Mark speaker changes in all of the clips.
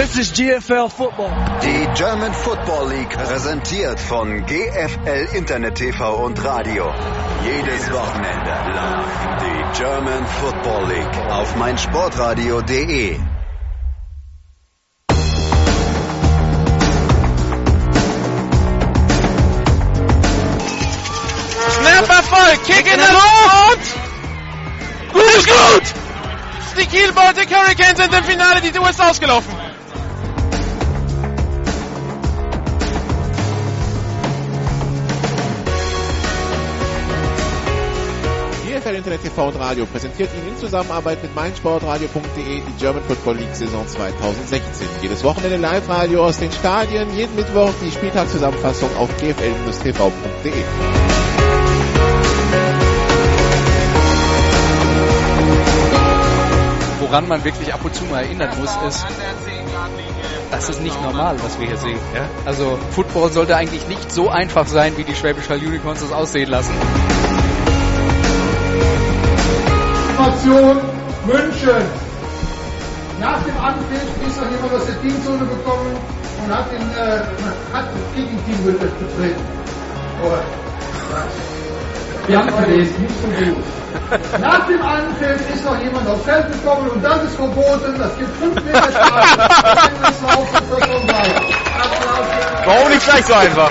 Speaker 1: This is GFL Football.
Speaker 2: Die German Football League präsentiert von GFL Internet TV und Radio. Jedes Wochenende live die German Football League auf meinsportradio.de.
Speaker 3: Snap Erfolg, Kick in der Luft! Gut, ist gut! Die Kiel Baltic Hurricanes sind im Finale, die ist ausgelaufen.
Speaker 4: Internet TV und Radio präsentiert Ihnen in Zusammenarbeit mit meinsportradio.de die German Football League Saison 2016. Jedes Wochenende Live-Radio aus den Stadien, jeden Mittwoch die Spieltagszusammenfassung auf gfl-tv.de.
Speaker 5: Woran man wirklich ab und zu mal erinnern muss, ist, das ist nicht normal, was wir hier sehen. Ja? Also Football sollte eigentlich nicht so einfach sein, wie die Schwäbisch Unicorns das aussehen lassen.
Speaker 6: Information München. Nach dem Anpfiff ist noch jemand aus der Teamzone gekommen und hat den, äh, hat das Kicking-Team betreten. Oh, wir haben verlesen, nicht so gut. Nach dem Anpfiff ist noch jemand aufs Feld gekommen und das ist verboten. Das gibt 5 Meter Strafe.
Speaker 3: Warum nicht gleich so einfach?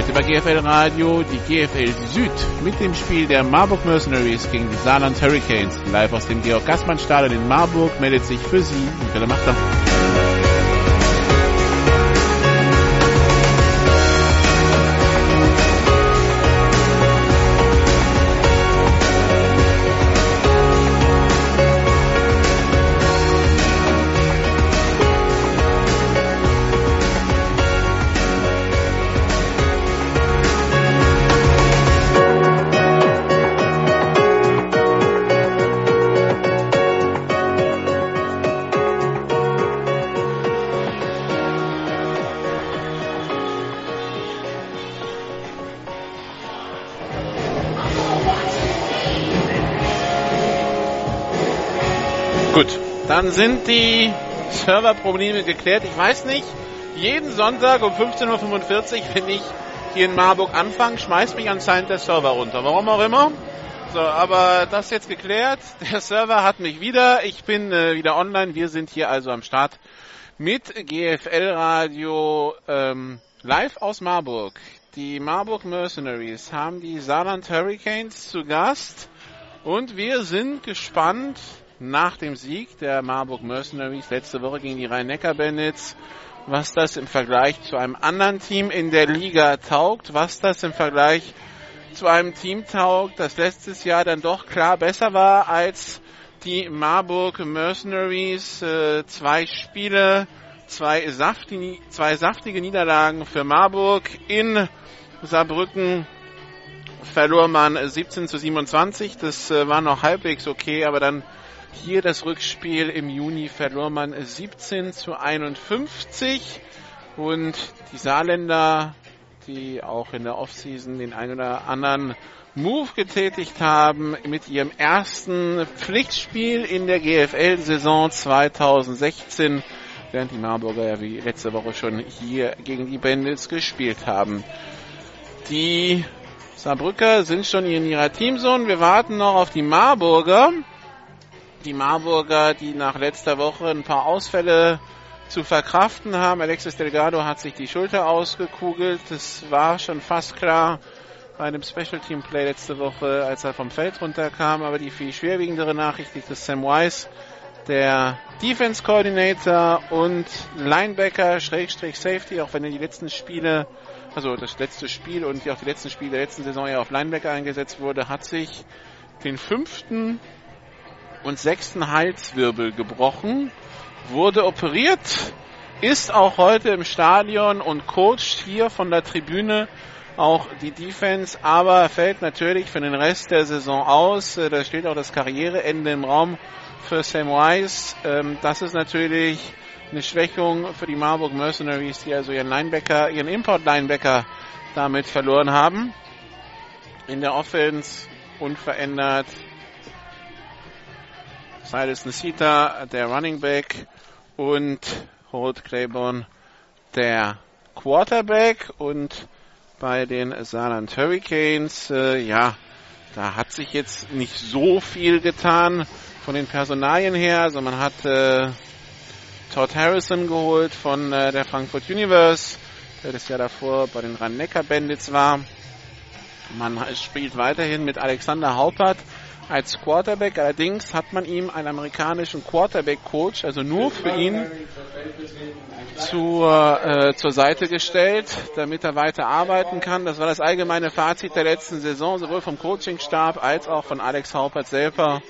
Speaker 4: Heute bei GFL Radio die GFL Süd mit dem Spiel der Marburg Mercenaries gegen die Saarland Hurricanes. Live aus dem Georg Gassmann Stadion in Marburg meldet sich für Sie Michael Machter. Sind die Serverprobleme geklärt. Ich weiß nicht, jeden Sonntag um 15.45 Uhr, wenn ich hier in Marburg anfange, schmeißt mich anscheinend der Server runter. Warum auch immer. So, aber das ist jetzt geklärt. Der Server hat mich wieder. Ich bin äh, wieder online. Wir sind hier also am Start mit GFL Radio ähm, live aus Marburg. Die Marburg Mercenaries haben die Saarland Hurricanes zu Gast und wir sind gespannt nach dem Sieg der Marburg Mercenaries letzte Woche gegen die Rhein-Neckar-Bandits, was das im Vergleich zu einem anderen Team in der Liga taugt, was das im Vergleich zu einem Team taugt, das letztes Jahr dann doch klar besser war als die Marburg Mercenaries. Äh, zwei Spiele, zwei saftige, zwei saftige Niederlagen für Marburg in Saarbrücken verlor man 17 zu 27. Das äh, war noch halbwegs okay, aber dann hier das Rückspiel im Juni verlor man 17 zu 51. Und die Saarländer, die auch in der Offseason den ein oder anderen Move getätigt haben, mit ihrem ersten Pflichtspiel in der GFL-Saison 2016, während die Marburger ja wie letzte Woche schon hier gegen die Bandits gespielt haben. Die Saarbrücker sind schon in ihrer Teamzone. Wir warten noch auf die Marburger. Die Marburger, die nach letzter Woche ein paar Ausfälle zu verkraften haben. Alexis Delgado hat sich die Schulter ausgekugelt. Das war schon fast klar bei einem Special Team Play letzte Woche, als er vom Feld runterkam. Aber die viel schwerwiegendere Nachricht ist, dass Sam Weiss der Defense Coordinator und Linebacker, Schrägstrich Safety, auch wenn er die letzten Spiele, also das letzte Spiel und auch die letzten Spiele der letzten Saison ja auf Linebacker eingesetzt wurde, hat sich den fünften und sechsten Halswirbel gebrochen, wurde operiert, ist auch heute im Stadion und coacht hier von der Tribüne auch die Defense, aber fällt natürlich für den Rest der Saison aus. Äh, da steht auch das Karriereende im Raum für Sam Wise. Ähm, das ist natürlich eine Schwächung für die Marburg Mercenaries, die also ihren Linebacker, ihren Import-Linebacker damit verloren haben. In der Offense unverändert. Silas Nasita, der Running Back und Holt Claiborne, der Quarterback und bei den Saarland Hurricanes, äh, ja, da hat sich jetzt nicht so viel getan von den Personalien her. Also man hat äh, Todd Harrison geholt von äh, der Frankfurt Universe, der das Jahr davor bei den Rhein-Neckar-Bandits war. Man spielt weiterhin mit Alexander Haupert als Quarterback. Allerdings hat man ihm einen amerikanischen Quarterback-Coach, also nur für ihn, zur, äh, zur Seite gestellt, damit er weiter arbeiten kann. Das war das allgemeine Fazit der letzten Saison, sowohl vom Coachingstab als auch von Alex Haupert selber,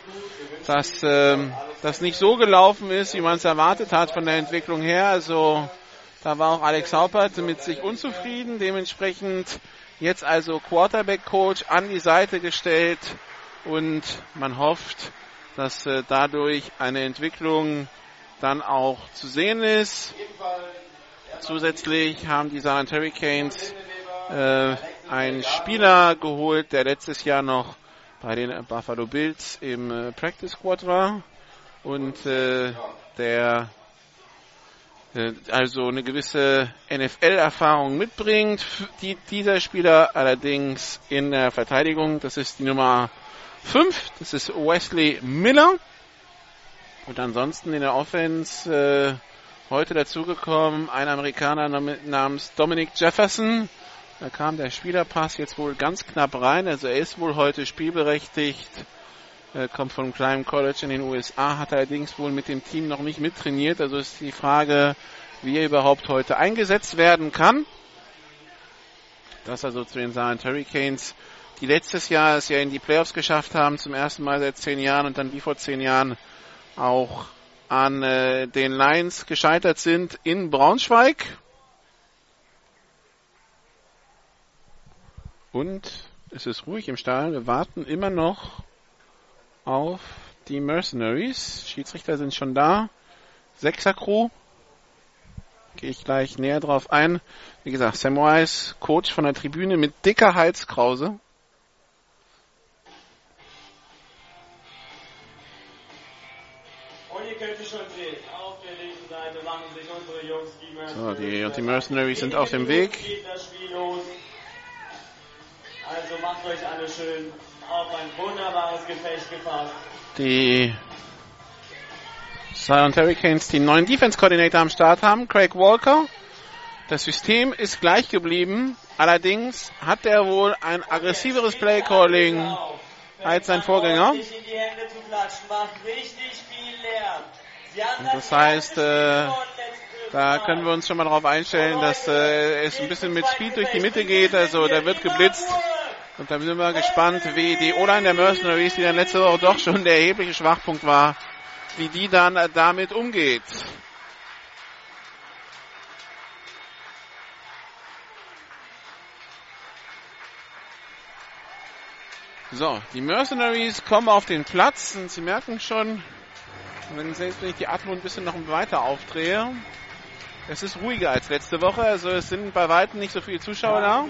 Speaker 4: dass äh, das nicht so gelaufen ist, wie man es erwartet hat von der Entwicklung her. Also da war auch Alex Haupert mit sich unzufrieden. Dementsprechend jetzt also Quarterback-Coach an die Seite gestellt und man hofft, dass äh, dadurch eine Entwicklung dann auch zu sehen ist. Zusätzlich haben die Saarland Hurricanes äh, einen Spieler geholt, der letztes Jahr noch bei den Buffalo Bills im äh, Practice Squad war und äh, der äh, also eine gewisse NFL-Erfahrung mitbringt. Die, dieser Spieler allerdings in der Verteidigung, das ist die Nummer 5. Das ist Wesley Miller. Und ansonsten in der Offense äh, heute dazugekommen ein Amerikaner namens Dominic Jefferson. Da kam der Spielerpass jetzt wohl ganz knapp rein. Also er ist wohl heute spielberechtigt. Äh, kommt vom kleinen College in den USA, hat allerdings wohl mit dem Team noch nicht mittrainiert. Also ist die Frage, wie er überhaupt heute eingesetzt werden kann. Das also zu den Saarland Hurricanes die letztes Jahr es ja in die Playoffs geschafft haben, zum ersten Mal seit zehn Jahren und dann wie vor zehn Jahren auch an äh, den Lions gescheitert sind in Braunschweig. Und es ist ruhig im Stall. Wir warten immer noch auf die Mercenaries. Schiedsrichter sind schon da. Sechser Crew. Gehe ich gleich näher drauf ein. Wie gesagt, Samwise, Coach von der Tribüne mit dicker Halskrause. So, die, die Mercenaries sind auf dem Weg.
Speaker 1: Also macht euch alle schön auf ein wunderbares Gefecht gefasst.
Speaker 4: Die Silent Hurricanes, die neuen Defense Coordinator am Start haben, Craig Walker. Das System ist gleich geblieben, allerdings hat er wohl ein aggressiveres Play Calling als sein Vorgänger. Das heißt, äh, da können wir uns schon mal darauf einstellen, dass äh, es ein bisschen mit Speed durch die Mitte geht. Also da wird geblitzt. Und da sind wir gespannt, wie die O-Line der Mercenaries, die dann letzte Woche doch schon der erhebliche Schwachpunkt war, wie die dann damit umgeht. So, die Mercenaries kommen auf den Platz und sie merken schon, wenn selbst wenn ich die Atmo ein bisschen noch weiter aufdrehe, es ist ruhiger als letzte Woche, also es sind bei weitem nicht so viele Zuschauer da.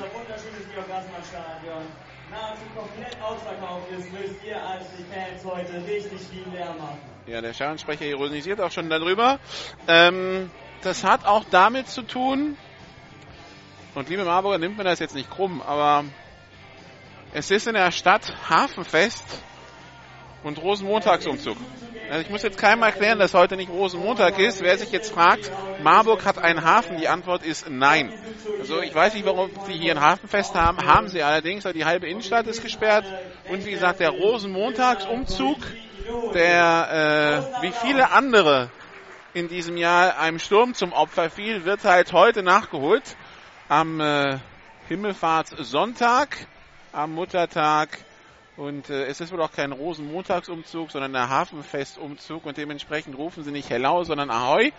Speaker 4: Ja, der Stadionsprecher ironisiert auch schon darüber. Ähm, das hat auch damit zu tun, und liebe Marburger, nimmt mir das jetzt nicht krumm, aber es ist in der Stadt Hafenfest und Rosenmontagsumzug. Also ich muss jetzt keinem erklären, dass heute nicht Rosenmontag ist. Wer sich jetzt fragt, Marburg hat einen Hafen, die Antwort ist nein. Also ich weiß nicht, warum sie hier ein Hafenfest haben. Haben sie allerdings, die halbe Innenstadt ist gesperrt. Und wie gesagt, der Rosenmontagsumzug der äh, wie viele andere in diesem Jahr einem Sturm zum Opfer fiel, wird halt heute nachgeholt. Am äh, Himmelfahrtssonntag, am Muttertag. Und äh, es ist wohl auch kein Rosenmontagsumzug, sondern ein Hafenfestumzug. Und dementsprechend rufen sie nicht Hello, sondern Ahoi.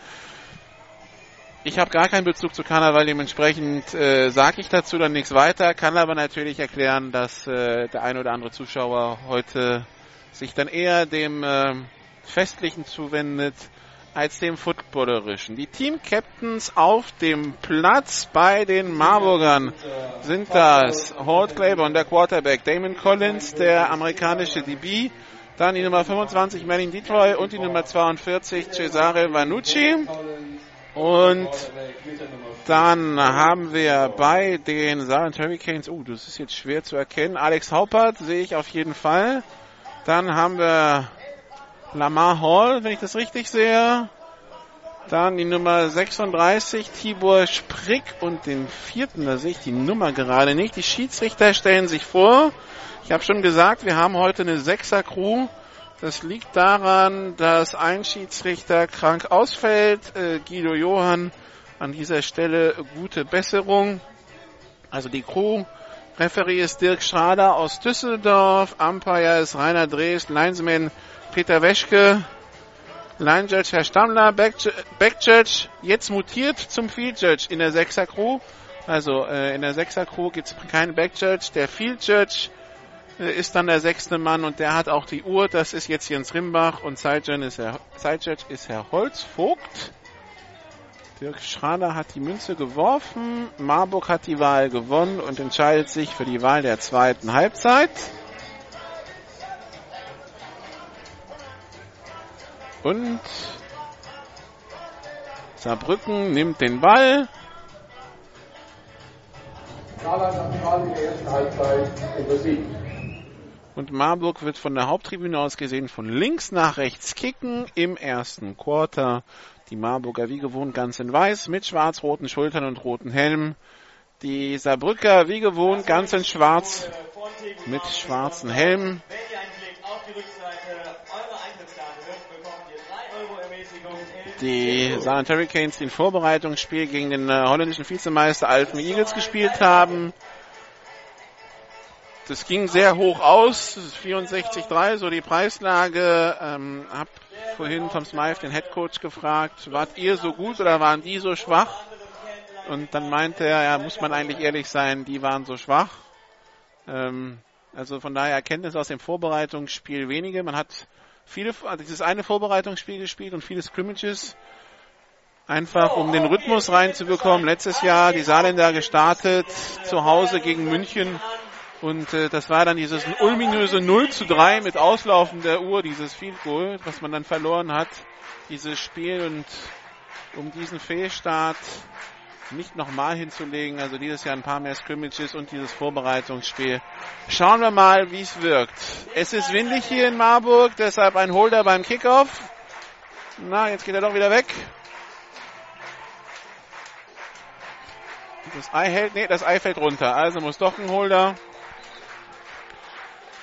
Speaker 4: Ich habe gar keinen Bezug zu Karneval, dementsprechend äh, sage ich dazu dann nichts weiter, kann aber natürlich erklären, dass äh, der ein oder andere Zuschauer heute sich dann eher dem äh, Festlichen zuwendet als dem Footballerischen. Die Team-Captains auf dem Platz bei den Marburgern sind das Holt Claiborne, der Quarterback, Damon Collins, der amerikanische DB, dann die Nummer 25 Manning Detroit und die Nummer 42 Cesare Vanucci. Und dann haben wir bei den Saarland Hurricanes, oh, das ist jetzt schwer zu erkennen, Alex Haupert sehe ich auf jeden Fall. Dann haben wir Lamar Hall, wenn ich das richtig sehe. Dann die Nummer 36, Tibor Sprick und den vierten, da sehe ich die Nummer gerade nicht. Die Schiedsrichter stellen sich vor. Ich habe schon gesagt, wir haben heute eine Sechser-Crew. Das liegt daran, dass ein Schiedsrichter krank ausfällt. Äh, Guido Johann an dieser Stelle gute Besserung. Also die Crew. Referee ist Dirk Schrader aus Düsseldorf. Umpire ist Rainer Drees. Linesman Peter Weschke. Line Judge Herr Stammler. Back, Judge jetzt mutiert zum Field Judge in der Sechser Crew. Also äh, in der Sechser Crew gibt es keinen Back Judge. Der Field Judge äh, ist dann der sechste Mann und der hat auch die Uhr. Das ist jetzt Jens Rimbach und Zeitjudge ist Herr, Zeitjudge ist Herr Holzvogt. Dirk Schrader hat die Münze geworfen. Marburg hat die Wahl gewonnen und entscheidet sich für die Wahl der zweiten Halbzeit. Und Saarbrücken nimmt den Ball. Und Marburg wird von der Haupttribüne aus gesehen von links nach rechts kicken im ersten Quarter. Die Marburger wie gewohnt ganz in weiß mit schwarz-roten Schultern und roten Helm. Die Saarbrücker wie gewohnt ganz in schwarz mit schwarzen Helmen. Die Saarland Hurricanes, die ein Vorbereitungsspiel gegen den äh, holländischen Vizemeister Alphen Eagles gespielt haben. Das ging sehr hoch aus, 64,3, so die Preislage. Ähm, hab vorhin Tom Smythe, den Headcoach, gefragt, wart ihr so gut oder waren die so schwach? Und dann meinte er, ja, muss man eigentlich ehrlich sein, die waren so schwach. Ähm, also von daher Erkenntnis aus dem Vorbereitungsspiel wenige. Man hat viele, also dieses eine Vorbereitungsspiel gespielt und viele Scrimmages. Einfach um den Rhythmus reinzubekommen. Letztes Jahr die Saarländer gestartet, zu Hause gegen München und äh, das war dann dieses ulminöse 0 zu 3 mit Auslaufen der Uhr, dieses Field Goal, was man dann verloren hat, dieses Spiel und um diesen Fehlstart nicht nochmal hinzulegen, also dieses Jahr ein paar mehr Scrimmages und dieses Vorbereitungsspiel. Schauen wir mal, wie es wirkt. Es ist windig hier in Marburg, deshalb ein Holder beim Kickoff. Na, jetzt geht er doch wieder weg. Das Ei hält, nee, das Ei fällt runter, also muss doch ein Holder.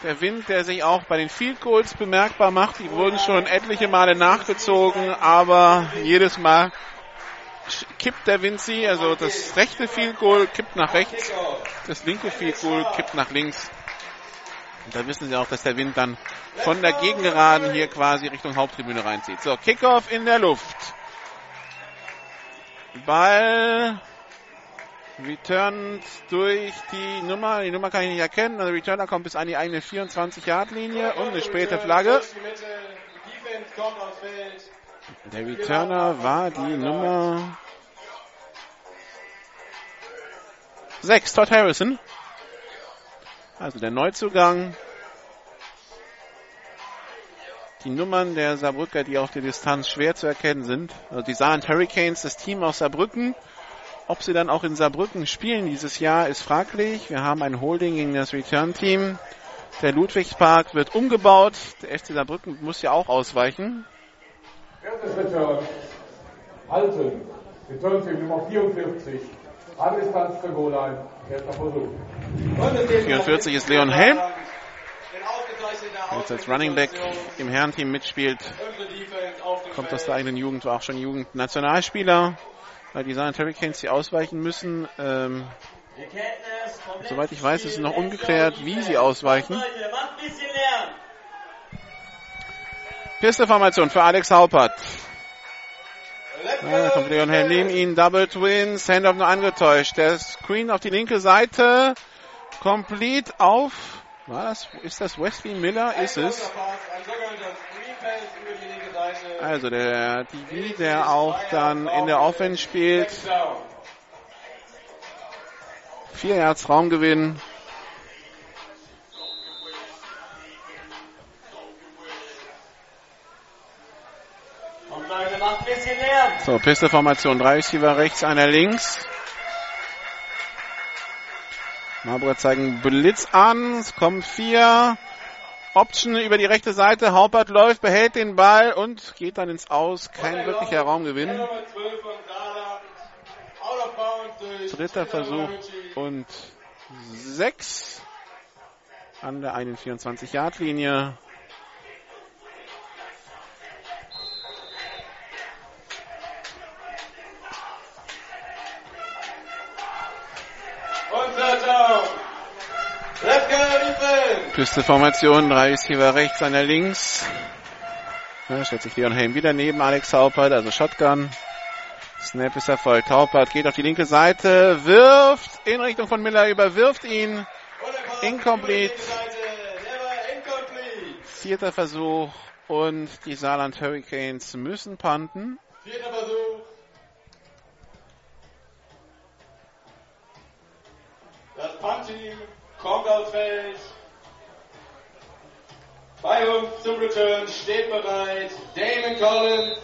Speaker 4: Der Wind, der sich auch bei den Field Goals bemerkbar macht, die wurden schon etliche Male nachgezogen, aber jedes Mal kippt der sie, also das rechte Field Goal kippt nach rechts, das linke Field Goal kippt nach links. Und da wissen Sie auch, dass der Wind dann von der Gegengeraden hier quasi Richtung Haupttribüne reinzieht. So, Kickoff in der Luft. Ball Returned durch die Nummer. Die Nummer kann ich nicht erkennen. Also Returner kommt bis an die eigene 24-Yard-Linie und eine späte Flagge. Der Returner war die Nummer 6, Todd Harrison. Also der Neuzugang. Die Nummern der Saarbrücker, die auf der Distanz schwer zu erkennen sind. Also die Saarland Hurricanes, das Team aus Saarbrücken. Ob sie dann auch in Saarbrücken spielen dieses Jahr, ist fraglich. Wir haben ein Holding gegen das Return-Team. Der Ludwigspark wird umgebaut. Der FC Saarbrücken muss ja auch ausweichen. Return. Halten. Return Team Nummer 44. Andistanz zur Goal-Line. Erster Versuch. 44 ist Leon Helm. Jetzt als Running Back im Herrenteam mitspielt, kommt aus der eigenen Jugend, war auch schon Jugendnationalspieler, weil die San Hurricanes die ausweichen müssen. Ähm, Soweit ich weiß, ist es noch ungeklärt, wie sie ausweichen. Pisteformation für Alex Haupert. Ja, kommt Leon Helm neben ihn, Double Twins, Handoff nur angetäuscht. Der Screen auf die linke Seite, complete auf, war das, ist das Wesley Miller? Ist es. Also der DB, der auch dann in der Offense spielt. Vier Yards Raumgewinn.
Speaker 1: Und Leute, macht ein bisschen Lärm.
Speaker 4: So, Pisteformation, drei Receiver rechts, einer links. Marburger zeigen Blitz an, es kommen vier. Option über die rechte Seite, Haupert läuft, behält den Ball und geht dann ins Aus. Kein wirklicher Raumgewinn.
Speaker 1: Nummer 12 von Saarland. Out of bounds durch
Speaker 4: Dritter Versuch und sechs an der 21-Yard-Linie.
Speaker 1: Defense.
Speaker 4: Pisteformation, drei Receiver rechts, einer links. Ja, stellt sich Leon Helm wieder neben Alex Haupert, also Shotgun. Snap ist erfolgt. Haupert geht auf die linke Seite, wirft in Richtung von Miller, überwirft ihn. Incomplete. Vierter Versuch und die Saarland Hurricanes müssen punten.
Speaker 1: Vierter Versuch. Das Punt-Team kommt aufs Feld. Bei uns zum Return steht bereit Damon Collins.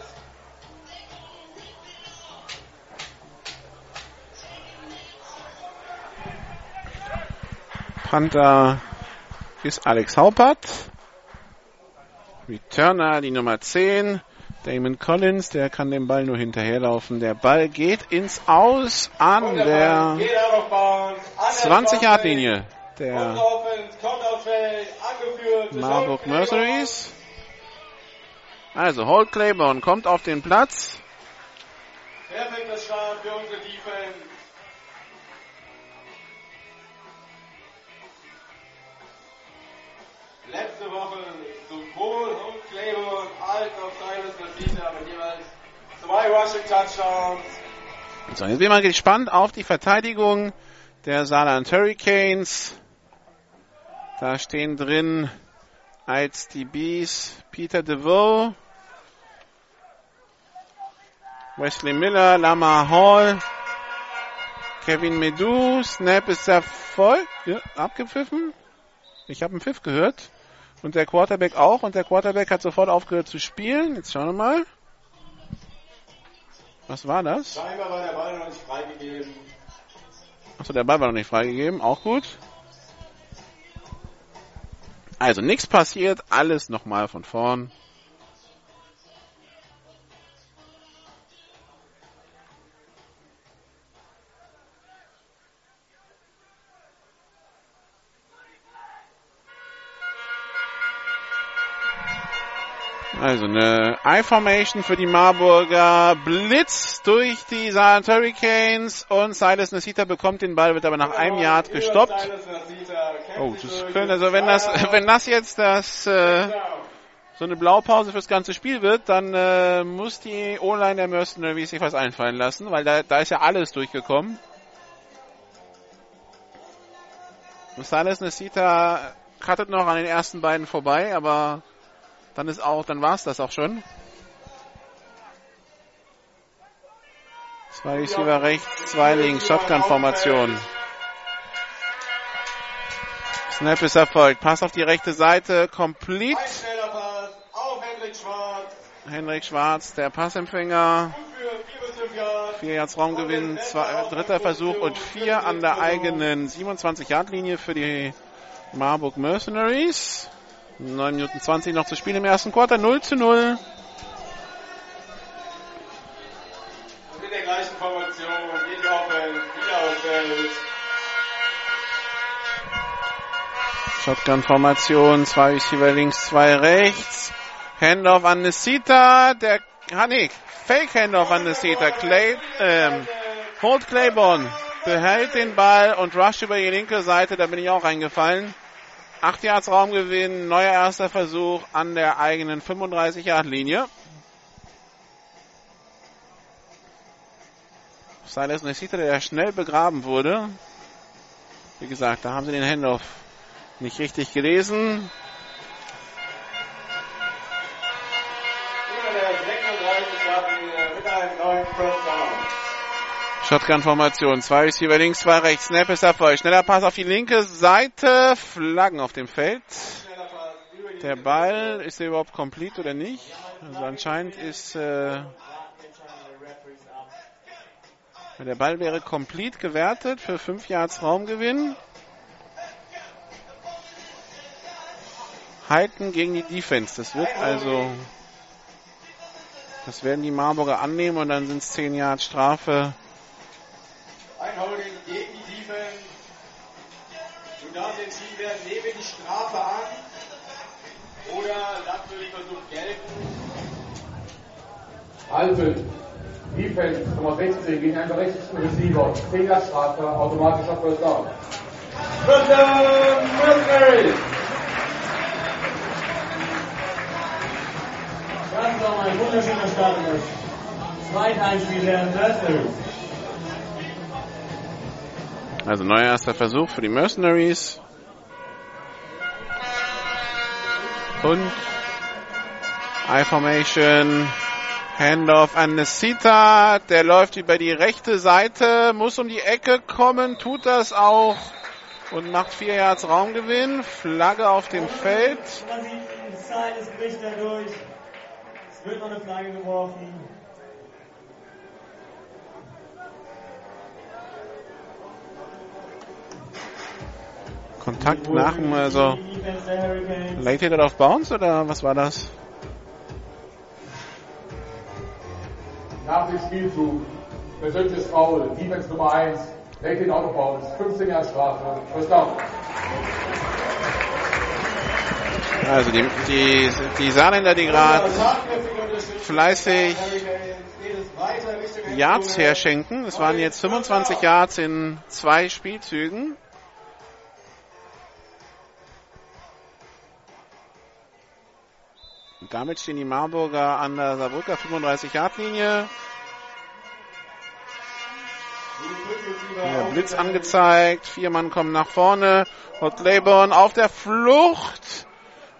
Speaker 4: Panther ist Alex Haupert. Returner die Nummer 10. Damon Collins, der kann den Ball nur hinterherlaufen. Der Ball geht ins Aus an
Speaker 1: der
Speaker 4: der
Speaker 1: Ball geht out of bounds. An der
Speaker 4: 20-Yard-Linie
Speaker 1: Unsere
Speaker 4: der Marburg. Mercenaries. Also Holt Claiborne kommt auf den Platz.
Speaker 1: Perfekter Start für unsere Defense. Letzte Woche sowohl Holt Claiborne als auch Silas Messina mit jeweils zwei Rushing Touchdowns.
Speaker 4: So, jetzt bin ich mal gespannt auf die Verteidigung der Saarland Hurricanes. Da stehen drin als DBs Peter DeVoe, Wesley Miller, Lama Hall, Kevin Medu, Snap ist erfolgt, ja, abgepfiffen. Ich habe einen Pfiff gehört. Und der Quarterback auch. Und der Quarterback hat sofort aufgehört zu spielen. Jetzt schauen wir mal. Was war das?
Speaker 1: Scheinbar war der Ball noch nicht freigegeben.
Speaker 4: Achso, der Ball war noch nicht freigegeben. Auch gut. Also nichts passiert. Alles nochmal von vorn. Also eine I-Formation für die Marburger. Blitz durch die Saarland Hurricanes und Silas Nesita bekommt den Ball, wird aber nach einem Yard gestoppt. Oh, das können, also wenn das, wenn das jetzt das, äh, so eine Blaupause fürs ganze Spiel wird, dann äh, muss die O-Line der Mercenaries sich was einfallen lassen, weil da, da ist ja alles durchgekommen. Silas Nesita cuttet noch an den ersten beiden vorbei, aber dann ist auch, dann war's das auch schon. Zwei Receiver rechts, zwei links, Shotgun-Formation. Snap ist erfolgt. Pass auf die rechte Seite,
Speaker 1: Schwarz.
Speaker 4: Henrik Schwarz, der Passempfänger.
Speaker 1: Gut für 4 bis 5 Yards.
Speaker 4: Vier Yards Raumgewinn, zwei, dritter Versuch und vier an der eigenen 27-Yard-Linie für die Marburg Mercenaries. 9 Minuten 20 noch zu spielen im ersten Quarter, 0 zu 0.
Speaker 1: Und in der gleichen Formation geht die Offense wieder Feld.
Speaker 4: Shotgun-Formation, zwei Receiver links, zwei rechts. Handoff an Nesita, der, ah nee, Fake Handoff an Nesita. Clay, ähm, Holt Claiborne behält den Ball und rusht über die linke Seite, da bin ich auch reingefallen. 8 Yards Raumgewinn, neuer erster Versuch an der eigenen 35 Yard Linie. Silas Nesita, der schnell begraben wurde. Wie gesagt, da haben sie den Handoff nicht richtig gelesen. Shotgun-Formation. Zwei Receiver links, zwei rechts. Snap ist erfolgt. Schneller Pass auf die linke Seite. Flaggen auf dem Feld. Der Ball, ist er überhaupt complete oder nicht? Also anscheinend ist, äh, der Ball wäre complete gewertet für 5 Yards Raumgewinn. Halten gegen die Defense. Das wird also, das werden die Marburger annehmen und dann sind es 10 Yards Strafe.
Speaker 1: Ein Holding gegen die Defense. Und da den Ziel werden, nehmen die Strafe an. Oder natürlich versucht gelten.
Speaker 7: Halten. Defense Nummer 16 gegen einen berechtigten Receiver. 10 Jahre Strafe, automatischer First Down.
Speaker 1: Christian Mercury.
Speaker 8: Das war ein wunderschöner Start. Zweiteinspiel der Mercenaries.
Speaker 4: Also neuer erster Versuch für die Mercenaries. Und I-Formation. Handoff an Nesita. Der läuft über die rechte Seite, muss um die Ecke kommen, tut das auch und macht vier Yards Raumgewinn. Flagge auf dem Feld.
Speaker 8: Es wird noch eine Flagge geworfen.
Speaker 4: Kontakt nach dem, also. Late Hit auf Bounce oder was war das?
Speaker 7: Nach dem Spielzug. Persönliches Foul. Defense Nummer 1. Late out of bounds. 15 Jahre Strafe. First Down.
Speaker 4: Also die, die, die Saarländer, die gerade fleißig. Yards herschenken. Es waren jetzt 25 Yards in zwei Spielzügen. Damit stehen die Marburger an der Saarbrücker 35-Yard-Linie. Der Blitz angezeigt. Vier Mann kommen nach vorne. Hot Claiborne auf der Flucht.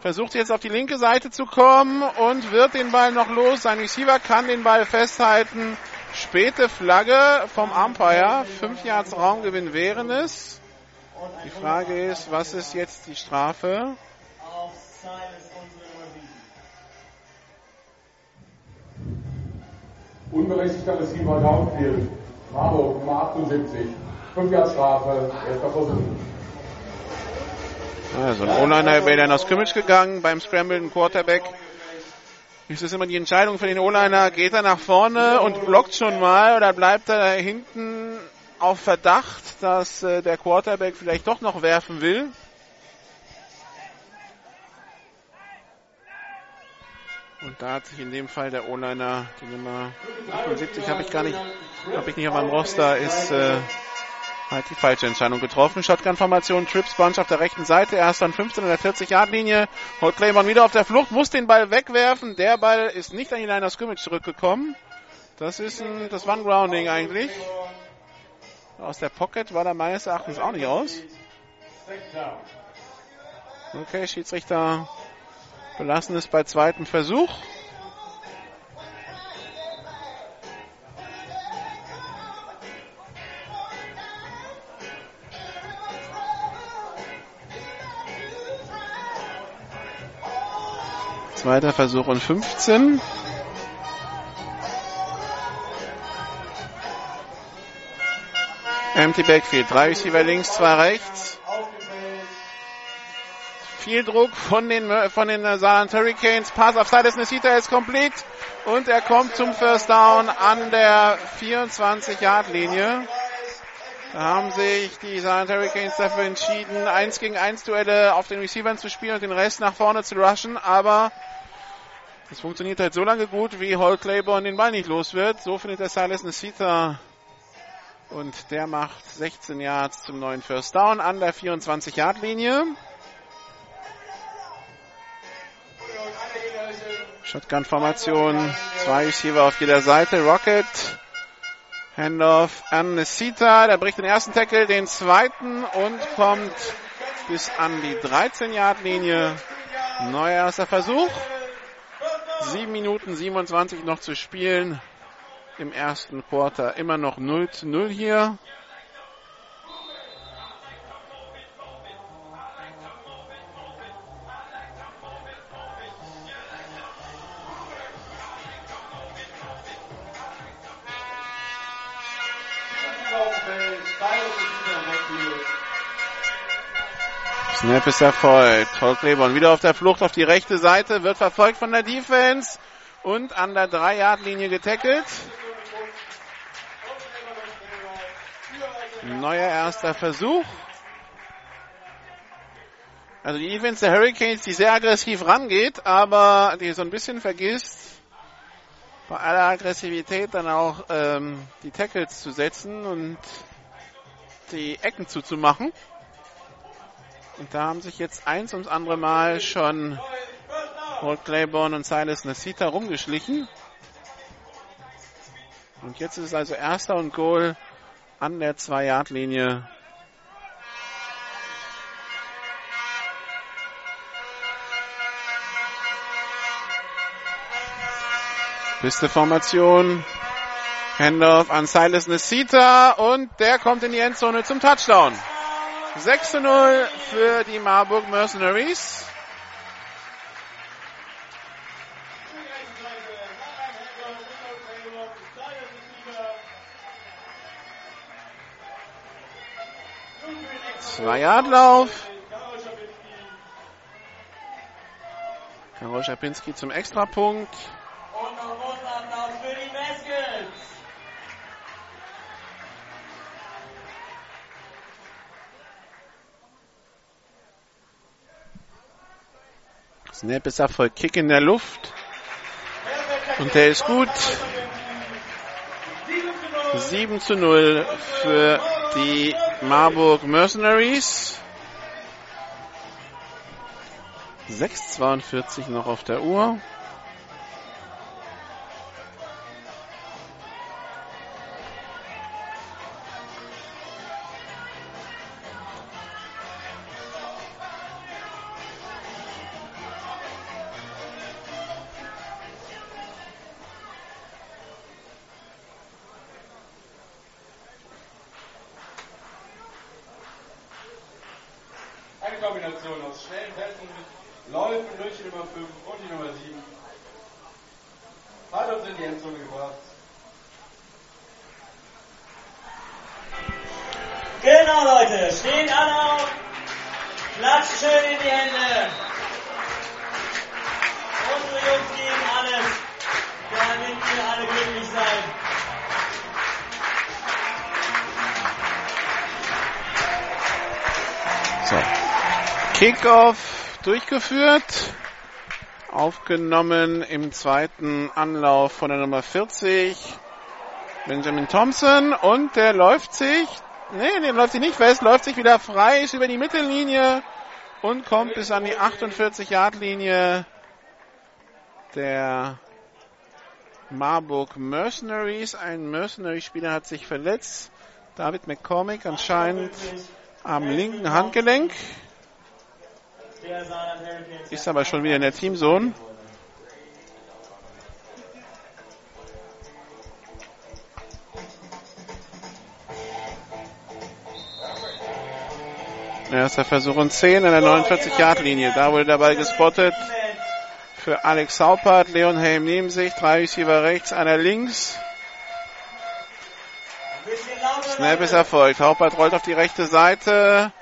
Speaker 4: Versucht jetzt auf die linke Seite zu kommen und wird den Ball noch los. Sein Receiver kann den Ball festhalten. Späte Flagge vom Umpire. Fünf Yards Raumgewinn wären es. Die Frage ist, was ist jetzt die Strafe?
Speaker 7: Unberechtigter Receiver Downfield. Marburg Nummer 78. 5 Jahre Strafe. Erster Versuch.
Speaker 4: Also ein O-Liner wäre dann aus Scrimmage gegangen beim Scramblen Quarterback. Ist es immer die Entscheidung für den O-Liner, geht er nach vorne und blockt schon mal oder bleibt er da hinten auf Verdacht, dass äh, der Quarterback vielleicht doch noch werfen will? Und da hat sich in dem Fall der O-Liner, die Nummer 78 habe ich gar nicht, habe ich nicht auf meinem Roster, ist äh, hat die falsche Entscheidung getroffen. Shotgun-Formation, Trips Bunch auf der rechten Seite, erst an 15 an der 40-Yard-Linie. Holt Claymon wieder auf der Flucht, muss den Ball wegwerfen. Der Ball ist nicht an die Line of Scrimmage zurückgekommen. Das ist ein, das war ein Grounding eigentlich. Aus der Pocket war da meines Erachtens auch nicht raus. Okay, Schiedsrichter belassen es bei zweiten Versuch. Zweiter Versuch und 15. Empty Backfield. Drei Receiver links, zwei rechts. Viel Druck von den, von den äh, Saarland Hurricanes. Pass auf Silas Nesita ist complete. Und er kommt zum First Down an der 24-Yard-Linie. Da haben sich die St. Hurricanes dafür entschieden, 1 gegen 1 Duelle auf den Receivern zu spielen und den Rest nach vorne zu rushen, aber es funktioniert halt so lange gut, wie Hall Claiborne den Ball nicht los wird. So findet der Silas Nesita und der macht 16 Yards zum neuen First Down an der 24-Yard-Linie. Shotgun-Formation, zwei Receiver auf jeder Seite. Rocket, Handoff an Nesita, der bricht den ersten Tackle, den zweiten und kommt bis an die 13-Yard-Linie. Neuer erster Versuch. 7 Minuten 27 noch zu spielen im ersten Quarter. Immer noch 0 zu 0 hier. Snap ist erfolgt. Paul Claiborne wieder auf der Flucht auf die rechte Seite, wird verfolgt von der Defense und an der 3-Yard-Linie getackelt. Neuer erster Versuch. Also die Defense der Hurricanes, die sehr aggressiv rangeht, aber die so ein bisschen vergisst, bei aller Aggressivität dann auch ähm, die Tackles zu setzen und die Ecken zuzumachen. Und da haben sich jetzt eins ums andere Mal schon Holt Claiborne und Silas Nasita rumgeschlichen. Und jetzt ist es also erster und Goal an der 2-Yard-Linie. Beste Formation. Handoff an Silas Nesita und der kommt in die Endzone zum Touchdown. 6 zu 0 für die Marburg Mercenaries. Zwei Yardlauf. Karol Schapinski zum Extrapunkt. Snap ist Erfolg. Kick in der Luft. Und der ist gut. 7 zu 0 für die Marburg Mercenaries. 6,42 noch auf der Uhr. Kickoff durchgeführt. Aufgenommen im zweiten Anlauf von der Nummer 40. Benjamin Thompson. Und der läuft sich, nee, der läuft sich nicht fest, läuft sich wieder frei, ist über die Mittellinie und kommt bis an die 48-Yard-Linie der Marburg Mercenaries. Ein Mercenary-Spieler hat sich verletzt. David McCormick anscheinend am linken Handgelenk. Ist aber schon wieder in der Teamzone. Erster Versuch und 10 an der 49-Yard-Linie. Da wurde Ball gespottet für Alex Saupert. Leon Helm neben sich. Drei Receiver rechts, einer links. Snap ist erfolgt. Haupert rollt auf die rechte Seite.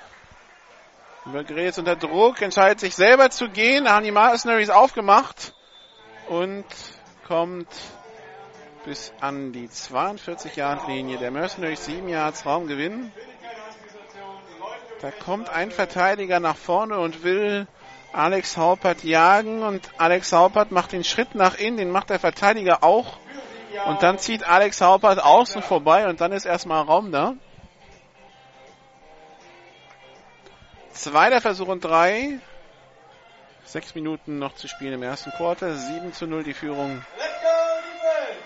Speaker 4: Ist unter Druck, entscheidet sich selber zu gehen. Da haben die Mercenaries aufgemacht und kommt bis an die 42-Yard-Linie. Der Mercenaries 7 Yards Raumgewinn. Da kommt ein Verteidiger nach vorne und will Alex Haupert jagen und Alex Haupert macht den Schritt nach innen, den macht der Verteidiger auch. Und dann zieht Alex Haupert außen vorbei und dann ist erstmal Raum da. Zweiter Versuch und drei. Sechs Minuten noch zu spielen im ersten Quarter. 7 zu 0 die Führung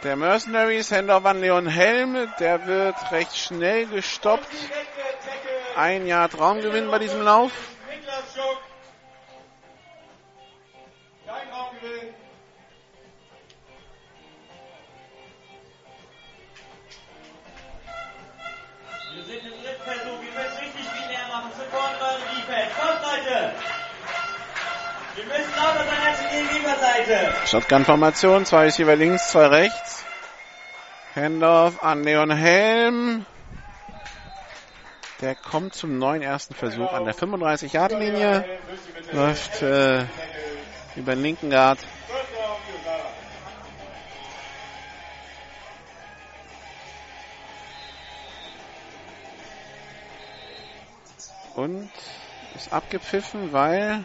Speaker 4: der Mercenaries. Handoff an Leon Helm. Der wird recht schnell gestoppt. Ein Jahr Traumgewinn bei diesem Lauf. Shotgun-Formation. Zwei Receiver links, zwei rechts. Handoff an Leon Helm. Der kommt zum neuen ersten Versuch an der 35-Yard-Linie. Läuft äh, über den linken Guard. Und ist abgepfiffen, weil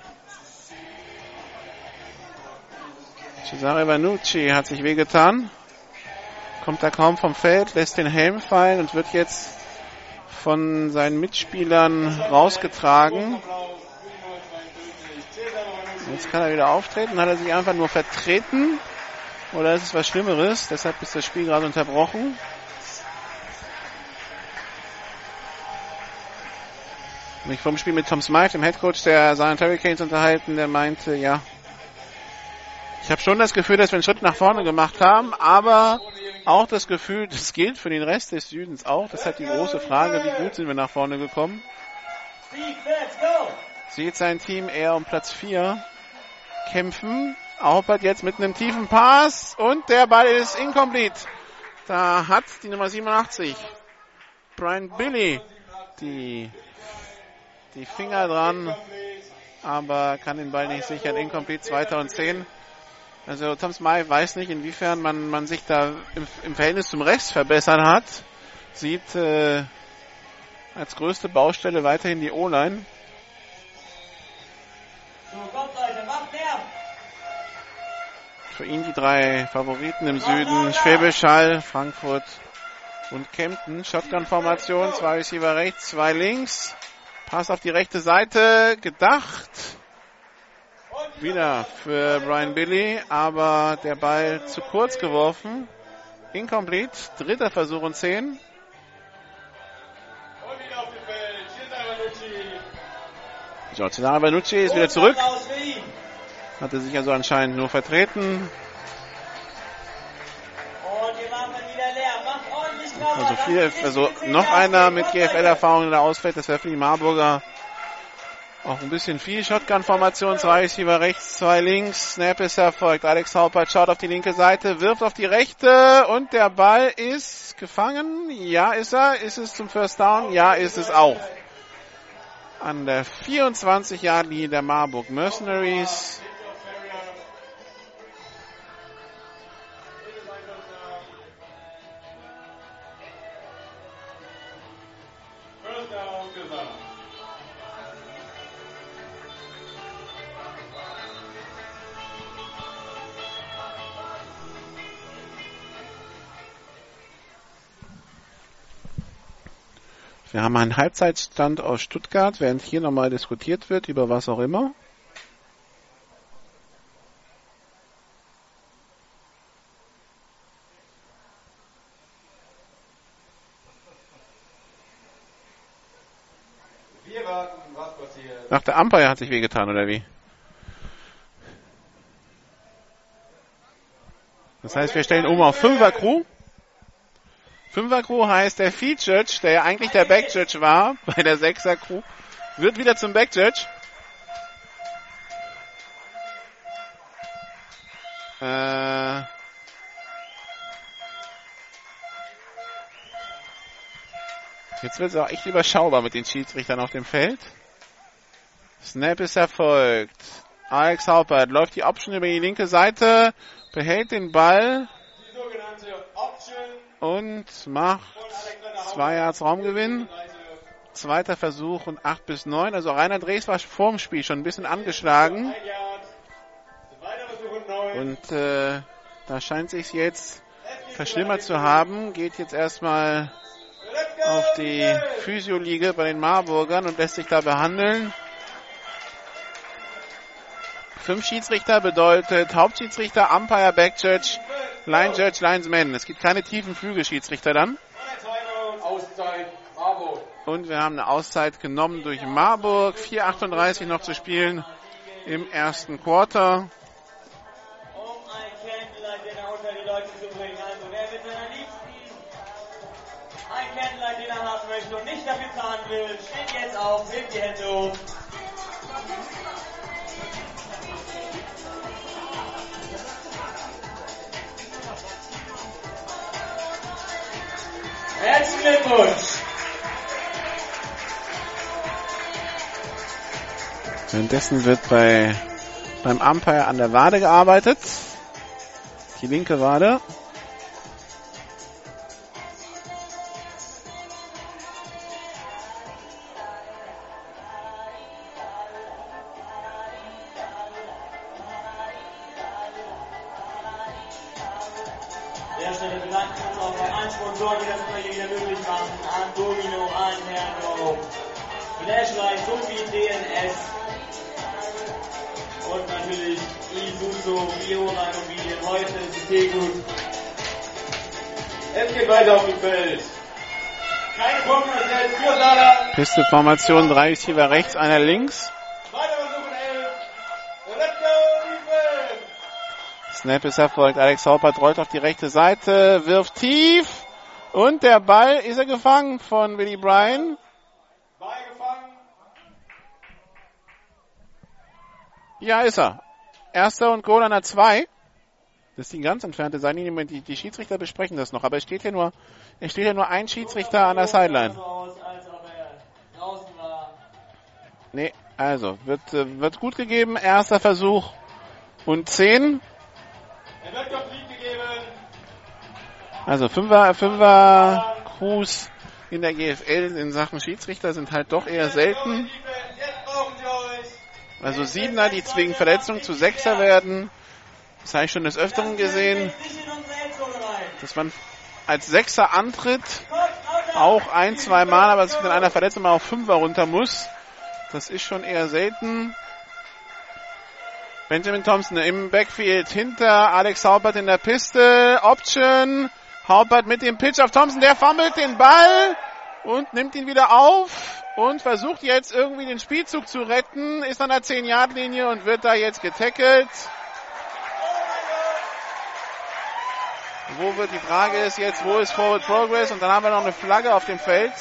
Speaker 4: Cesare Vanucci hat sich wehgetan. Kommt da kaum vom Feld, lässt den Helm fallen und wird jetzt von seinen Mitspielern rausgetragen. Jetzt kann er wieder auftreten. Hat er sich einfach nur vertreten? Oder ist es was Schlimmeres? Deshalb ist das Spiel gerade unterbrochen. Mich vom Spiel mit Tom Smythe, dem Headcoach der Zion Hurricanes, unterhalten. Der meinte, ja, ich habe schon das Gefühl, dass wir einen Schritt nach vorne gemacht haben, aber auch das Gefühl, das gilt für den Rest des Südens auch. Das hat die große Frage, wie gut sind wir nach vorne gekommen. Sieht sein Team eher um Platz 4 kämpfen. Haupert jetzt mit einem tiefen Pass und der Ball ist incomplete. Da hat die Nummer 87, Brian Billy, die, die Finger dran, aber kann den Ball nicht sichern. Incomplete, 2010. Also Tom Smythe weiß nicht, inwiefern man, man sich da im, im Verhältnis zum Rechts verbessern hat. Sieht äh, als größte Baustelle weiterhin die O-Line.
Speaker 8: So, kommt, Leute, macht mehr!
Speaker 4: Für ihn die drei Favoriten im Süden. Schwäbisch Hall, Frankfurt und Kempten. Shotgun-Formation, zwei Receiver rechts, zwei links. Pass auf die rechte Seite, gedacht. Wieder für Brian Billy, aber der Ball zu kurz geworfen. Incomplete, dritter Versuch und zehn.
Speaker 1: Und wieder auf dem Feld. Cesare Vanucci.
Speaker 4: Giorgio Vanucci ist wieder zurück. Hatte sich also anscheinend nur vertreten. Also viel, also noch einer mit GFL-Erfahrung, der ausfällt. Das wäre für die Marburger auch ein bisschen viel. Shotgun-Formation, zwei Receiver rechts, zwei links. Snap ist erfolgt. Alex Haupert schaut auf die linke Seite, wirft auf die rechte und der Ball ist gefangen. Ja, ist er. Ist es zum First Down? Ja, ist es auch. An der 24-Yard-Linie der Marburg Mercenaries. Wir haben einen Halbzeitstand aus Stuttgart, während hier nochmal diskutiert wird, über was auch immer.
Speaker 1: Wir warten, was passiert.
Speaker 4: Ach, der Umpire hat sich wehgetan, oder wie? Das heißt, wir stellen um auf 5er Crew. 5er Crew heißt der Feed Judge, der ja eigentlich der Back Judge war bei der 6er Crew, wird wieder zum Back Judge. Äh, jetzt wird es auch echt überschaubar mit den Schiedsrichtern auf dem Feld. Snap ist erfolgt. Alex Haupert läuft die Option über die linke Seite, behält den Ball. Und macht zwei Yards Raumgewinn. Zweiter Versuch und 8 bis 9. Also Rainer Drees war vorm Spiel schon ein bisschen angeschlagen. Und äh, da scheint sich jetzt verschlimmert zu haben. Geht jetzt erstmal auf die Physioliege bei den Marburgern und lässt sich da behandeln. Fünf Schiedsrichter bedeutet Hauptschiedsrichter, Umpire, Backjudge, Line Judge, Linesman. Es gibt keine tiefen Flügelschiedsrichter dann. Und wir haben eine Auszeit genommen durch Marburg. 4,38 noch zu spielen im ersten Quarter.
Speaker 8: möchte und nicht dafür zahlen will, steht jetzt auf, hebt die Hände hoch. Herzlichen Glückwunsch!
Speaker 4: Währenddessen wird bei, beim Umpire an der Wade gearbeitet. Die linke Wade. Pisteformation, drei Receiver rechts, einer links. Snap ist erfolgt. Alex Haupert rollt auf die rechte Seite, wirft tief. Und der Ball ist er gefangen von Willie Bryan. Ja, ist er. Erster und Goal an der 2. Das ist die ganz entfernte Seitenlinie. Die Schiedsrichter besprechen das noch. Aber es steht hier nur, es steht hier nur ein Schiedsrichter an der Sideline.
Speaker 8: So aus, als ob er draußen war.
Speaker 4: Nee, also, wird, äh, wird gut gegeben. Erster Versuch und 10.
Speaker 1: Er wird doch Lied gegeben.
Speaker 4: Also Fünfer, Fünfer Crews in der GFL in Sachen Schiedsrichter sind halt doch eher selten. Also Siebener, die wegen Verletzung zu Sechser werden. Das habe ich schon des Öfteren gesehen,
Speaker 8: Nicht
Speaker 4: dass man als Sechser antritt, auch ein, zwei Mal, aber dass wenn einer verletzt mal auf Fünfer runter muss. Das ist schon eher selten. Benjamin Thompson im Backfield hinter Alex Haupert in der Piste. Option. Haupert mit dem Pitch auf Thompson. Der fummelt den Ball und nimmt ihn wieder auf und versucht jetzt irgendwie den Spielzug zu retten. Ist an der 10-Yard-Linie und wird da jetzt getackelt. Wo wird die Frage ist jetzt, wo ist Forward Progress? Und dann haben wir noch eine Flagge auf dem Feld.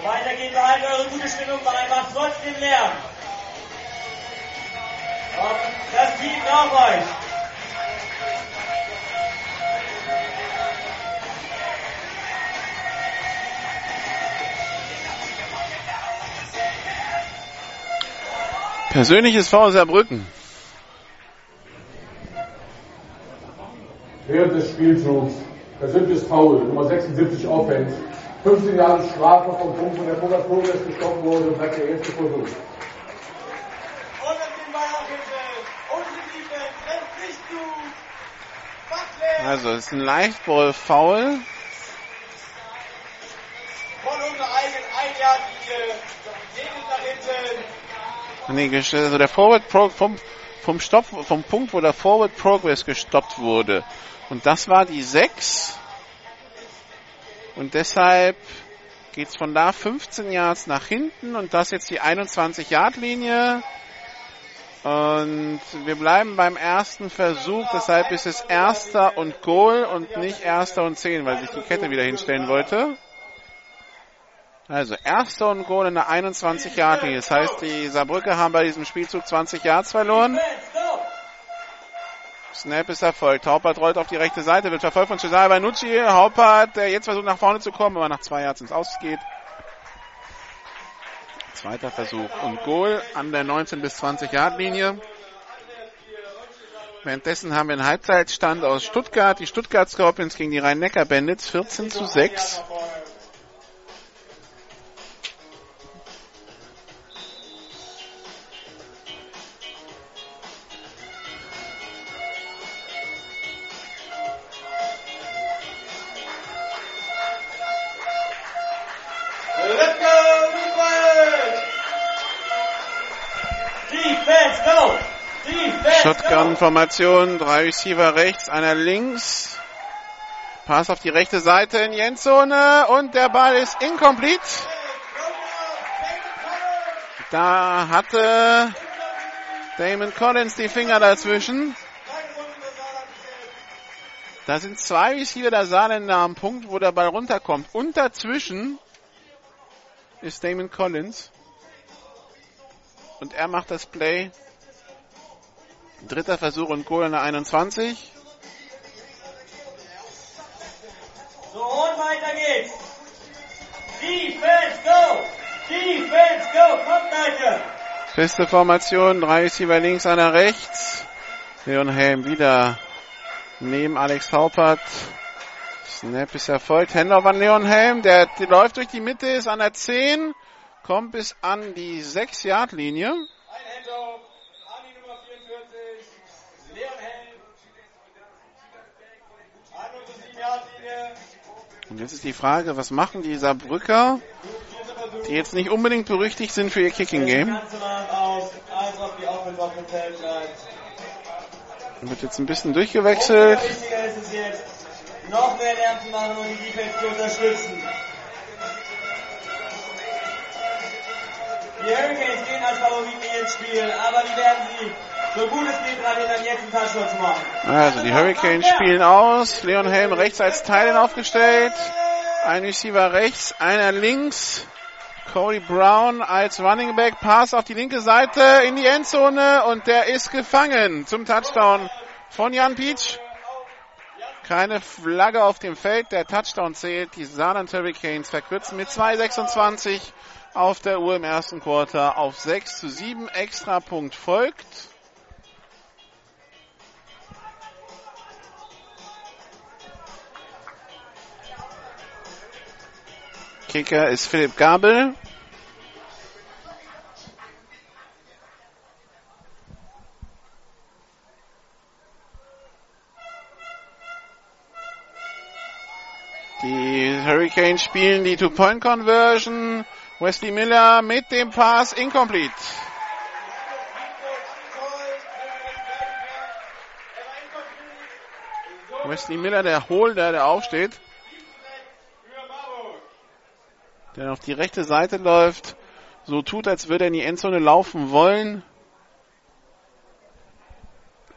Speaker 8: So weitergeht, behaltet eure gute Stimmung bei, macht trotzdem Lärm. Und das Team braucht euch.
Speaker 4: Persönliches V Saarbrücken.
Speaker 7: Während des Spielzugs persönliches Foul, Nummer 76 Offense. 15 Jahre Strafe vom Punkt, wo der Coca-Cola gestoppt wurde und bleibt der erste Versuch.
Speaker 4: Also, es ist ein
Speaker 1: von nach hinten.
Speaker 4: Nee, also der Forward Pro vom, vom Stopp, vom Punkt, wo der Forward Progress gestoppt wurde. Und das war die 6. Und deshalb geht's von da 15 Yards nach hinten und das jetzt die 21 Yard Linie. Und wir bleiben beim ersten Versuch, deshalb ist es erster und Goal und nicht erster und 10, weil sich die Kette wieder hinstellen wollte. Also erster und Goal in der 21 Yard Linie. Das heißt, die Saarbrücker haben bei diesem Spielzug 20 Yards verloren. Snap ist erfolgt. Haupert rollt auf die rechte Seite, wird verfolgt von Cesare Vanucci. Haupert, der jetzt versucht nach vorne zu kommen, aber nach zwei Yards ins Ausgeht. Zweiter Versuch und Goal an der 19 bis 20 Yard Linie. Währenddessen haben wir einen Halbzeitstand aus Stuttgart. Die Stuttgart Scorpions gegen die Rhein-Neckar Bandits 14 zu 6. Shotgun-Formation, drei Receiver rechts, einer links. Pass auf die rechte Seite in die Endzone und der Ball ist incomplete. Da hatte Damon Collins die Finger dazwischen. Da sind zwei Receiver der Saarländer am Punkt, wo der Ball runterkommt. Und dazwischen ist Damon Collins. Und er macht das Play. Dritter Versuch und Goal an der 21.
Speaker 8: So, und weiter geht's. Defense, go! Defense, go! Kommt, Leute!
Speaker 4: Feste Formation, drei Receiver links, einer rechts. Leon Helm wieder neben Alex Haupert. Snap ist erfolgt. Handoff an Leon Helm, der, der läuft durch die Mitte, ist an der 10, kommt bis an die 6-Yard-Linie.
Speaker 1: Ein Handoff an die Nummer 44, Leon Helm. An unsere 7-Yard-Linie.
Speaker 4: Und jetzt ist die Frage, was machen die Saarbrücker, die jetzt nicht unbedingt berüchtigt sind für ihr Kicking-Game? Wird jetzt ein bisschen durchgewechselt.
Speaker 8: Noch mehr Lärm zu machen und die Defense zu unterstützen. Die Hurricanes gehen als Favoriten ins Spiel, aber die werden sie, so gut es geht, dran hindern, jetzt einen Touchdown zu machen.
Speaker 4: Also die Hurricanes spielen aus. Leon Helm rechts als Teilen aufgestellt. Ein Receiver rechts, einer links. Cody Brown als Running Back. Pass auf die linke Seite in die Endzone und der ist gefangen zum Touchdown von Jan Peach. Keine Flagge auf dem Feld. Der Touchdown zählt. Die Saarland Hurricanes verkürzen mit 2,26 auf der Uhr im ersten Quarter auf 6 zu 7. Extra Punkt folgt. Kicker ist Philipp Gabel. Die Hurricanes spielen die Two-Point-Conversion. Wesley Miller mit dem Pass incomplete. Wesley Miller, der Holder, der aufsteht. Der auf die rechte Seite läuft. So tut, als würde er in die Endzone laufen wollen.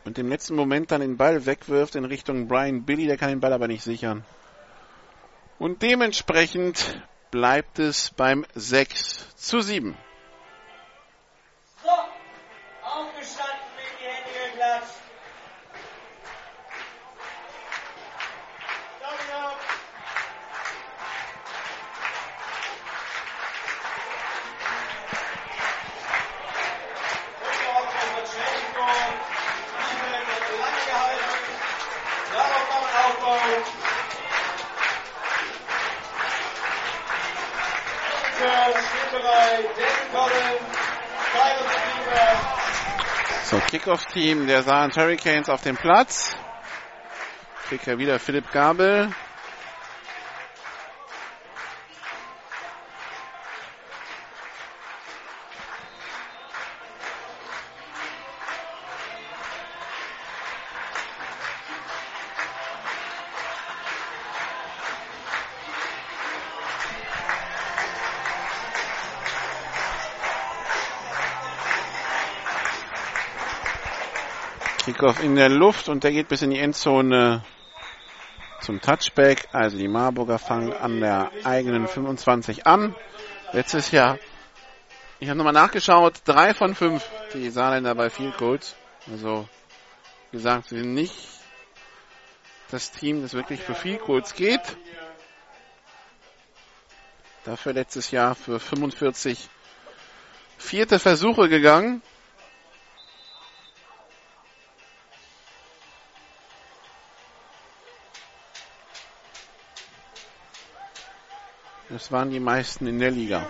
Speaker 4: Und im letzten Moment dann den Ball wegwirft in Richtung Brian Billy. Der kann den Ball aber nicht sichern. Und dementsprechend bleibt es beim 6 zu 7. Kickoff-Team der Saarland Hurricanes auf dem Platz. Kicker wieder Philipp Gabel. Kickoff in der Luft und der geht bis in die Endzone zum Touchback. Also die Marburger fangen an der eigenen 25 an. Letztes Jahr, ich habe nochmal nachgeschaut, drei von fünf die Saarländer bei Field Goals. Also Wie gesagt, sie sind nicht das Team, das wirklich für viel kurz geht. Dafür letztes Jahr für 45 vierte Versuche gegangen. Das waren die meisten in der Liga.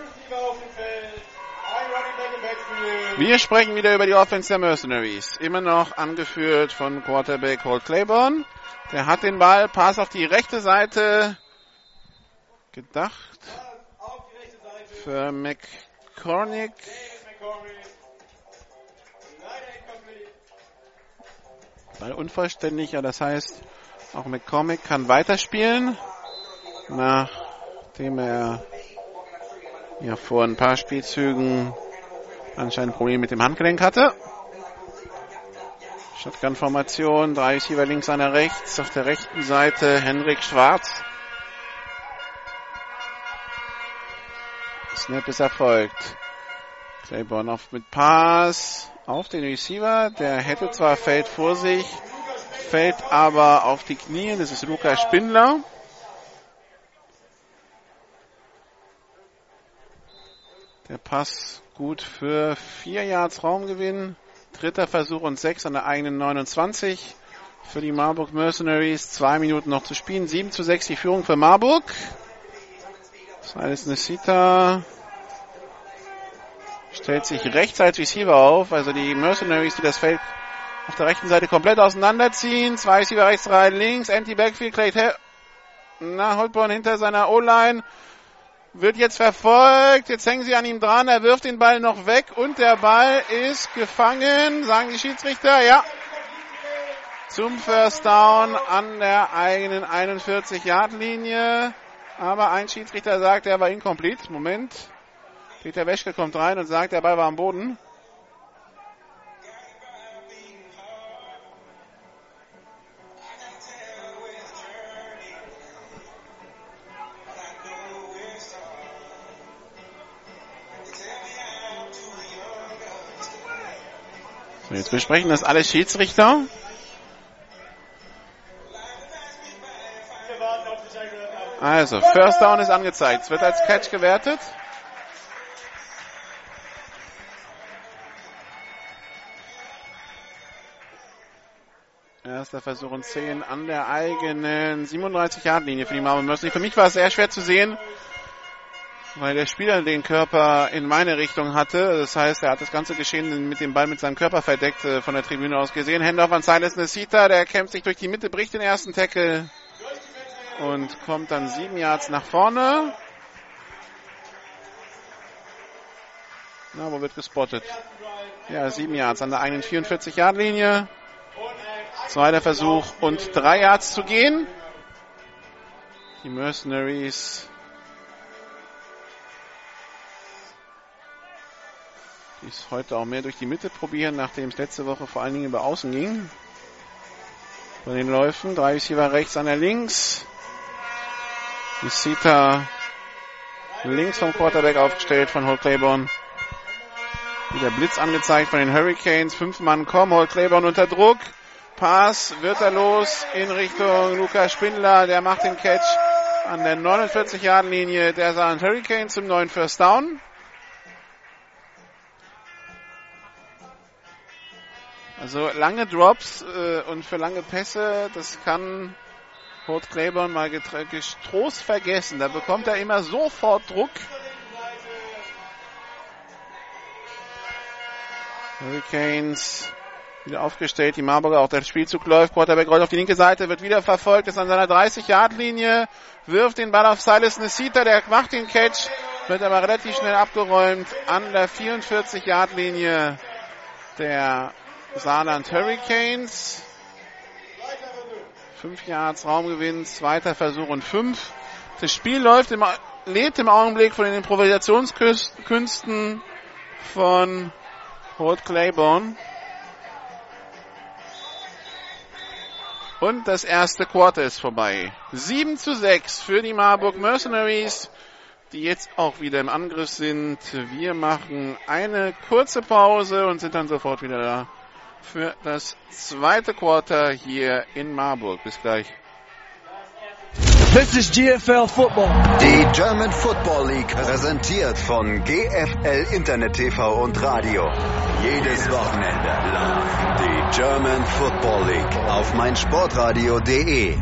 Speaker 4: Wir sprechen wieder über die Offense der Mercenaries. Immer noch angeführt von Quarterback Holt Claiborne. Der hat den Ball, Pass auf die rechte Seite gedacht. Für McCormick. Ball unvollständig, ja, das heißt, auch McCormick kann weiterspielen. Nachdem er ja vor ein paar Spielzügen anscheinend Probleme mit dem Handgelenk hatte. Shotgun-Formation, drei Receiver links, einer rechts. Auf der rechten Seite Henrik Schwarz. Snap ist erfolgt. Claiborne auf mit Pass auf den Receiver. Der hätte zwar Feld vor sich, fällt aber auf die Knie. Das ist Luca Spindler. Der Pass gut für vier Yards Raumgewinn. Dritter Versuch und sechs an der eigenen 29 für die Marburg Mercenaries. Zwei Minuten noch zu spielen. 7 zu 6 die Führung für Marburg. Silas Nesita stellt sich rechts als Receiver auf. Also die Mercenaries, die das Feld auf der rechten Seite komplett auseinanderziehen. Zwei Receiver rechts, drei links. Anti-Backfield, Clay Na, Holtborn hinter seiner O-Line wird jetzt verfolgt. Jetzt hängen sie an ihm dran. Er wirft den Ball noch weg und der Ball ist gefangen, sagen die Schiedsrichter. Ja. Zum First Down an der eigenen 41-Yard-Linie. Aber ein Schiedsrichter sagt, er war incomplete. Moment. Peter Weschke kommt rein und sagt, der Ball war am Boden. Jetzt besprechen das alle Schiedsrichter. Also, First Down ist angezeigt. Es wird als Catch gewertet. Erster Versuch und 10 an der eigenen 37-Yard-Linie für die Marvel Mercy. Für mich war es sehr schwer zu sehen, weil der Spieler den Körper in meine Richtung hatte. Das heißt, er hat das ganze Geschehen mit dem Ball mit seinem Körper verdeckt äh, von der Tribüne aus gesehen. Handoff an Silas Nesita, der kämpft sich durch die Mitte, bricht den ersten Tackle und kommt dann sieben Yards nach vorne. Na, wo wird gespottet? Ja, sieben Yards an der eigenen 44-Yard-Linie. Zweiter Versuch und drei Yards zu gehen. Die Mercenaries die es heute auch mehr durch die Mitte probieren, nachdem es letzte Woche vor allen Dingen über Außen ging. Bei den Läufen, drei Receiver rechts, einer links. Isita links vom Quarterback aufgestellt von Holt Claiborne. Wieder Blitz angezeigt von den Hurricanes. Fünf Mann kommen, Holt Claiborne unter Druck. Pass wird er los in Richtung Lukas Spindler. Der macht den Catch an der 49-Yard-Linie der Saarland Hurricanes zum neuen First Down. Also lange Drops äh, und für lange Pässe, das kann Holt Claiborne mal getrost vergessen. Da bekommt er immer sofort Druck. Hurricanes wieder aufgestellt. Die Marburger auch der Spielzug läuft. Quarterback rollt auf die linke Seite, wird wieder verfolgt, ist an seiner 30-Yard-Linie, wirft den Ball auf Silas Nesita, der macht den Catch, wird aber relativ schnell abgeräumt an der 44-Yard-Linie der Saarland Hurricanes. Fünf Yards Raumgewinn, zweiter Versuch und fünf. Das Spiel läuft im, lebt im Augenblick von den Improvisationskünsten von Holt Claiborne. Und das erste Quarter ist vorbei. 7 zu 6 für die Marburg Mercenaries, die jetzt auch wieder im Angriff sind. Wir machen eine kurze Pause und sind dann sofort wieder da für das zweite Quarter hier in Marburg. Bis gleich.
Speaker 9: This is GFL Football.
Speaker 2: Die German Football League präsentiert von GFL Internet TV und Radio. Jedes Wochenende live die German Football League auf meinsportradio.de.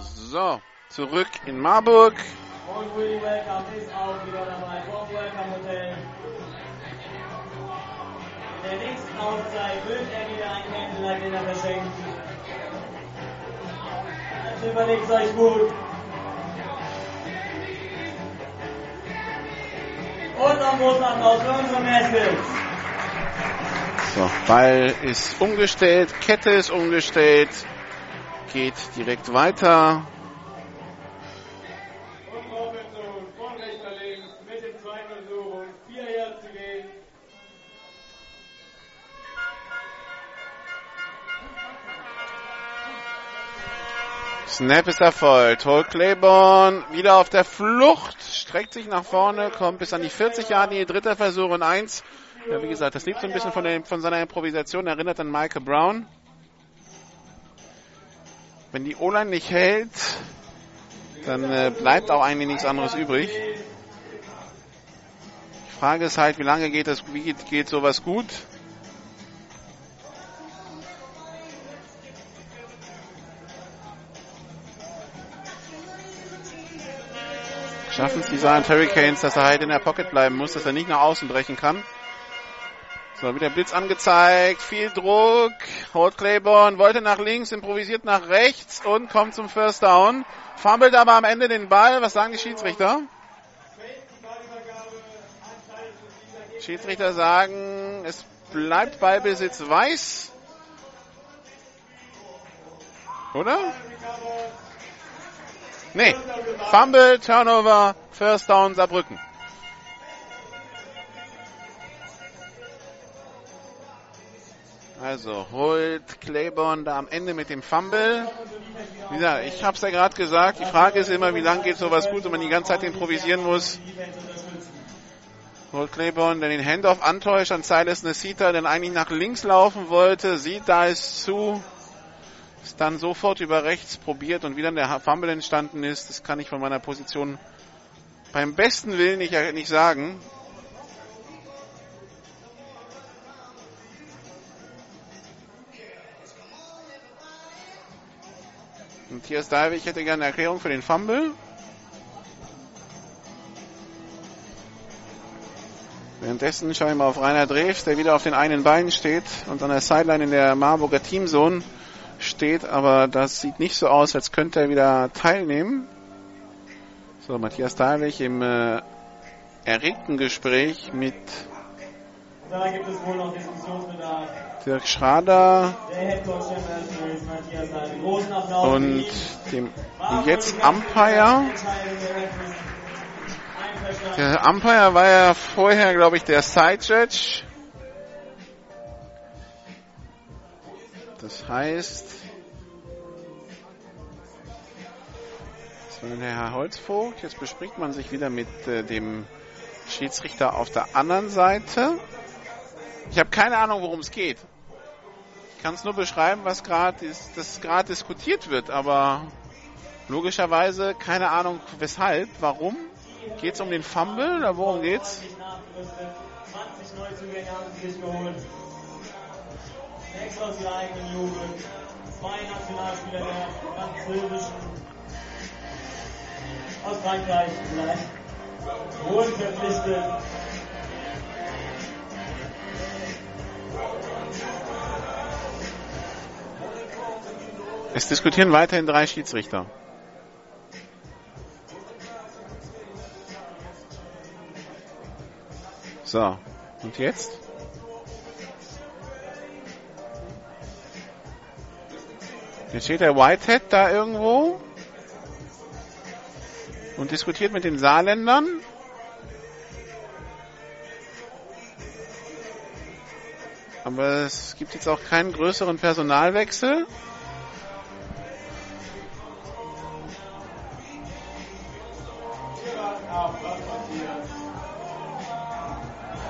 Speaker 4: So, zurück in Marburg.
Speaker 8: Und Der nächsten Auszeit wird er wieder ein Candlelight-Dinner verschenken. Also überlegt euch gut. Und noch großen Applaus für unsere Mädels.
Speaker 4: So, Ball ist umgestellt, Kette ist umgestellt, geht direkt weiter. Snap ist erfolgt. Holt Claiborne wieder auf der Flucht, streckt sich nach vorne, kommt bis an die 40 Jahre, dritter Versuch und eins. Ja, wie gesagt, das liegt so ein bisschen von, der, von seiner Improvisation, erinnert an Michael Brown. Wenn die O-Line nicht hält, dann äh, bleibt auch eigentlich nichts anderes übrig. Die Frage ist halt, wie lange geht das, wie geht, geht sowas gut? Schaffen es die Silent Hurricanes, dass er halt in der Pocket bleiben muss, dass er nicht nach außen brechen kann. So, wieder Blitz angezeigt, viel Druck. Holt Claiborne, wollte nach links, improvisiert nach rechts und kommt zum First Down. Fummelt aber am Ende den Ball. Was sagen die Schiedsrichter? Schiedsrichter sagen, es bleibt Ballbesitz weiß. Oder? Nee. Fumble, Turnover, First Down, Saarbrücken. Also holt Claiborne da am Ende mit dem Fumble. Wie gesagt, ich hab's ja gerade gesagt, die Frage ist immer, wie lange geht sowas gut, wenn man die ganze Zeit improvisieren muss. Holt Claiborne, der den Handoff antäuscht an Silas Nesita, der eigentlich nach links laufen wollte, sieht, da ist zu, ist dann sofort über rechts probiert und wie dann der Fumble entstanden ist, das kann ich von meiner Position beim besten Willen nicht, nicht sagen. Matthias Dalwig hätte gerne eine Erklärung für den Fumble. Währenddessen schauen wir mal auf Rainer Drews, der wieder auf den einen Beinen steht und an der Sideline in der Marburger Teamzone steht, aber das sieht nicht so aus, als könnte er wieder teilnehmen. So, Matthias Dalwig im äh, erregten Gespräch mit
Speaker 8: Da gibt es wohl noch Diskussionsbedarf.
Speaker 4: Dirk Schrader und dem jetzt Umpire.
Speaker 8: Der
Speaker 4: Umpire war ja vorher, glaube ich, der Side Judge. Das heißt, Herr Holzvogt. Jetzt bespricht man sich wieder mit äh, dem Schiedsrichter auf der anderen Seite. Ich habe keine Ahnung, worum es geht. Ich kann es nur beschreiben, was gerade diskutiert wird, aber logischerweise keine Ahnung, weshalb, warum. Geht es um den Fumble oder worum geht's?
Speaker 8: 20 Nachgerüstet, 20 Neuzugänge haben sich geholt. Sechs aus ihrer eigenen Jugend. Zwei Nationalspieler der französischen. Aus Frankreich vielleicht. Wurden verpflichtet.
Speaker 4: Es diskutieren weiterhin drei Schiedsrichter. So, und jetzt? Jetzt steht der Whitehead da irgendwo und diskutiert mit den Saarländern. Aber es gibt jetzt auch keinen größeren Personalwechsel.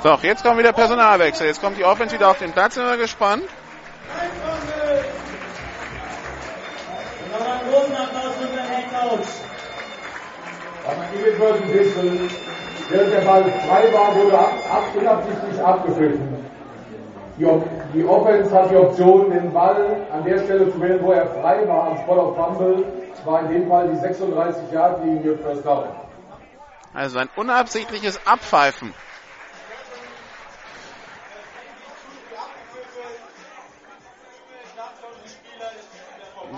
Speaker 4: So, jetzt kommt wieder Personalwechsel. Jetzt kommt die Offense wieder auf den Platz. Sind wir gespannt.
Speaker 8: Noch einen großen Applaus für unseren Head Coach.
Speaker 7: Am Ebenwürden Wechsel, während der Ball frei war, wurde ab, ab, unabsichtlich abgepfiffen. Die, die Offense hat die Option, den Ball an der Stelle zu wählen, wo er frei war, am Spot of Fumble. War in dem Fall die 36 Yard Linie First Down.
Speaker 4: Also ein unabsichtliches Abpfeifen.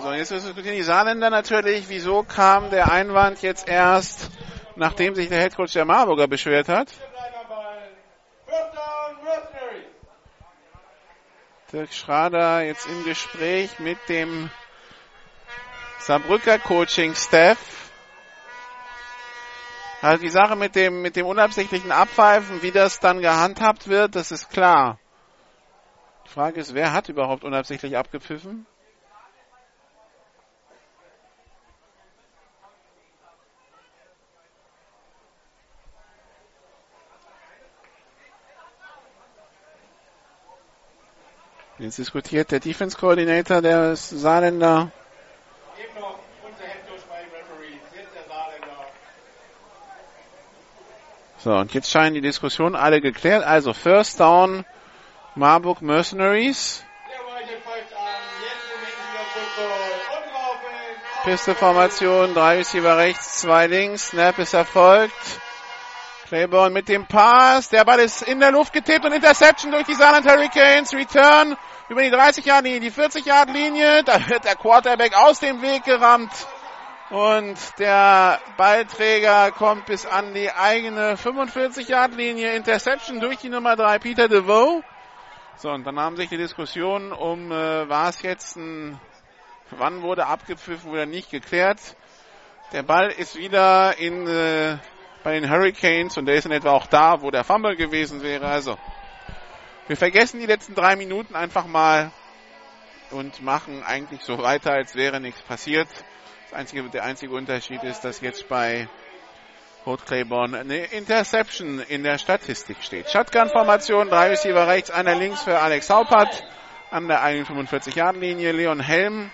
Speaker 4: So, jetzt diskutieren die Saarländer natürlich, wieso kam der Einwand jetzt erst, nachdem sich der Headcoach der Marburger beschwert hat. Dirk Schrader jetzt im Gespräch mit dem Saarbrücker Coaching-Staff. Also die Sache mit dem, mit dem unabsichtlichen Abpfeifen, wie das dann gehandhabt wird, das ist klar. Die Frage ist, wer hat überhaupt unabsichtlich abgepfiffen? Jetzt diskutiert der Defense Coordinator der Saarländer. So, und jetzt scheinen die Diskussionen alle geklärt. Also First Down, Marburg Mercenaries. Piste-Formation, drei Receiver rechts, zwei links. Snap ist erfolgt. Claiborne mit dem Pass. Der Ball ist in der Luft getippt und Interception durch die Saarland Hurricanes. Return über die 30-Yard-Linie, die 40-Yard-Linie. Da wird der Quarterback aus dem Weg gerammt. Und der Ballträger kommt bis an die eigene 45-Yard-Linie. Interception durch die Nummer 3, Peter DeVoe. So, und dann haben sich die Diskussionen um, äh, war es jetzt ein, wann wurde abgepfiffen oder nicht geklärt. Der Ball ist wieder in, äh, bei den Hurricanes und der ist in etwa auch da, wo der Fumble gewesen wäre. Also, wir vergessen die letzten drei Minuten einfach mal und machen eigentlich so weiter, als wäre nichts passiert. Das einzige, der einzige Unterschied ist, dass jetzt bei Holt Claiborne eine Interception in der Statistik steht. Shotgun-Formation, drei Receiver rechts, einer links für Alex Haupert an der eigenen 45-Yard-Linie. Leon Helm.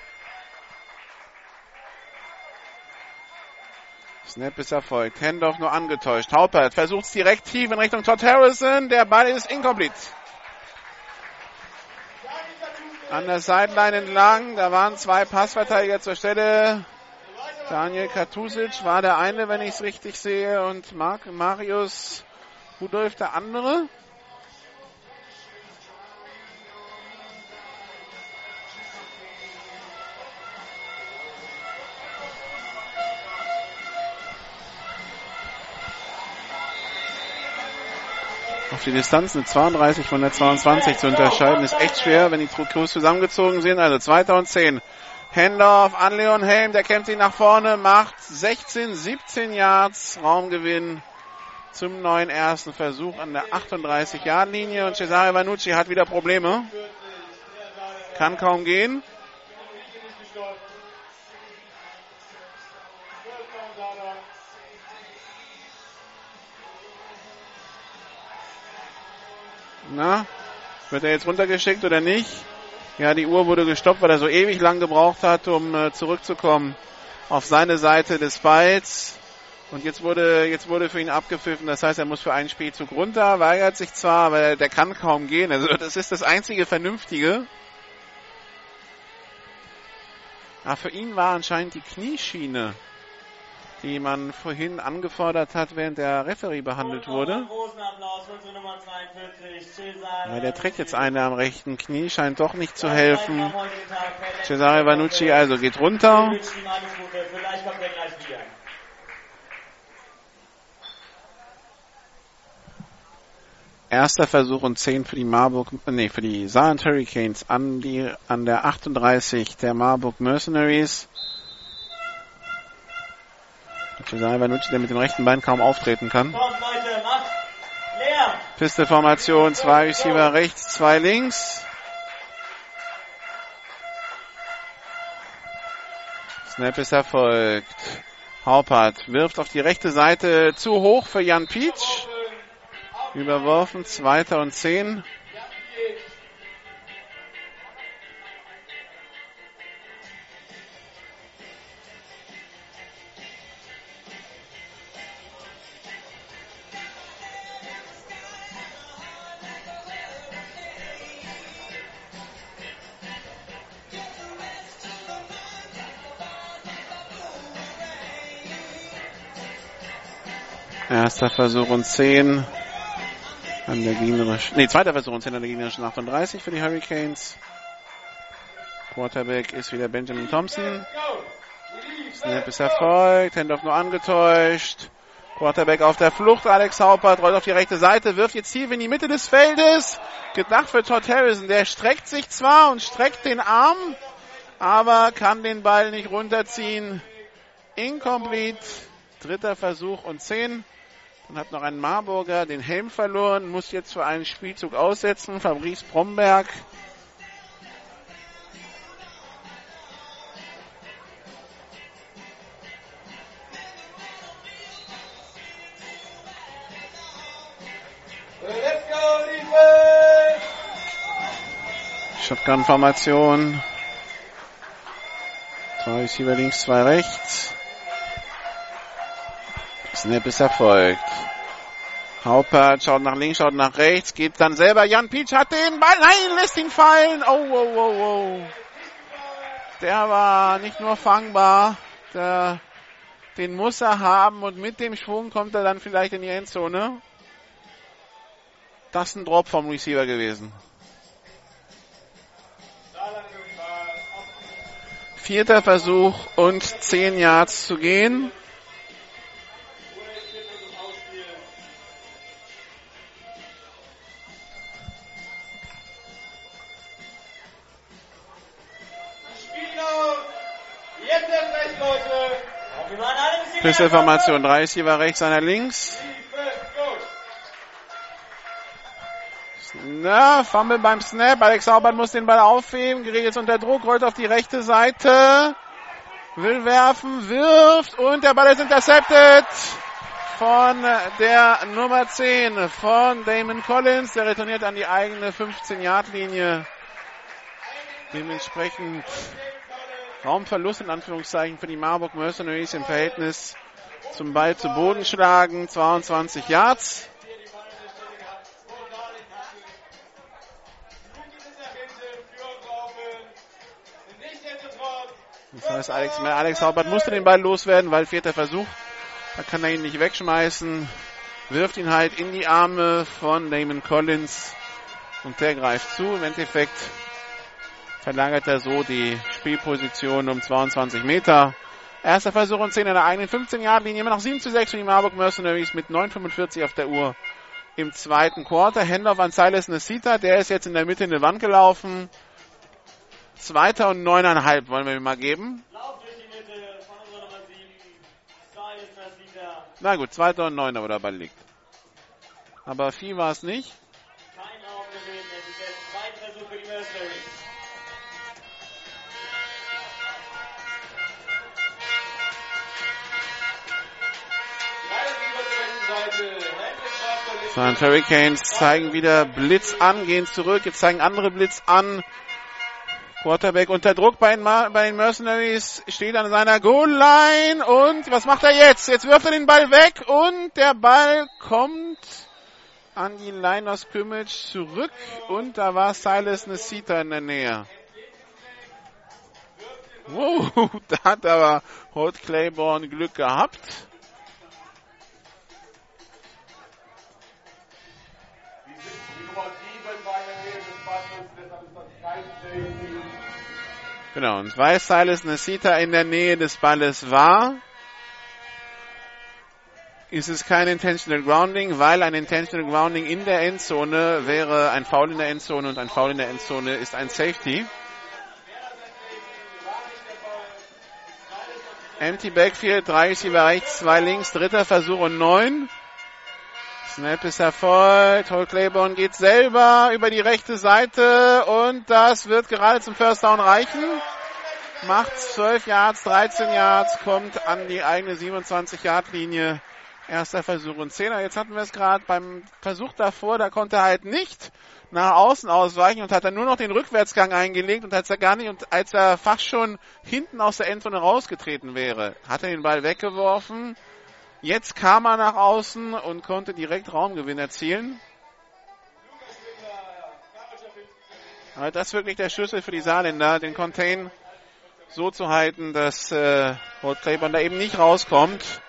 Speaker 4: Snap ist erfolgt. Handoff nur angetäuscht. Haupert versucht es direkt tief in Richtung Todd Harrison. Der Ball ist incomplete. An der Sideline entlang. Da waren zwei Passverteidiger zur Stelle. Daniel Katusic war der eine, wenn ich es richtig sehe, und Mark, Marius Rudolf der andere. Auf die Distanz eine 32 von der 22 zu unterscheiden ist echt schwer, wenn die Crews zusammengezogen sind. Also 2010. Handoff an Leon Helm, der kämpft sich nach vorne, macht 16, 17 Yards Raumgewinn zum neuen ersten Versuch an der 38 Yard Linie und Cesare Vanucci hat wieder Probleme. Kann kaum gehen. Na, wird er jetzt runtergeschickt oder nicht? Ja, die Uhr wurde gestoppt, weil er so ewig lang gebraucht hat, um äh, zurückzukommen auf seine Seite des Balls. Und jetzt wurde, jetzt wurde für ihn abgepfiffen. Das heißt, er muss für einen Spielzug runter, weigert sich zwar, aber der, kann kaum gehen. Also das ist das einzige Vernünftige. Aber für ihn war anscheinend die Knieschiene, die man vorhin angefordert hat, während der Referee behandelt wurde. Ja, der trägt jetzt eine am rechten Knie, scheint doch nicht zu helfen. Cesare Vanucci also geht runter.
Speaker 8: Er.
Speaker 4: Erster Versuch und 10 für die Marburg, nee, für die Saarland Hurricanes an die, an der 38 der Marburg Mercenaries. Cesare Vanucci, der mit dem rechten Bein kaum auftreten kann. Piste-Formation, zwei Receiver rechts, zwei links. Snap ist erfolgt. Haupert wirft auf die rechte Seite zu hoch für Jan Pietsch. Überworfen, zweiter und zehn. Erster Versuch und 10 an der gegnerischen, nee, zweiter Versuch und 10 an der gegnerischen 38 für die Hurricanes. Quarterback ist wieder Benjamin Thompson. Snap ist erfolgt, Handoff nur angetäuscht. Quarterback auf der Flucht, Alex Haupert rollt auf die rechte Seite, wirft jetzt tief in die Mitte des Feldes. Gedacht für Todd Harrison, der streckt sich zwar und streckt den Arm, aber kann den Ball nicht runterziehen. Incomplete, dritter Versuch und 10. Dann hat noch ein Marburger den Helm verloren, muss jetzt für einen Spielzug aussetzen. Fabrice Bromberg. Shotgun-Formation. Zwei Receiver links, zwei rechts. Snap ist erfolgt. Haupert schaut nach links, schaut nach rechts, geht dann selber. Jan Pietsch hat den Ball, nein, lässt ihn fallen. Oh, oh, oh, oh. Der war nicht nur fangbar, der, den muss er haben und mit dem Schwung kommt er dann vielleicht in die Endzone. Das ist ein Drop vom Receiver gewesen. Vierter Versuch und 10 Yards zu gehen. Schlüsselformation. Drei Receiver rechts, einer links. Na, Fumble beim Snap. Alex Saubert muss den Ball aufheben. Gerät jetzt unter Druck, rollt auf die rechte Seite. Will werfen, wirft und der Ball ist intercepted von der Nummer 10 von Damon Collins. Der retourniert an die eigene 15-Yard-Linie. Dementsprechend Raumverlust in Anführungszeichen für die Marburg Mercenaries im Verhältnis zum Ball zu Boden schlagen. 22 Yards. Das heißt, Alex, Alex Haubert musste den Ball loswerden, weil vierter Versuch. Da kann er ihn nicht wegschmeißen. Wirft ihn halt in die Arme von Damon Collins. Und der greift zu. Im Endeffekt verlagert er so die Spielposition um 22 Meter. Erster Versuch und 10 in der eigenen 15-Yard-Linie. Immer noch 7 zu 6 für die Marburg Mercenaries mit 9,45 auf der Uhr im zweiten Quarter. Handoff an Silas Nesita. Der ist jetzt in der Mitte in die Wand gelaufen. Zweiter und neuneinhalb wollen wir ihm mal geben.
Speaker 8: Lauf durch die Mitte von unserer Nummer 7. Silas Nasida.
Speaker 4: Na gut, zweiter und neuner, wo der Ball liegt. Aber viel war es nicht.
Speaker 8: Kein Raum gewesen. Es ist der zweite Versuch für die Mercenaries.
Speaker 4: Und Hurricanes zeigen wieder Blitz an, gehen zurück. Jetzt zeigen andere Blitz an. Quarterback unter Druck bei den, bei den Mercenaries, steht an seiner Goal-Line und was macht er jetzt? Jetzt wirft er den Ball weg und der Ball kommt an die Line of Scrimmage zurück und da war Silas Nesita in der Nähe. Wow, da hat aber Holt Claiborne Glück gehabt. Genau, und weil Silas Nesita in der Nähe des Balles war, ist es kein Intentional Grounding, weil ein Intentional Grounding in der Endzone wäre ein Foul in der Endzone und ein Foul in der Endzone ist ein Safety. Empty Backfield, drei Receiver rechts, zwei links, dritter Versuch und neun. Snap ist erfolgt. Hol Claiborne geht selber über die rechte Seite und das wird gerade zum First Down reichen. Macht 12 Yards, 13 Yards, kommt an die eigene 27 Yard Linie. Erster Versuch und Zehner. Jetzt hatten wir es gerade beim Versuch davor, da konnte er halt nicht nach außen ausweichen und hat dann nur noch den Rückwärtsgang eingelegt und als er gar nicht und als er fast schon hinten aus der Endzone rausgetreten wäre, hat er den Ball weggeworfen. Jetzt kam er nach außen und konnte direkt Raumgewinn erzielen. Aber das ist wirklich der Schlüssel für die Saarländer, den Contain so zu halten, dass äh, Holt Claiborne da eben nicht rauskommt.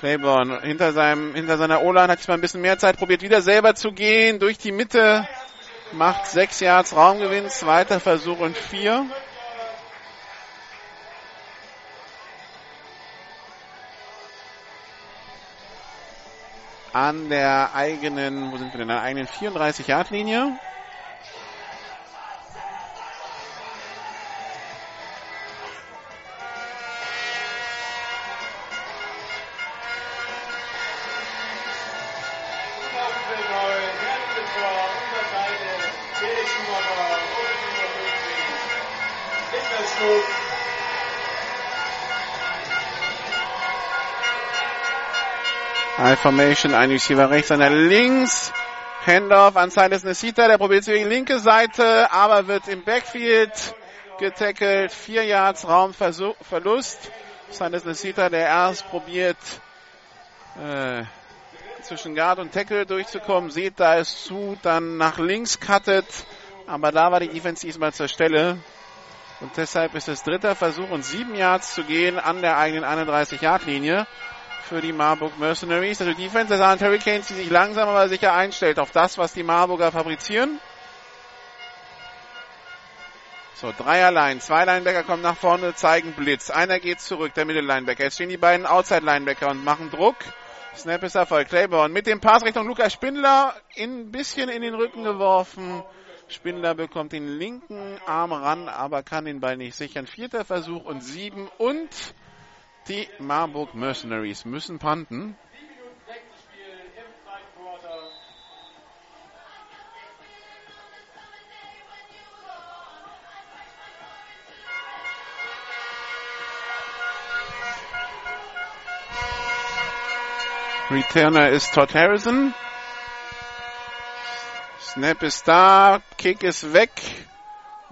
Speaker 4: Claiborne hinter seinem, hinter seiner O-Line hat sich mal ein bisschen mehr Zeit probiert, wieder selber zu gehen, durch die Mitte, macht sechs Yards Raumgewinn, zweiter Versuch und vier. An der eigenen, wo sind wir denn, an der eigenen 34-Yard-Linie. High Formation, ein Receiver rechts, einer links. Handoff an Silas Nesita, der probiert sich linke Seite, aber wird im Backfield getackelt. Vier Yards Raumverlust. Silas Nesita, der erst probiert, äh, zwischen Guard und Tackle durchzukommen, sieht, da ist zu, dann nach links cuttet, aber da war die Defense diesmal zur Stelle. Und deshalb ist es dritter Versuch und sieben Yards zu gehen an der eigenen 31-Yard-Linie für die Marburg Mercenaries. Also die Defense der Hurricanes, die sich langsam aber sicher einstellt auf das, was die Marburger fabrizieren. So, drei allein. Zwei Linebacker kommen nach vorne, zeigen Blitz. Einer geht zurück, der Mittellinebacker. Jetzt stehen die beiden Outside-Linebacker und machen Druck. Snap ist Erfolg. Claiborne mit dem Pass Richtung Lukas Spindler ein bisschen in den Rücken geworfen. Spindler bekommt den linken Arm ran, aber kann den Ball nicht sichern. Vierter Versuch und sieben und die Marburg Mercenaries müssen panten. Returner ist Todd Harrison. Snap ist da, Kick ist weg.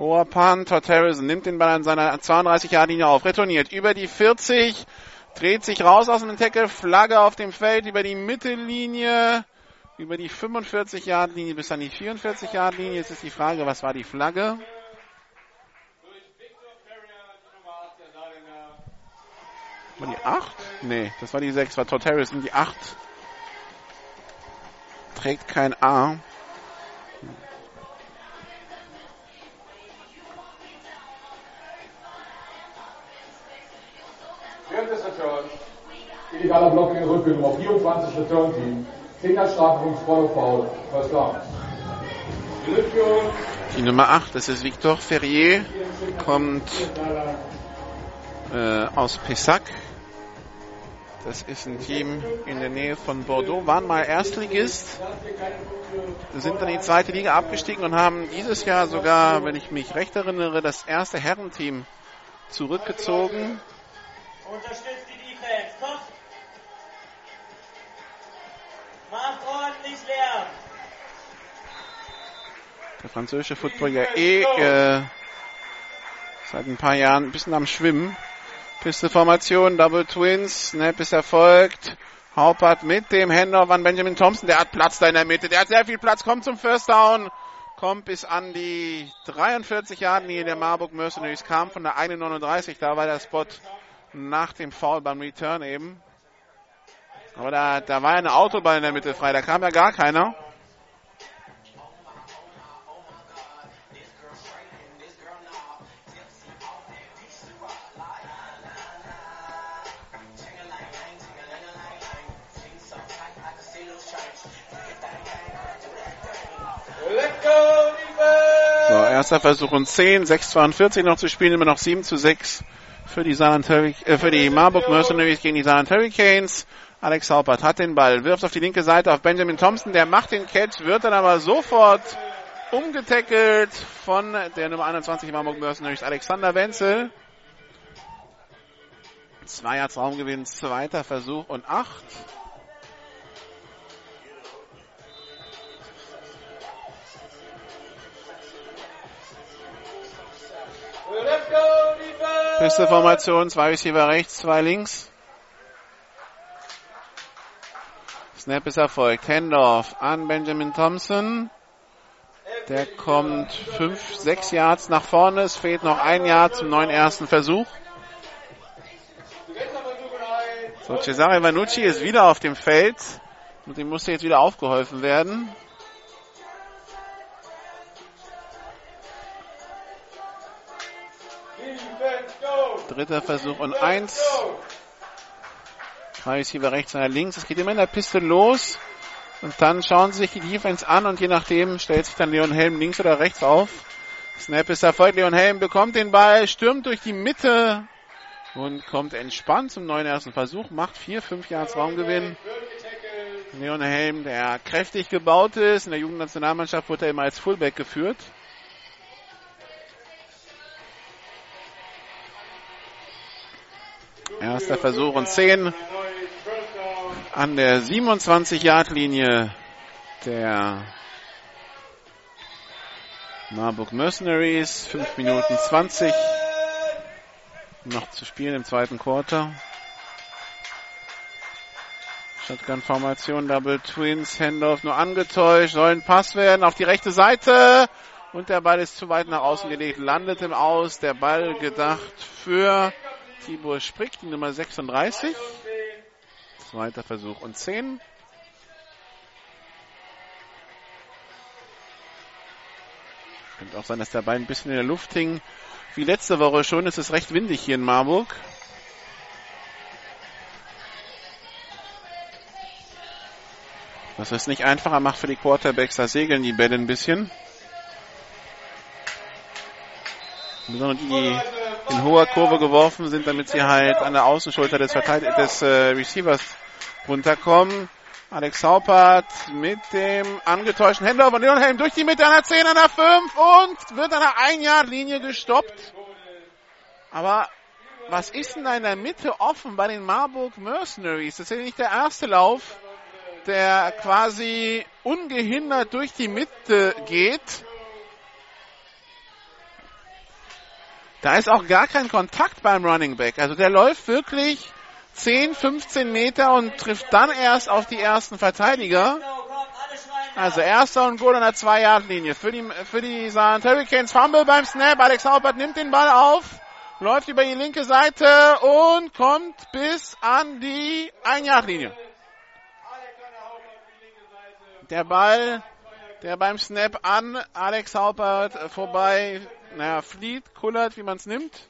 Speaker 4: Hoher Pan, Todd Harrison nimmt den Ball an seiner 32-Jahr-Linie auf, retourniert über die 40, dreht sich raus aus dem Tackle, Flagge auf dem Feld, über die Mittellinie, über die 45-Yard-Linie bis an die 44-Yard-Linie. Jetzt ist die Frage, was war die Flagge? War die 8? Nee, das war die 6, war Todd Harrison. Die 8 trägt kein A.
Speaker 7: illegaler Block in den Rücken, Nummer 24 Return Team. 10er Strafpunkt, Follow Foul, First Down.
Speaker 4: Die Nummer 8, das ist Victor Ferrier, kommt äh, aus Pessac. Das ist ein Team in der Nähe von Bordeaux, waren mal Erstligist, sind dann in die zweite Liga abgestiegen und haben dieses Jahr sogar, wenn ich mich recht erinnere, das erste Herrenteam zurückgezogen.
Speaker 8: Unterstützt die Defense. Kommt. Macht ordentlich Lärm.
Speaker 4: Der französische Football ja eh äh, seit ein paar Jahren ein bisschen am Schwimmen. Pisteformation, Double Twins, Snap ist erfolgt. Haupert mit dem Handoff an Benjamin Thompson. Der hat Platz da in der Mitte. Der hat sehr viel Platz. Kommt zum First Down. Kommt bis an die 43 Yard Linie der Marburg Mercenaries. Kam von der 1,39. Da war der Spot nach dem Foul beim Return eben. Aber da, da war ja eine Autobahn in der Mitte frei. Da kam ja gar keiner. So, erster Versuch und 10, 6,42 noch zu spielen, immer noch 7 zu 6 für die, äh, für die Marburg Mercenaries gegen die Saarland Hurricanes. Alex Haupert hat den Ball, wirft auf die linke Seite auf Benjamin Thompson, der macht den Catch, wird dann aber sofort umgetackelt von der Nummer 21 Marburg Mercenaries, Alexander Wenzel. Zwei Yards Raumgewinn, zweiter Versuch und acht. Beste Formation, zwei Receiver rechts, zwei links. Snap ist erfolgt. Handoff an Benjamin Thompson. Der kommt fünf, sechs Yards nach vorne. Es fehlt noch ein Jahr zum neuen ersten Versuch. So, Cesare Vanucci ist wieder auf dem Feld. Und ihm musste jetzt wieder aufgeholfen werden. Dritter Versuch und eins. Drei Receiver rechts, einer links. Es geht immer in der Piste los. Und dann schauen sie sich die Defense an und je nachdem stellt sich dann Leon Helm links oder rechts auf. Snap ist erfolgt. Leon Helm bekommt den Ball, stürmt durch die Mitte und kommt entspannt zum neuen ersten Versuch, macht vier, fünf Yards Raumgewinn. Leon Helm, der kräftig gebaut ist, in der Jugendnationalmannschaft wurde er immer als Fullback geführt. Erster Versuch und 10 an der 27-Yard-Linie der Marburg Mercenaries. 5 Minuten 20 noch zu spielen im zweiten Quarter. Shotgun-Formation, Double Twins, Handoff nur angetäuscht, soll ein Pass werden auf die rechte Seite und der Ball ist zu weit nach außen gelegt, landet im Aus, der Ball gedacht für Tibor Sprick, die Nummer 36. Zweiter Versuch und 10. Könnte auch sein, dass der Ball ein bisschen in der Luft hing. Wie letzte Woche schon, ist es recht windig hier in Marburg. Was es nicht einfacher macht für die Quarterbacks, da segeln die Bälle ein bisschen. Besonders die in hoher Kurve geworfen sind, damit sie halt an der Außenschulter des, Verteidig des äh, Receivers runterkommen. Alex Haupert mit dem angetäuschten Händler von Leonhelm durch die Mitte an der 10, an der 5 und wird an der 1-Yard-Linie gestoppt. Aber was ist denn da in der Mitte offen bei den Marburg Mercenaries? Das ist ja nicht der erste Lauf, der quasi ungehindert durch die Mitte geht. Da ist auch gar kein Kontakt beim Running Back. Also der läuft wirklich 10, 15 Meter und trifft dann erst auf die ersten Verteidiger. Also erster und Goal an der 2-Yard-Linie für die, für die Saarland Hurricanes. Fumble beim Snap. Alex Haupert nimmt den Ball auf, läuft über die linke Seite und kommt bis an die 1-Yard-Linie. Der Ball, der beim Snap an Alex Haupert vorbei, naja, flieht, kullert, wie man es nimmt.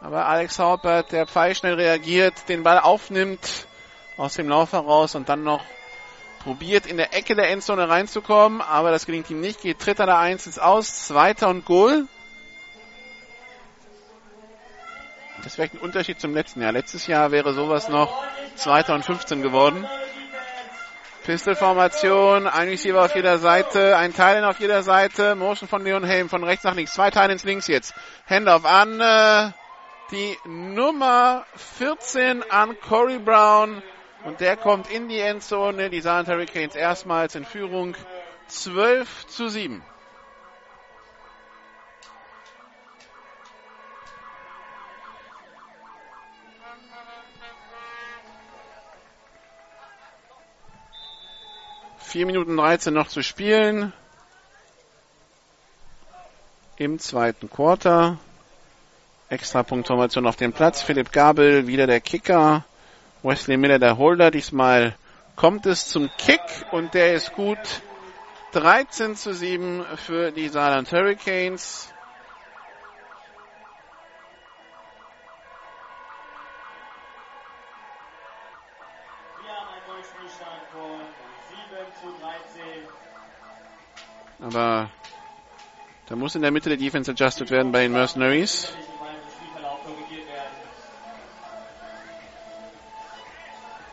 Speaker 4: Aber Alex Haupert, der pfeilschnell reagiert, den Ball aufnimmt aus dem Lauf heraus und dann noch probiert in der Ecke der Endzone reinzukommen, aber das gelingt ihm nicht, geht dritter der Eins ins Aus, zweiter und Goal. Das wäre ein Unterschied zum letzten Jahr. Letztes Jahr wäre sowas noch zweiter und 15 geworden. Pistol-Formation, ein Receiver auf jeder Seite, ein Teil auf jeder Seite, Motion von Leon Helm von rechts nach links, zwei Teile ins Links jetzt. Handoff an äh, die Nummer 14 an Corey Brown und der kommt in die Endzone. Die Saarland Hurricanes erstmals in Führung 12 zu 7. Vier Minuten 13 noch zu spielen. Im zweiten Quarter. Extrapunktformation auf dem Platz. Philipp Gabel, wieder der Kicker. Wesley Miller, der Holder. Diesmal kommt es zum Kick und der ist gut. 13 zu 7 für die Saarland Hurricanes. Aber da muss in der Mitte der Defense adjusted werden bei den Mercenaries.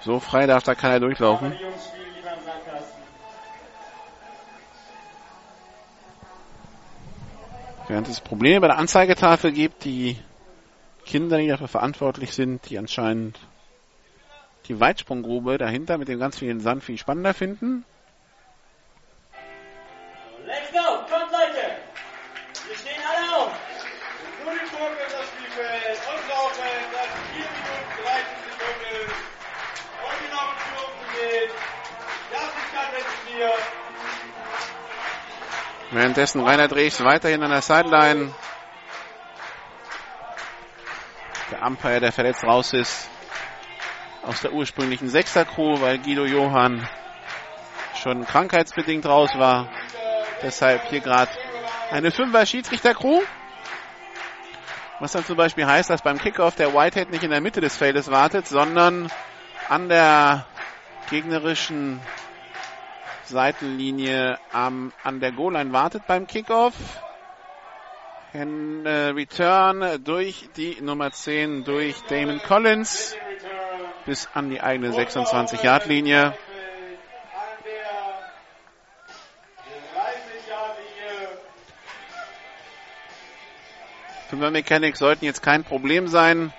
Speaker 4: So frei darf da keiner durchlaufen. Während es Probleme bei der Anzeigetafel gibt, die Kinder, die dafür verantwortlich sind, die anscheinend die Weitsprunggrube dahinter mit dem ganz vielen Sand viel spannender finden. Währenddessen Rainer Drees weiterhin an der Sideline. Umpire, der verletzt raus ist, aus der ursprünglichen Sechser-Crew, weil Guido Johann schon krankheitsbedingt raus war. Deshalb hier gerade eine Fünfer-Schiedsrichter-Crew. Was dann zum Beispiel heißt, dass beim Kickoff der Whitehead nicht in der Mitte des Feldes wartet, sondern an der gegnerischen Seitenlinie am, an der Goal-Line wartet beim Kickoff. In, äh, Return durch die Nummer 10 durch Damon Collins bis an die eigene 26-Yard-Linie. Fünfer Mechanics sollten jetzt kein Problem sein.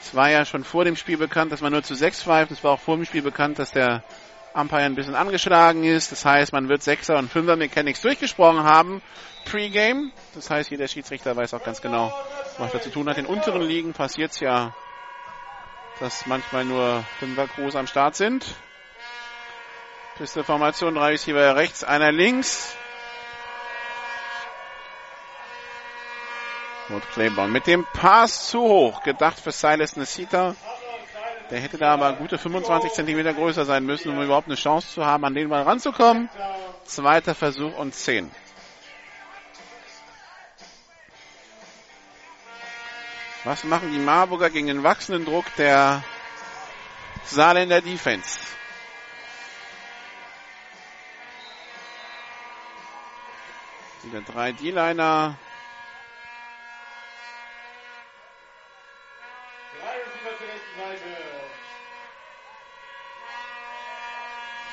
Speaker 4: Es war ja schon vor dem Spiel bekannt, dass man nur zu sechs pfeift. Es war auch vor dem Spiel bekannt, dass der Umpire ein bisschen angeschlagen ist. Das heißt, man wird Sechser und Fünfer Mechanics durchgesprochen haben. Pre-Game. Das heißt, jeder Schiedsrichter weiß auch ganz genau, was er zu tun hat. In unteren Ligen passiert es ja, dass manchmal nur Fünfer Crews am Start sind. Piste-Formation, drei Receiver rechts, einer links. Rod Claiborne mit dem Pass zu hoch, gedacht für Silas Nesita. Der hätte da aber gute 25 Zentimeter größer sein müssen, um überhaupt eine Chance zu haben, an den Ball ranzukommen. Zweiter Versuch und 10. Was machen die Marburger gegen den wachsenden Druck der Saarländer Defense? Wieder drei D-Liner.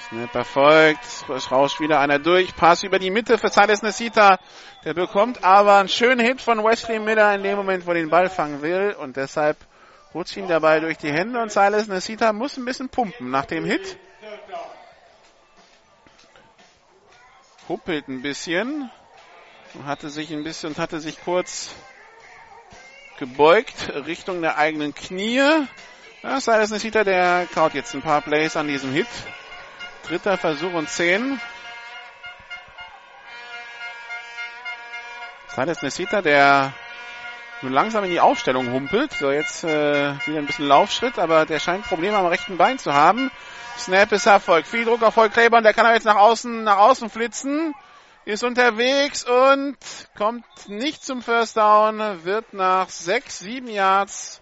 Speaker 4: Snap erfolgt. Es rauscht wieder einer durch. Pass über die Mitte für Silas Nesita. Der bekommt aber einen schönen Hit von Wesley Miller in dem Moment, wo er den Ball fangen will. Und deshalb rutscht ihm Ball durch die Hände und Silas Nesita muss ein bisschen pumpen nach dem Hit. Huppelt ein bisschen. Und hatte sich ein bisschen und hatte sich kurz gebeugt Richtung der eigenen Knie. Ja, Silas Nesita, der kaut jetzt ein paar Plays an diesem Hit. Dritter Versuch und 10. Silas Nesita, der nun langsam in die Aufstellung humpelt. So, jetzt äh, wieder ein bisschen Laufschritt, aber der scheint Probleme am rechten Bein zu haben. Snap ist Erfolg. Viel Druck auf Volk Kleber der kann aber jetzt nach außen, nach außen flitzen. Ist unterwegs und kommt nicht zum First Down, wird nach sechs, sieben Yards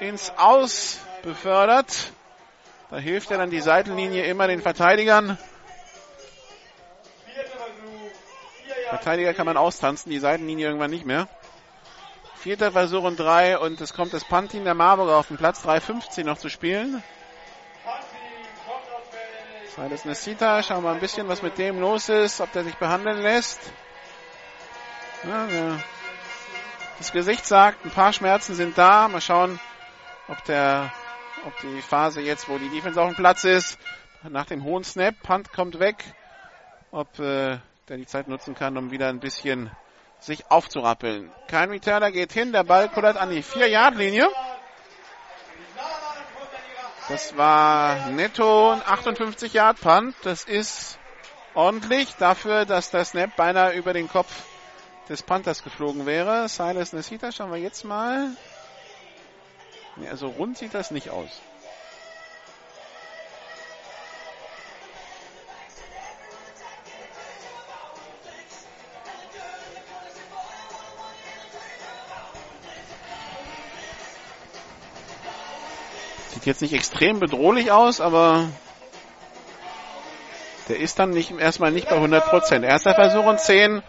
Speaker 4: ins Aus befördert. Da hilft er dann die Seitenlinie immer den Verteidigern. Verteidiger kann man austanzen, die Seitenlinie irgendwann nicht mehr. Vierter Versuch und drei und es kommt das Punt-Team der Marburger auf den Platz. 3,15 noch zu spielen. Silas Nesita, schauen wir ein bisschen, was mit dem los ist, ob der sich behandeln lässt. Ja, ja. Das Gesicht sagt, ein paar Schmerzen sind da. Mal schauen, ob der, ob die Phase jetzt, wo die Defense auf dem Platz ist, nach dem hohen Snap, Punt kommt weg, ob äh, der die Zeit nutzen kann, um wieder ein bisschen sich aufzurappeln. Kein Returner geht hin, der Ball kullert an die 4-Yard-Linie. Das war netto ein 58 Yard Punt. Das ist ordentlich dafür, dass der Snap beinahe über den Kopf des Panthers geflogen wäre. Silas Nesita, schauen wir jetzt mal. Also rund sieht das nicht aus. Sieht jetzt nicht extrem bedrohlich aus, aber der ist dann nicht, erstmal nicht bei 100 Prozent. Erster Versuch und 10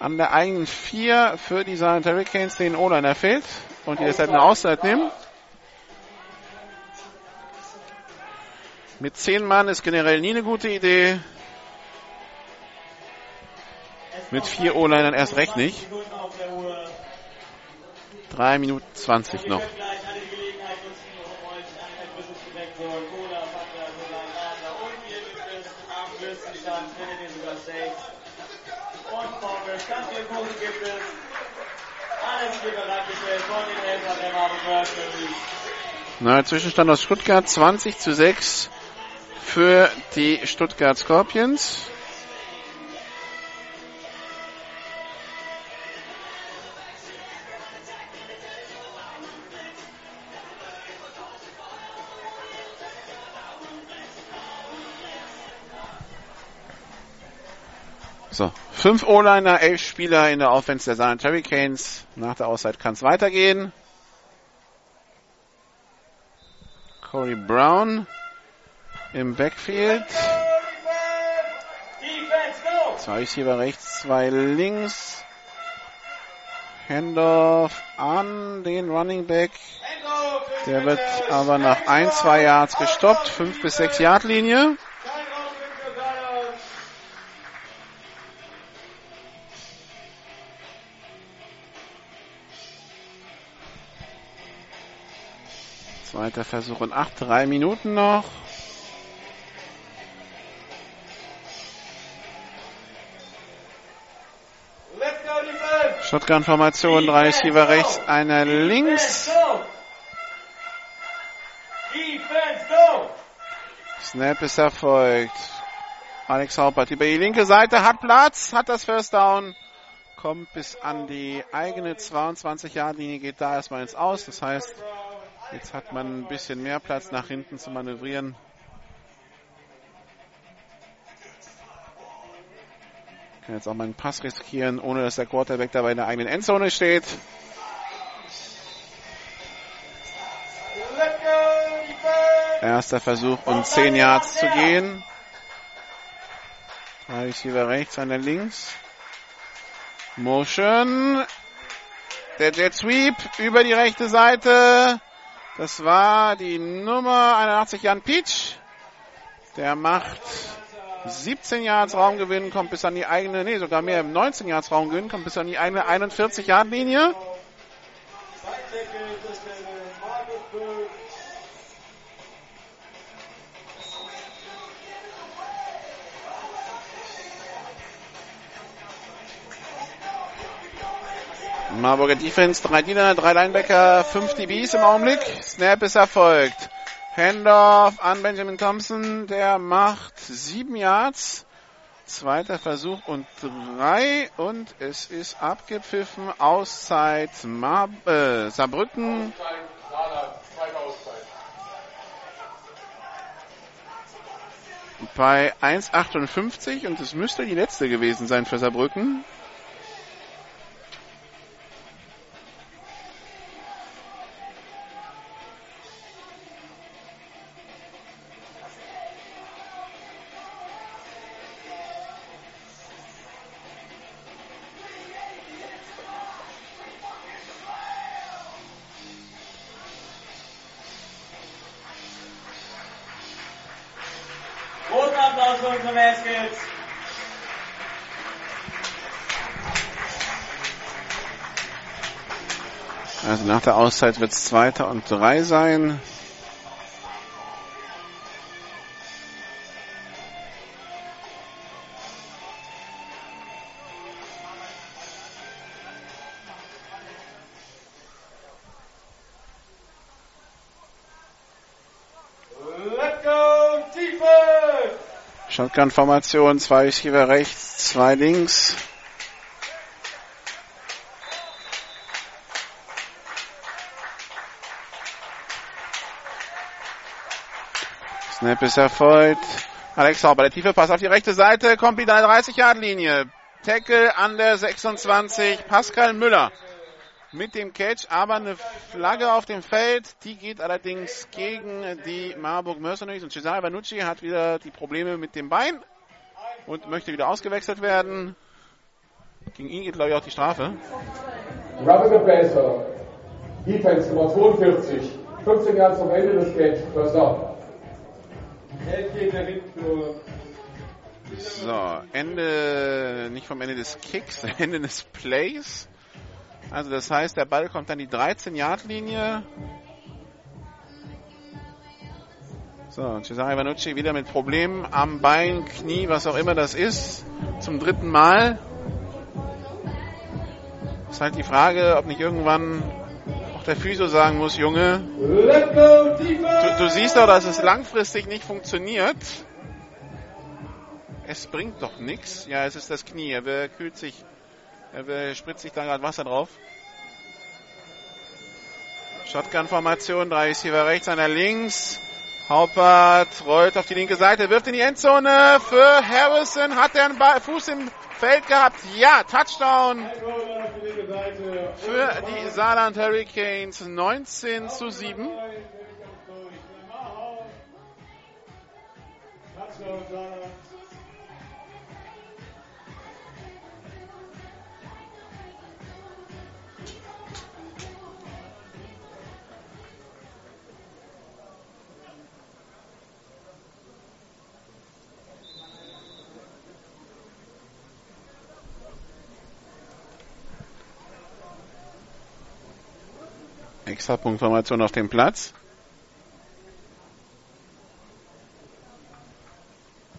Speaker 4: an der eigenen 4 für die Silent Hurricanes, den O-Liner fehlt und die deshalb eine Auszeit nehmen. Mit 10 Mann ist generell nie eine gute Idee. Mit 4 O-Linern erst recht nicht. 3 Minuten 20 noch. Na, Zwischenstand aus Stuttgart 20 zu 6 für die Stuttgart Scorpions. So, fünf O-Liner, elf Spieler in der Offense der Saarland Canes. Nach der Auszeit kann es weitergehen. Corey Brown im Backfield. Zwei Receiver rechts, zwei links. Handoff an den Running Back. Der wird aber nach ein, zwei Yards gestoppt. Fünf bis sechs Yard Linie. Zweiter Versuch und acht, drei Minuten noch. Shotgun-Formation, drei Receiver rechts, einer links. Snap ist erfolgt. Alex Haupert über die linke Seite hat Platz, hat das First Down, kommt bis an die eigene 22 Yard Linie, geht da erstmal ins Aus. Das heißt, jetzt hat man ein bisschen mehr Platz nach hinten zu manövrieren. Kann jetzt auch mal einen Pass riskieren, ohne dass der Quarterback dabei in der eigenen Endzone steht. Erster Versuch und 10 Yards zu gehen. Drei Receiver rechts, einer links. Motion. Der Jet Sweep über die rechte Seite. Das war die Nummer 81 Jan Peach. Der macht 17 Yards Raumgewinn, kommt bis an die eigene, nee, sogar mehr, 19 Yards Raumgewinn, kommt bis an die eigene 41 Yard Linie. Marburger Defense, drei Diener, drei Linebacker, fünf DBs im Augenblick. Snap ist erfolgt. Handoff an Benjamin Thompson, der macht sieben Yards. Zweiter Versuch und drei und es ist abgepfiffen. Auszeit Mar äh, Saarbrücken. Bei 1,58 und es müsste die letzte gewesen sein für Saarbrücken. Der Auszeit wird es Zweiter und Drei sein. Shotgun-Formation, zwei Receiver rechts, zwei links. Snap ist erfolgt. Alex Sauber, der tiefe Pass auf die rechte Seite, kommt wieder an der 30-Yard-Linie. Tackle an der 26, Pascal Müller mit dem Catch, aber eine Flagge auf dem Feld, die geht allerdings gegen die Marburg Mercenaries und Cesare Vanucci hat wieder die Probleme mit dem Bein und möchte wieder ausgewechselt werden. Gegen ihn geht, glaube ich, auch die Strafe.
Speaker 7: Rubber the Passer. Defense Nummer 42. 15 Jahre zum Ende des Games. First down.
Speaker 4: So, Ende, nicht vom Ende des Kicks, Ende des Plays. Also das heißt, der Ball kommt an die 13-Yard-Linie. So, Cesare Vanucci wieder mit Problemen am Bein, Knie, was auch immer das ist, zum dritten Mal. Ist halt die Frage, ob nicht irgendwann der Physio sagen muss, Junge, du, du siehst doch, dass es langfristig nicht funktioniert. Es bringt doch nichts. Ja, es ist das Knie. Er kühlt sich, er spritzt sich da gerade Wasser drauf. Shotgun-Formation, drei Receiver rechts, einer links. Haupert rollt auf die linke Seite, wirft in die Endzone für Harrison. Hat er einen Ball, Fuß im Feld gehabt? Ja, Touchdown für die Saarland Hurricanes 19 zu 7. Extrapunktformation auf dem Platz.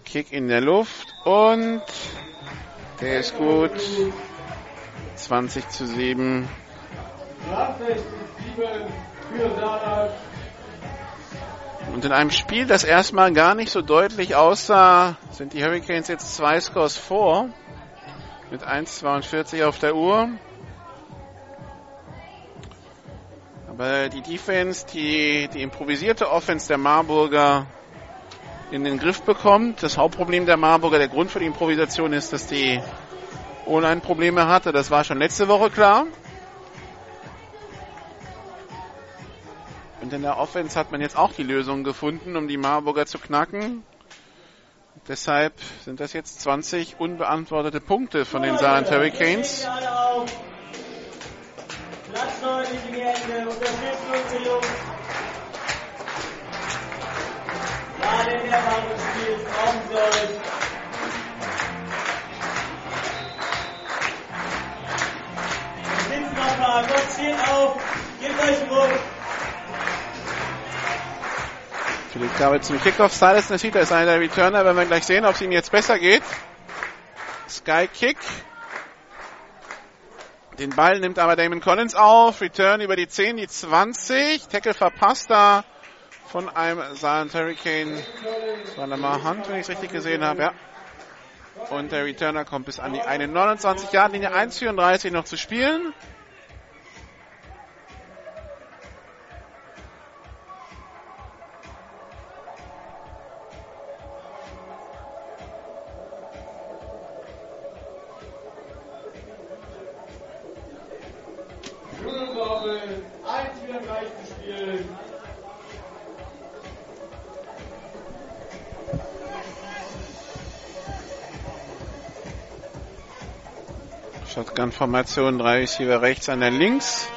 Speaker 4: Kick in der Luft und der ist gut. 20 zu 7. Und in einem Spiel, das erstmal gar nicht so deutlich aussah, sind die Hurricanes jetzt zwei Scores vor. Mit 1,42 auf der Uhr. Aber die Defense, die, die improvisierte Offense der Marburger in den Griff bekommt. Das Hauptproblem der Marburger, der Grund für die Improvisation ist, dass die O-Line Probleme hatte. Das war schon letzte Woche klar. Und in der Offense hat man jetzt auch die Lösung gefunden, um die Marburger zu knacken. Deshalb sind das jetzt 20 unbeantwortete Punkte von den Saarland Hurricanes.
Speaker 8: Platz 9 in die Hände, unterstützen unsere Jungs. Gerade in der Phase sie euch. Sitzt nochmal, konzentriert auf, gebt euch Druck.
Speaker 4: Philipp Gabe zum Kickoff. Silas Nasita ist einer der Returner. Wenn wir gleich sehen, ob es ihm jetzt besser geht. Sky Kick. Den Ball nimmt aber Damon Collins auf. Return über die 10, die 20. Tackle verpasst da von einem Silent Hurricane. Das war Lamar Hunt, wenn ich es richtig gesehen habe. Ja. Und der Returner kommt bis an die 29 Yard Linie 1,34 noch zu spielen.
Speaker 1: Schulbabel, 1,34 zu spielen.
Speaker 4: Shotgun-Formation, drei Receiver rechts, einer links.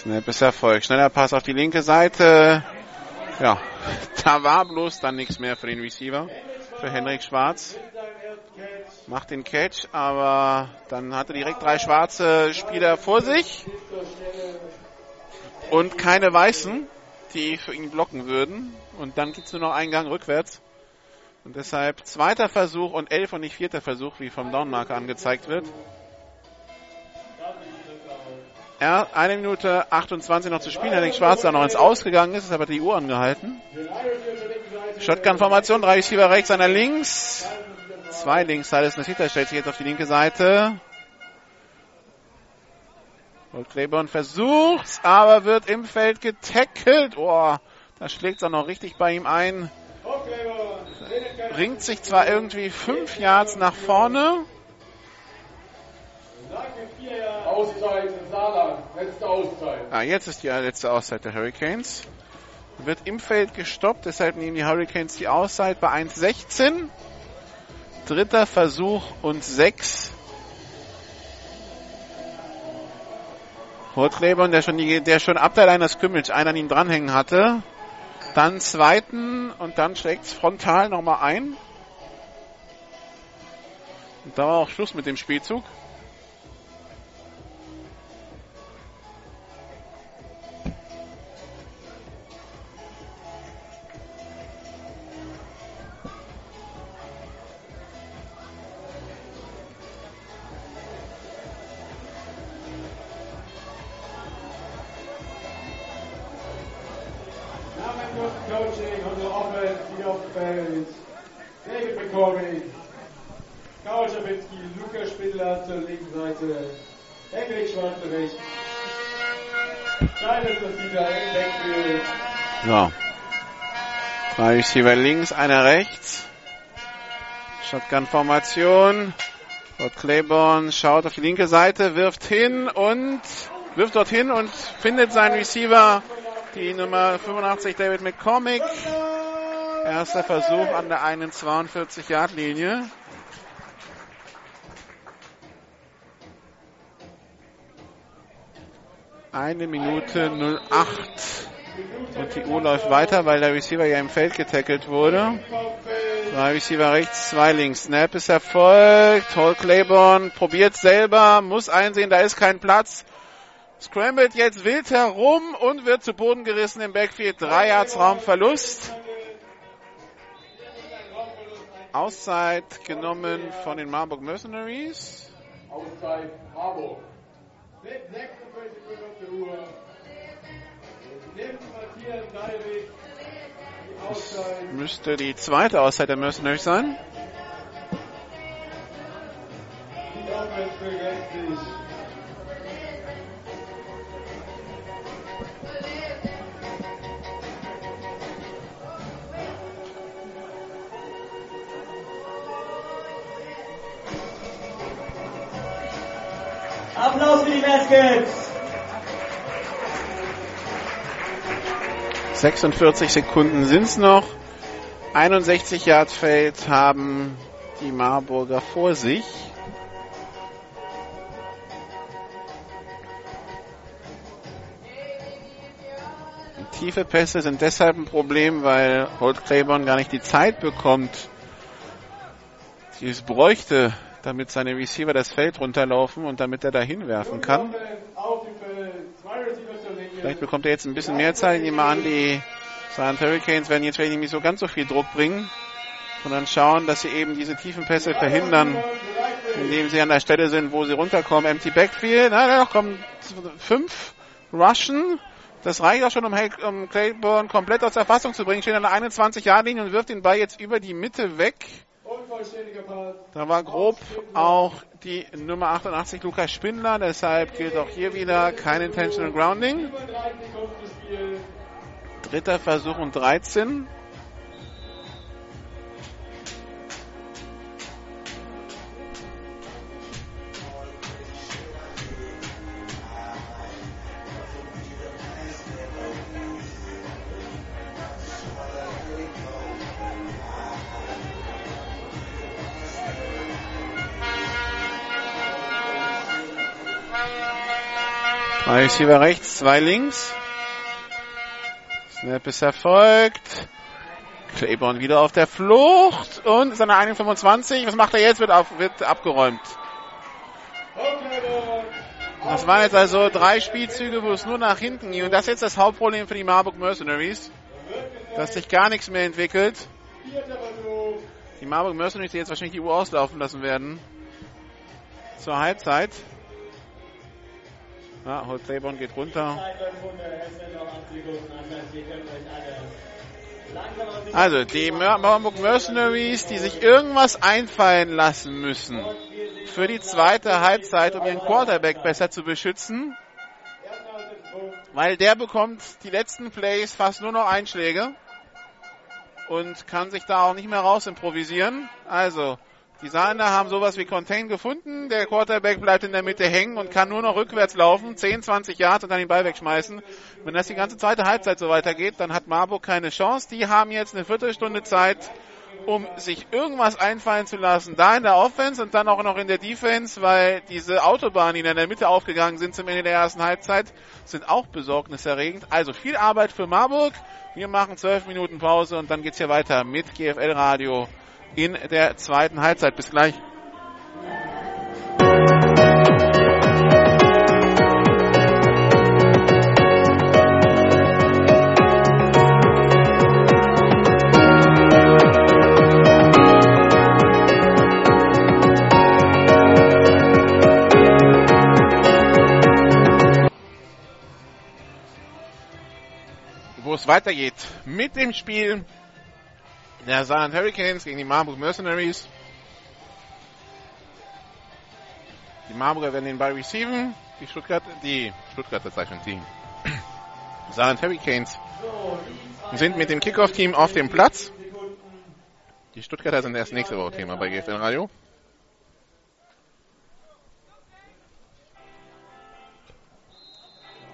Speaker 4: Snap ist Erfolg. Schneller Pass auf die linke Seite. Ja, da war bloß dann nichts mehr für den Receiver. Für Henrik Schwarz. Macht den Catch, aber dann hatte direkt drei schwarze Spieler vor sich. Und keine weißen, die für ihn blocken würden. Und dann gibt es nur noch einen Gang rückwärts. Und deshalb zweiter Versuch und elf und nicht vierter Versuch, wie vom Downmarker angezeigt wird. Ja, eine Minute 28 noch zu spielen. Henrik Schwarz da noch ins Ausgegangen ist, ist aber die Uhr angehalten. Shotgun-Formation, drei Receiver rechts, einer links. Zwei links, Silas Nasita stellt sich jetzt auf die linke Seite. Und Claiborne versucht's, aber wird im Feld getackelt. Oh, da schlägt es auch noch richtig bei ihm ein. Bringt sich zwar irgendwie fünf Yards nach vorne.
Speaker 7: Auszeit Saarland. Letzte Auszeit.
Speaker 4: Ah, jetzt ist die letzte Auszeit der Hurricanes. Wird im Feld gestoppt, deshalb nehmen die Hurricanes die Auszeit bei 1,16. Dritter Versuch und 6. Hortleber, der schon, der schon ab der Line Scrimmage einen an ihm dranhängen hatte. Dann zweiten und dann schlägt es frontal nochmal ein. Und da war auch Schluss mit dem Spielzug.
Speaker 1: Spindler zur linken Seite, Henrik Schwarz rechts. Kleines, das dieser Backfield.
Speaker 4: So. Drei Receiver links, einer rechts. Shotgun-Formation. Dort Claiborne schaut auf die linke Seite, wirft hin und wirft dorthin und findet seinen Receiver, die Nummer 85 David McCormick. Erster Versuch an der 41 Yard Linie. Eine Minute 08 und die Uhr läuft weiter, weil der Receiver ja im Feld getackelt wurde. Zwei Receiver rechts, zwei links. Snap ist erfolgt. Hall Claiborne probiert selber, muss einsehen, da ist kein Platz. Scrambled jetzt wild herum und wird zu Boden gerissen im Backfield. Drei Yards Raumverlust. Auszeit genommen von den Marburg Mercenaries.
Speaker 7: Auszeit Marburg.
Speaker 1: 46 auf der Uhr. Nimmt Matthias Dalwig die Auszeit.
Speaker 4: Müsste die zweite Auszeit der Mercenaries sein.
Speaker 1: Die Offense begrenzt sich.
Speaker 8: Applaus für die Baskets.
Speaker 4: 46 Sekunden sind's noch. 61 Yards Feld haben die Marburger vor sich. Tiefe Pässe sind deshalb ein Problem, weil Holt Claiborne gar nicht die Zeit bekommt, die es bräuchte, damit seine Receiver das Feld runterlaufen und damit er da hinwerfen kann. Vielleicht bekommt er jetzt ein bisschen mehr Zeit. Ich nehme an, die Silent Hurricanes werden jetzt vielleicht nicht so ganz so viel Druck bringen, sondern schauen, dass sie eben diese tiefen Pässe verhindern, indem sie an der Stelle sind, wo sie runterkommen. Empty Backfield, na, da kommen fünf Rushen. Das reicht auch schon, um, Hel- um Claiborne komplett aus der Fassung zu bringen. Steht an der 21-Jahr-Linie und wirft den Ball jetzt über die Mitte weg. Da war grob auch die Nummer 88 Lukas Spindler, deshalb gilt auch hier wieder kein Intentional Grounding.
Speaker 1: 35 Sekunden zu spielen.
Speaker 4: Dritter Versuch und 13. Receiver rechts, zwei links. Snap ist erfolgt. Claiborne wieder auf der Flucht und ist an der 1,25. Was macht er jetzt? Wird, auf, wird abgeräumt. Das waren jetzt also drei Spielzüge, wo es nur nach hinten ging. Und das ist jetzt das Hauptproblem für die Marburg Mercenaries, dass sich gar nichts mehr entwickelt. Die Marburg Mercenaries, die jetzt wahrscheinlich die Uhr auslaufen lassen werden. Zur Halbzeit. Ja, Claiborne geht runter.
Speaker 8: Zeit läuft runter. Es sind noch 8 Sekunden. Anscheinend, ihr könnt euch alle langsam aus dem
Speaker 4: Also, die Marburg Mercenaries, die sich irgendwas einfallen lassen müssen für die zweite Halbzeit, um ihren Quarterback besser zu beschützen, weil der bekommt die letzten Plays fast nur noch Einschläge und kann sich da auch nicht mehr raus improvisieren. Also, die Sahner haben sowas wie Contain gefunden. Der Quarterback bleibt in der Mitte hängen und kann nur noch rückwärts laufen, 10, 20 Yards und dann den Ball wegschmeißen. Wenn das die ganze zweite Halbzeit so weitergeht, dann hat Marburg keine Chance. Die haben jetzt eine Viertelstunde Zeit, um sich irgendwas einfallen zu lassen. Da in der Offense und dann auch noch in der Defense, weil diese Autobahnen, die in der Mitte aufgegangen sind zum Ende der ersten Halbzeit, sind auch besorgniserregend. Also viel Arbeit für Marburg. Wir machen zwölf Minuten Pause und dann geht's hier weiter mit GFL Radio in der zweiten Halbzeit. Bis gleich. Wo es weitergeht mit dem Spiel der Saarland Hurricanes gegen die Marburg Mercenaries. Die Marburger werden den Ball receiven. Die Stuttgart, die Stuttgarter schon, die Saarland Hurricanes sind mit dem Kickoff-Team auf dem Platz. Die Stuttgarter sind erst nächste Woche Thema bei GFL Radio.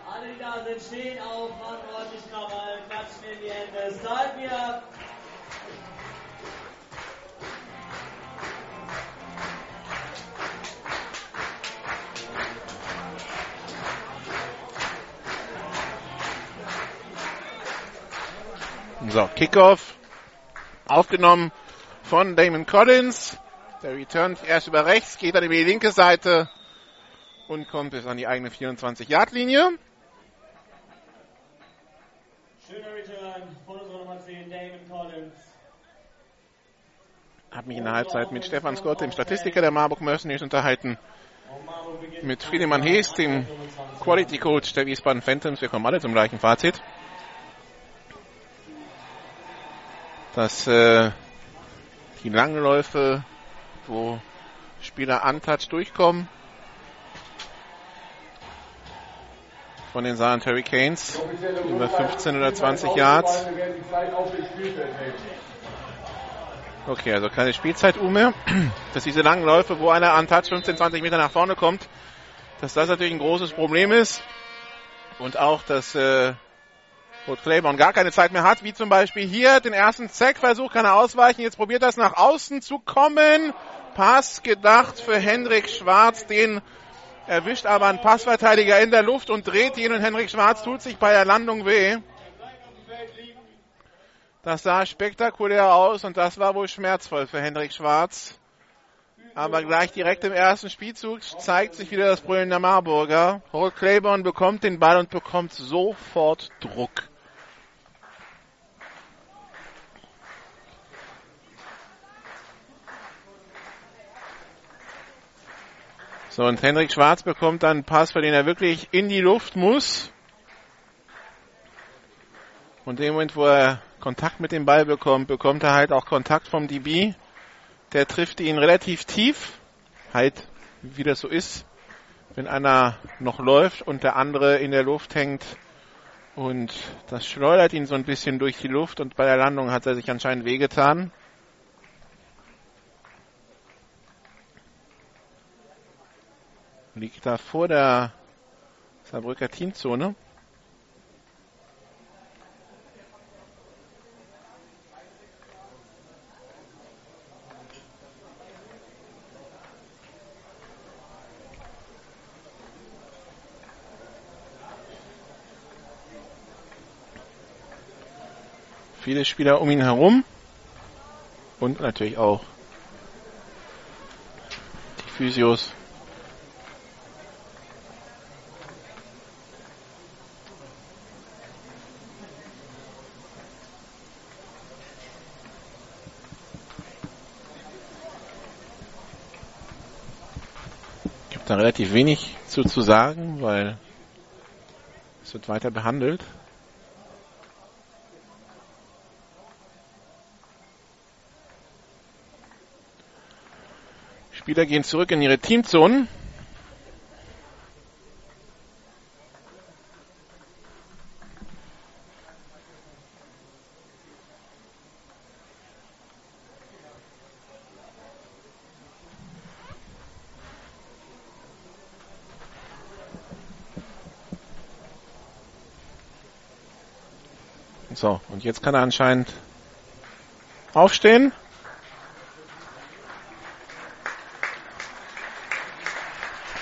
Speaker 8: Alle, die da sind, stehen auf, machen ordentlich Krawall, klatschen in die Hände. Start wieder.
Speaker 4: So, Kickoff. Aufgenommen von Damon Collins. Der returnt erst über rechts, geht dann über die linke Seite und kommt bis an die eigene 24-Yard-Linie.
Speaker 8: Schöner Return von unserer Nummer 10, Damon Collins.
Speaker 4: Hab mich in der Halbzeit mit Stefan Scott, dem Statistiker der Marburg Mercenaries, unterhalten. Mit Friedemann Hees, dem Quality Coach der Wiesbaden Phantoms. Wir kommen alle zum gleichen Fazit. Dass äh, die Langläufe, wo Spieler untouched durchkommen, von den Saarland Hurricanes über 15 oder 20 Yards. Okay, also keine Spielzeit Ume. Dass diese langen Läufe, wo einer an Touch 15, 20 Meter nach vorne kommt, dass das natürlich ein großes Problem ist. Und auch, dass äh, Rod Claiborne gar keine Zeit mehr hat, wie zum Beispiel hier den ersten Zack-Versuch, kann er ausweichen. Jetzt probiert das nach außen zu kommen. Pass gedacht für Hendrik Schwarz, den erwischt aber ein Passverteidiger in der Luft und dreht ihn und Henrik Schwarz tut sich bei der Landung weh. Das sah spektakulär aus und das war wohl schmerzvoll für Hendrik Schwarz. Aber gleich direkt im ersten Spielzug zeigt sich wieder das Brüllen der Marburger. Holt Claiborne bekommt den Ball und bekommt sofort Druck. So, und Hendrik Schwarz bekommt dann einen Pass, für den er wirklich in die Luft muss. Und in dem Moment, wo er Kontakt mit dem Ball bekommt, bekommt er halt auch Kontakt vom DB. Der trifft ihn relativ tief. Halt, wie das so ist, wenn einer noch läuft und der andere in der Luft hängt. Und das schleudert ihn so ein bisschen durch die Luft und bei der Landung hat er sich anscheinend wehgetan. Liegt da vor der Saarbrücker Teamzone. Viele Spieler um ihn herum. Und natürlich auch die Physios. Da relativ wenig zu, zu sagen, weil es wird weiter behandelt. Spieler gehen zurück in ihre Teamzonen. So, und jetzt kann er anscheinend aufstehen.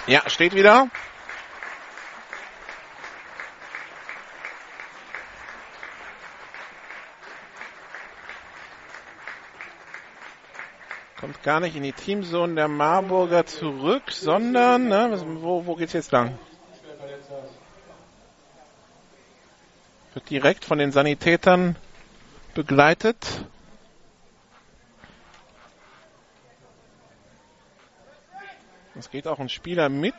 Speaker 4: Ja, steht wieder. Kommt gar nicht in die Teamzone der Marburger zurück, sondern, ne, wo, wo geht's jetzt lang? Direkt von den Sanitätern begleitet. Es geht auch ein Spieler mit.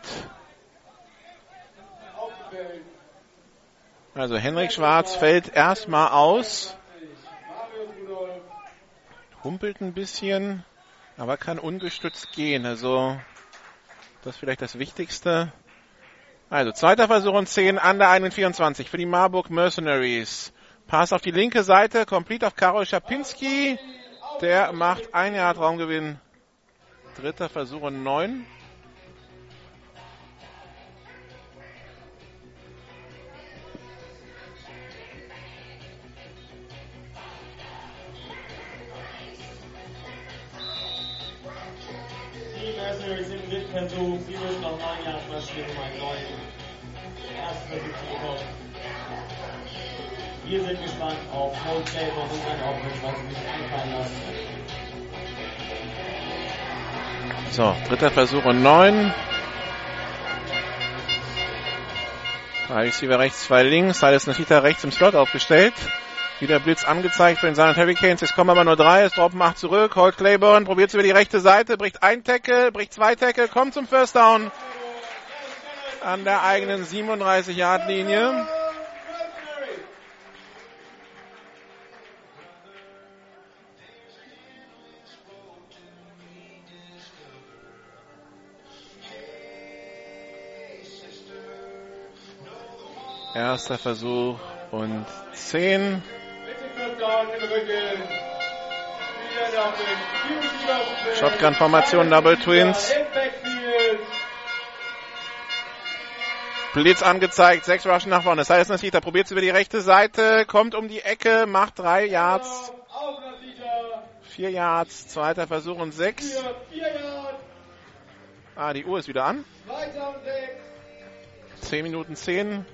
Speaker 4: Also Henrik Schwarz fällt erstmal aus. Humpelt ein bisschen, aber kann ungestützt gehen. Also das ist vielleicht das Wichtigste. Also zweiter Versuch und 10 an der 21 für die Marburg Mercenaries. Pass auf die linke Seite, complete auf Karol Schapinski. Der macht ein Jahr Raumgewinn. Dritter Versuch und 9.
Speaker 8: Wir sind gespannt auf Paul Claymore und seine Offense, was sie sich einfallen lassen.
Speaker 4: So, dritter Versuch und 9. Drei Receiver rechts, zwei links. Ist Nikita rechts im Slot aufgestellt. Wieder Blitz angezeigt für den San Hurricanes. Jetzt kommen aber nur drei. Es droppen acht zurück. Holt Claiborne, probiert es über die rechte Seite, bricht ein Tackle, bricht zwei Tackle, kommt zum First Down. An der eigenen 37-Yard-Linie. Erster Versuch und 10. Shotgun-Formation, Double Twins. Blitz angezeigt, sechs Rushen nach vorne. Das heißt, Nasita probiert es über die rechte Seite, kommt um die Ecke, macht drei Yards. Vier Yards, zweiter Versuch und sechs. Ah, die Uhr ist wieder an. Zehn Minuten zehn.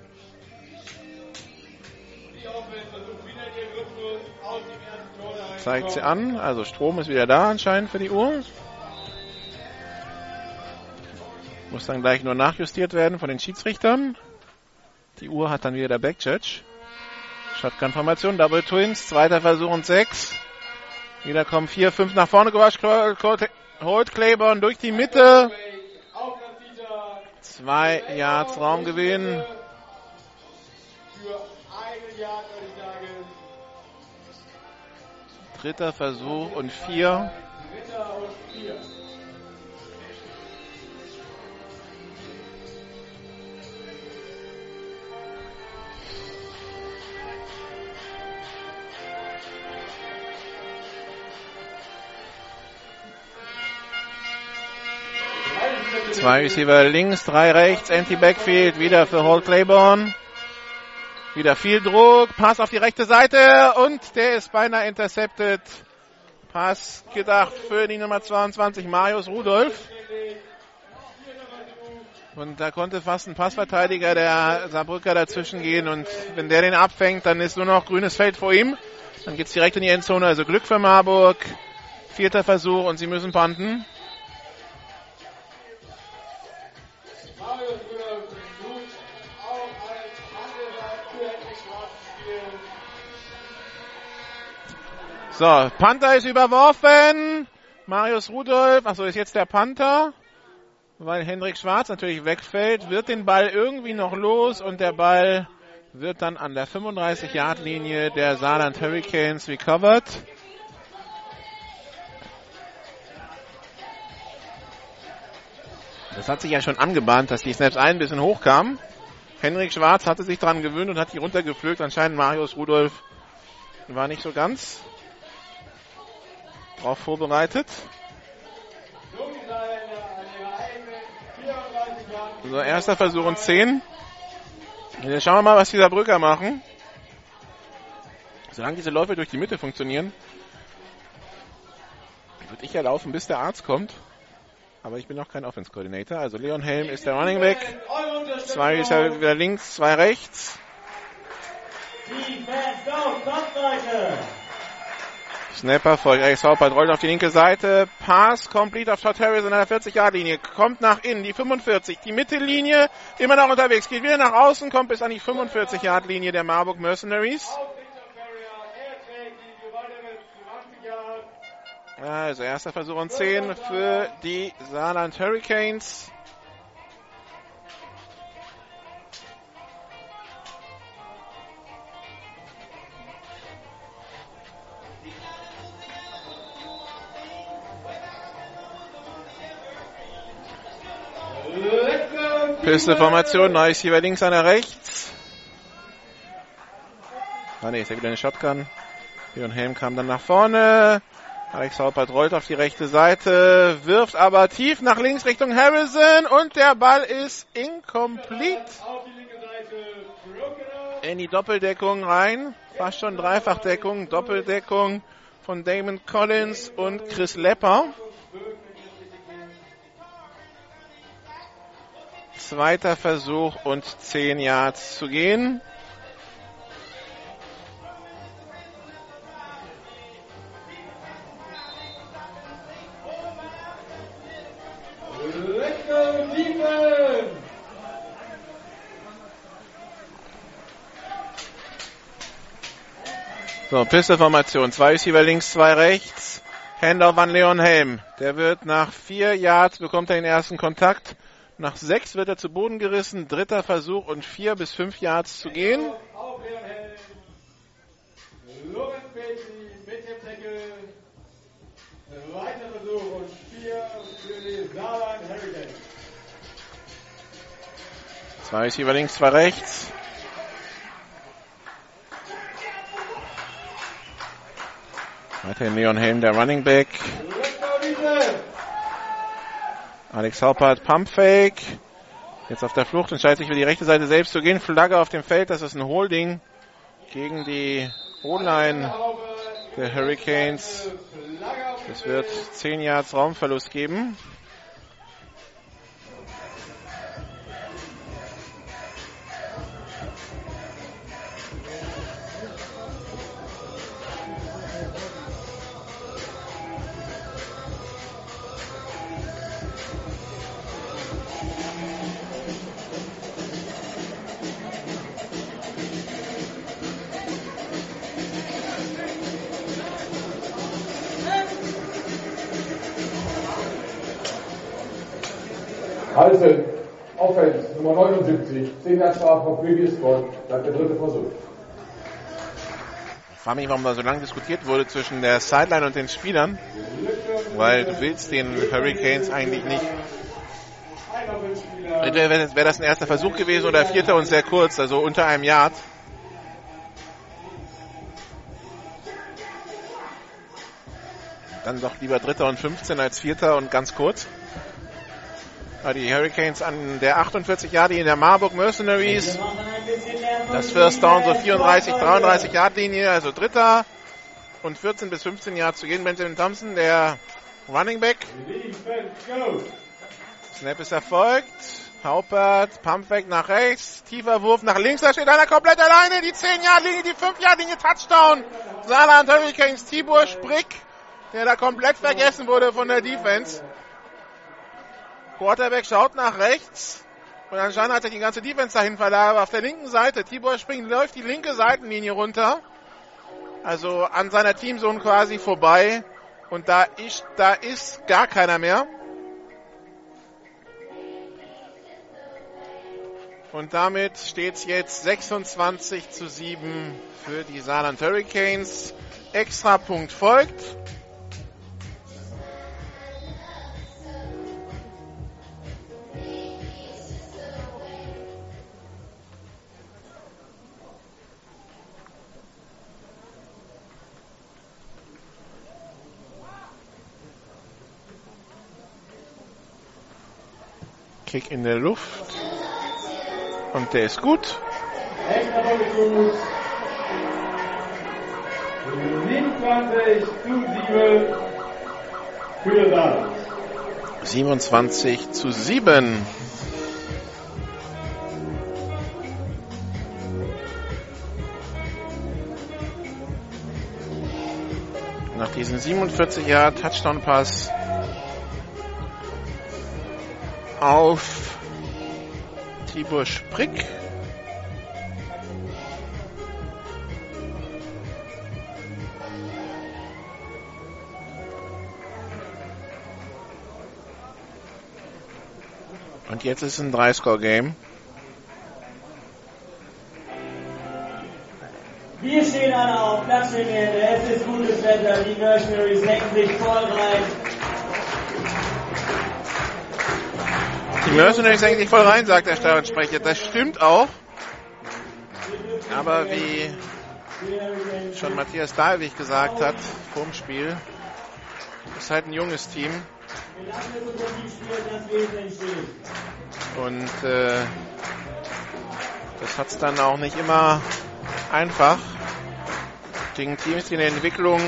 Speaker 4: Zeigt sie an. Also Strom ist wieder da anscheinend für die Uhr. Muss dann gleich nur nachjustiert werden von den Schiedsrichtern. Die Uhr hat dann wieder der Backjudge. Shotgun-Formation, Double Twins, zweiter Versuch und sechs. Wieder kommen vier, fünf nach vorne gewascht. Holt Claiborne durch die Mitte. Zwei Yards Raumgewinn. Dritter Versuch und vier. Zwei Receiver links, drei rechts, Anti-Backfield, wieder für Hall Claiborne. Wieder viel Druck, Pass auf die rechte Seite und der ist beinahe intercepted. Pass gedacht für die Nummer 22, Marius Rudolph. Und da konnte fast ein Passverteidiger der Saarbrücker dazwischen gehen und wenn der den abfängt, dann ist nur noch grünes Feld vor ihm. Dann geht's direkt in die Endzone, also Glück für Marburg. Vierter Versuch und sie müssen panten. So, Panther ist überworfen. Marius Rudolph, achso, ist jetzt der Panther, weil Hendrik Schwarz natürlich wegfällt, wird den Ball irgendwie noch los und der Ball wird dann an der 35-Yard-Linie der Saarland Hurricanes recovered. Das hat sich ja schon angebahnt, dass die Snaps ein bisschen hochkamen. Henrik Schwarz hatte sich daran gewöhnt und hat die runtergepflügt. Anscheinend Marius Rudolph war nicht so ganz drauf vorbereitet. So, erster Versuch und 10. Jetzt schauen wir mal, was die Saarbrücker machen. Solange diese Läufe durch die Mitte funktionieren, würde ich ja laufen, bis der Arzt kommt. Aber ich bin noch kein Offense Coordinator. Also Leon Helm ist der Running Back. Zwei ist er wieder links, zwei rechts. Snapper vor Alex Haupert rollt auf die linke Seite. Pass complete auf Todd Harris in der 40-Yard-Linie. Kommt nach innen, die 45. Die Mittellinie immer noch unterwegs. Geht wieder nach außen, kommt bis an die 45-Yard-Linie der Marburg Mercenaries. Also erster Versuch und 10 für die Saarland Hurricanes. Pistol-Formation, neues hier links, einer rechts. Ah ne, ist ja wieder eine Shotgun. Leon Helm kam dann nach vorne. Alex Haupert rollt auf die rechte Seite, wirft aber tief nach links Richtung Harrison und der Ball ist incomplete. In die Doppeldeckung rein. Fast schon Dreifachdeckung, Doppeldeckung von Damon Collins und Chris Lepper. Zweiter Versuch und 10 Yards zu gehen. So, Pistolformation. Zwei Receiver links, zwei rechts. Handoff an Leon Helm. Der wird nach vier Yards bekommt er den ersten Kontakt. Nach sechs wird er zu Boden gerissen. Dritter Versuch und vier bis fünf Yards zu gehen. Zwei Receiver links, zwei rechts. Weiterhin Leon Helm, der Running Back. Alex Haupert, Pumpfake. Jetzt auf der Flucht, entscheidet sich für die rechte Seite selbst zu gehen. Flagge auf dem Feld, das ist ein Holding gegen die O-Line der Hurricanes. Es wird 10 Yards Raumverlust geben.
Speaker 7: Halten, Offense, Nummer 79, 10 Jahre auf Previous Spot, bleibt der dritte Versuch.
Speaker 4: Ich frage mich, warum da so lange diskutiert wurde zwischen der Sideline und den Spielern, weil du willst den Hurricanes eigentlich nicht. Wäre wär das ein erster Versuch gewesen oder vierter und sehr kurz, also unter einem Yard. Dann doch lieber dritter und 15 als vierter und ganz kurz. Die Hurricanes an der 48 Yard in der Marburg Mercenaries. Das First Down so 34, 33 Yard Linie, also dritter und 14 bis 15 Yard zu gehen. Benjamin Thompson, der Running Back. Snap ist erfolgt. Haupert, Pumpback nach rechts, tiefer Wurf nach links, da steht einer komplett alleine, die 10 Yard Linie, die 5 Yard Linie, Touchdown. Saarland Hurricanes, Tibur Sprick, der da komplett vergessen wurde von der Defense. Quarterback schaut nach rechts. Und anscheinend hat er die ganze Defense dahin verlagert. Auf der linken Seite, Tibor springt, läuft die linke Seitenlinie runter. Also an seiner Teamzone quasi vorbei. Und da ist, da ist gar keiner mehr. Und damit steht es jetzt 26 zu 7 für die Saarland Hurricanes. Extrapunkt folgt. Kick in der Luft. Und der ist gut.
Speaker 1: 27 zu 7 für Saarland.
Speaker 4: 27 zu 7. Nach diesem 47 Jahr Touchdown Pass auf Tibor Sprick. Und jetzt ist ein Dreiscore-Game.
Speaker 8: Wir stehen alle auf, Hände, es ist gutes Wetter, die Mercenaries hängen sich voll rein.
Speaker 4: Die Mercenaries hängen sich voll rein, sagt der Stadionsprecher. Das stimmt auch. Aber wie schon Matthias Dahlwig gesagt hat vor dem Spiel, ist halt ein junges Team. Und äh, das hat es dann auch nicht immer einfach gegen Teams, die in der Entwicklung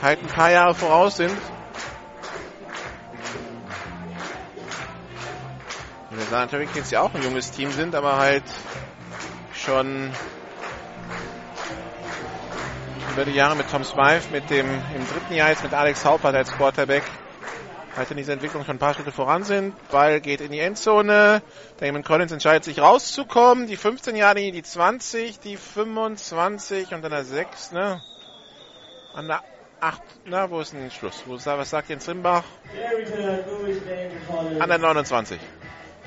Speaker 4: halt ein paar Jahre voraus sind. Wir sagen natürlich jetzt ja auch ein junges Team sind, aber halt schon über die Jahre mit Tom Smythe, mit dem im dritten Jahr jetzt mit Alex Haupert als Quarterback halt in dieser Entwicklung schon ein paar Schritte voran sind. Ball geht in die Endzone. Damon Collins entscheidet sich rauszukommen. Die 15 Jahre, die 20, die 25 und dann der 6, ne? An der 8, na, wo ist denn der Schluss? Wo, was sagt Jens Rimbach? An der 29.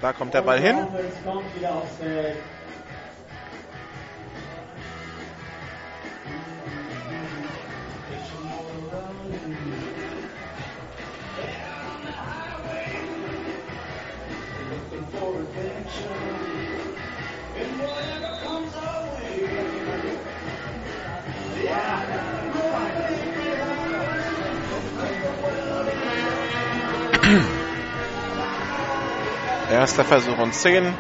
Speaker 4: Da kommt der Ball hin. Erster Versuch und 10.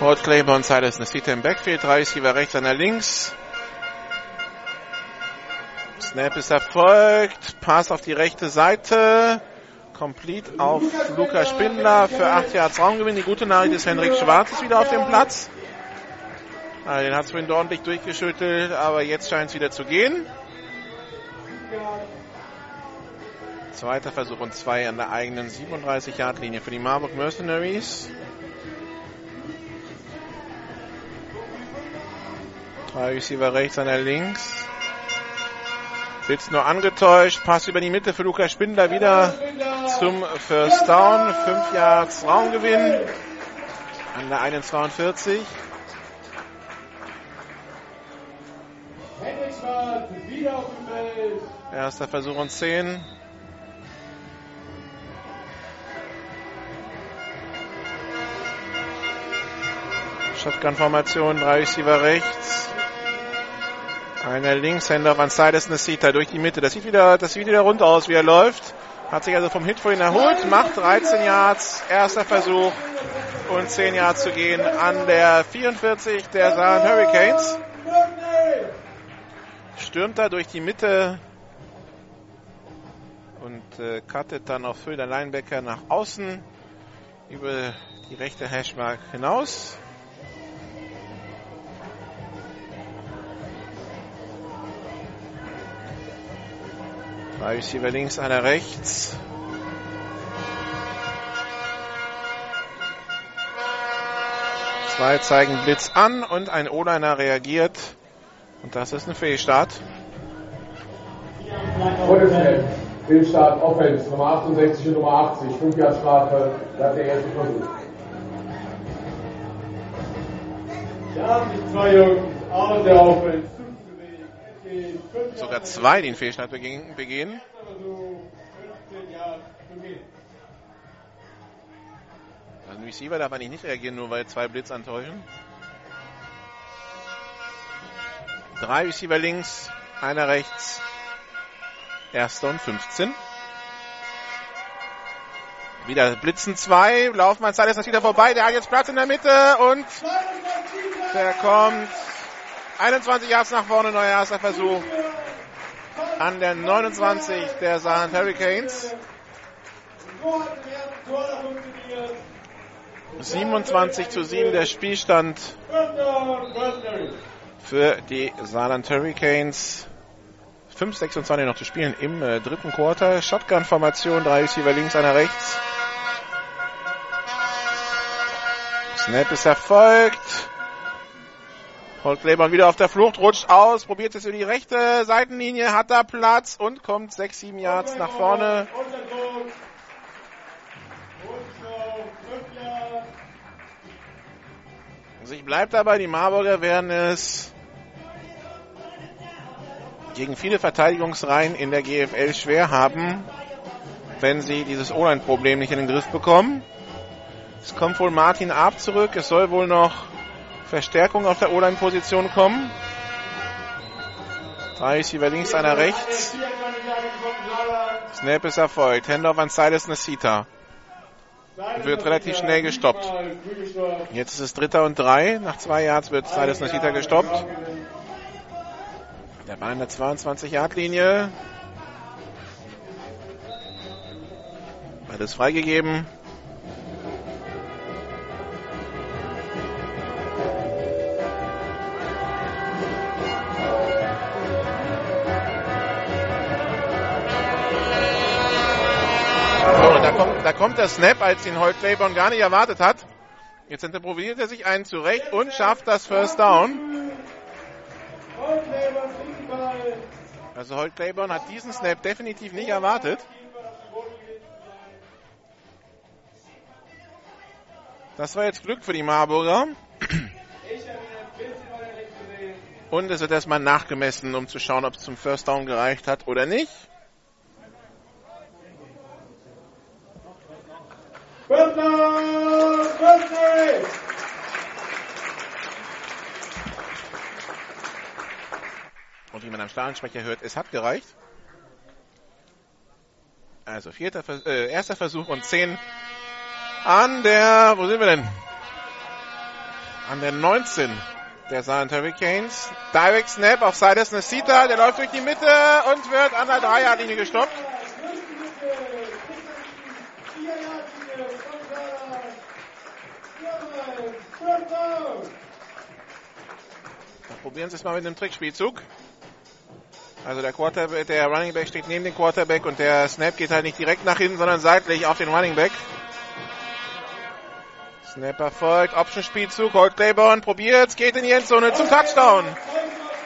Speaker 4: Holt Claiborne Silas Nesita im Backfield. Drei Receiver rechts, einer links. Snap ist erfolgt. Pass auf die rechte Seite. Complete auf Luca Spindler für 8 Yards Raumgewinn. Die gute Nachricht ist, Henrik Schwarz ist wieder auf dem Platz. Den hat es vorhin ordentlich durchgeschüttelt, aber jetzt scheint es wieder zu gehen. Zweiter Versuch und zwei an der eigenen 37-Yard-Linie für die Marburg Mercenaries. Drei Receiver rechts, einer links. Blitz nur angetäuscht. Pass über die Mitte für Lukas Spindler wieder zum First Down. Fünf Yards Raumgewinn an der 41. Erster Versuch und 10. Shotgun-Formation, drei Receiver rechts. Einer links, Händler van Sides Nesita durch die Mitte. Das sieht wieder, das sieht wieder rund aus, wie er läuft. Hat sich also vom Hit vorhin erholt, macht 13 Yards, erster Versuch und 10 Yards zu gehen an der 44 der Saarland Hurricanes. Stürmt da durch die Mitte und äh, cuttet dann auf Höhe der Linebacker nach außen über die rechte Hashmark hinaus. Drei Receiver links, einer rechts. Zwei zeigen Blitz an und ein O-Liner reagiert. Und das ist ein Fehlstart.
Speaker 7: Fehlstart Offense, Nummer 68 und Nummer 80, 5 Jahre Strafe, das ist der erste Versuch.
Speaker 1: Ja, die zwei Jungs aus der Offense.
Speaker 4: Sogar zwei den Fehlstart begehen. Also Receiver darf eigentlich nicht reagieren, nur weil zwei Blitz antäuschen. Drei Receiver links, einer rechts. Erster und 15. Wieder blitzen zwei. Laufmann Zeit ist das wieder vorbei. Der hat jetzt Platz in der Mitte und der kommt 21 Yards nach vorne. Neuer erster Versuch an der 29 der Saarland Hurricanes. 27 zu 7 der Spielstand für die Saarland Hurricanes. 5,26 noch zu spielen im äh, dritten Quarter. Shotgun-Formation, drei Receiver links, einer rechts. Snap ist erfolgt. Paul Claiborne wieder auf der Flucht, rutscht aus, probiert es über die rechte Seitenlinie, hat da Platz und kommt 6, 7 Yards nach vorne. Also ich bleibe dabei, die Marburger werden es gegen viele Verteidigungsreihen in der GFL schwer haben, wenn sie dieses O-Line-Problem nicht in den Griff bekommen. Es kommt wohl Martin Arp zurück. Es soll wohl noch Verstärkung auf der O-Line-Position kommen. Drei Receiver links, einer rechts. Snap ist erfolgt. Handoff an Silas Nasita. Wird relativ schnell gestoppt. Jetzt ist es Dritter und Drei. Nach zwei Yards wird Silas Nasita gestoppt. Der Ball in der 22-Yard-Linie. Beides freigegeben. Kommt, der Snap, als ihn Holt Claiborne gar nicht erwartet hat. Jetzt improvisiert er sich einen zurecht und schafft das First Down. Also Holt Claiborne hat diesen Snap definitiv nicht erwartet. Das war jetzt Glück für die Marburger. Und es wird erstmal nachgemessen, um zu schauen, ob es zum First Down gereicht hat oder nicht. Und wie man am Stahlensprecher hört, es hat gereicht. Also vierter, äh, erster Versuch und zehn an der, wo sind wir denn? An der 19 der Silent Hurricanes. Direct Snap auf Sides Nasita, der läuft durch die Mitte und wird an der Dreierlinie gestoppt. Probieren Sie es mal mit einem Trickspielzug. Also der Quarterback, der Running Back steht neben dem Quarterback und der Snap geht halt nicht direkt nach hinten, sondern seitlich auf den Running Back. Snap erfolgt, Option-Spielzug, Holt Claiborne probiert, geht in die Endzone zum Touchdown.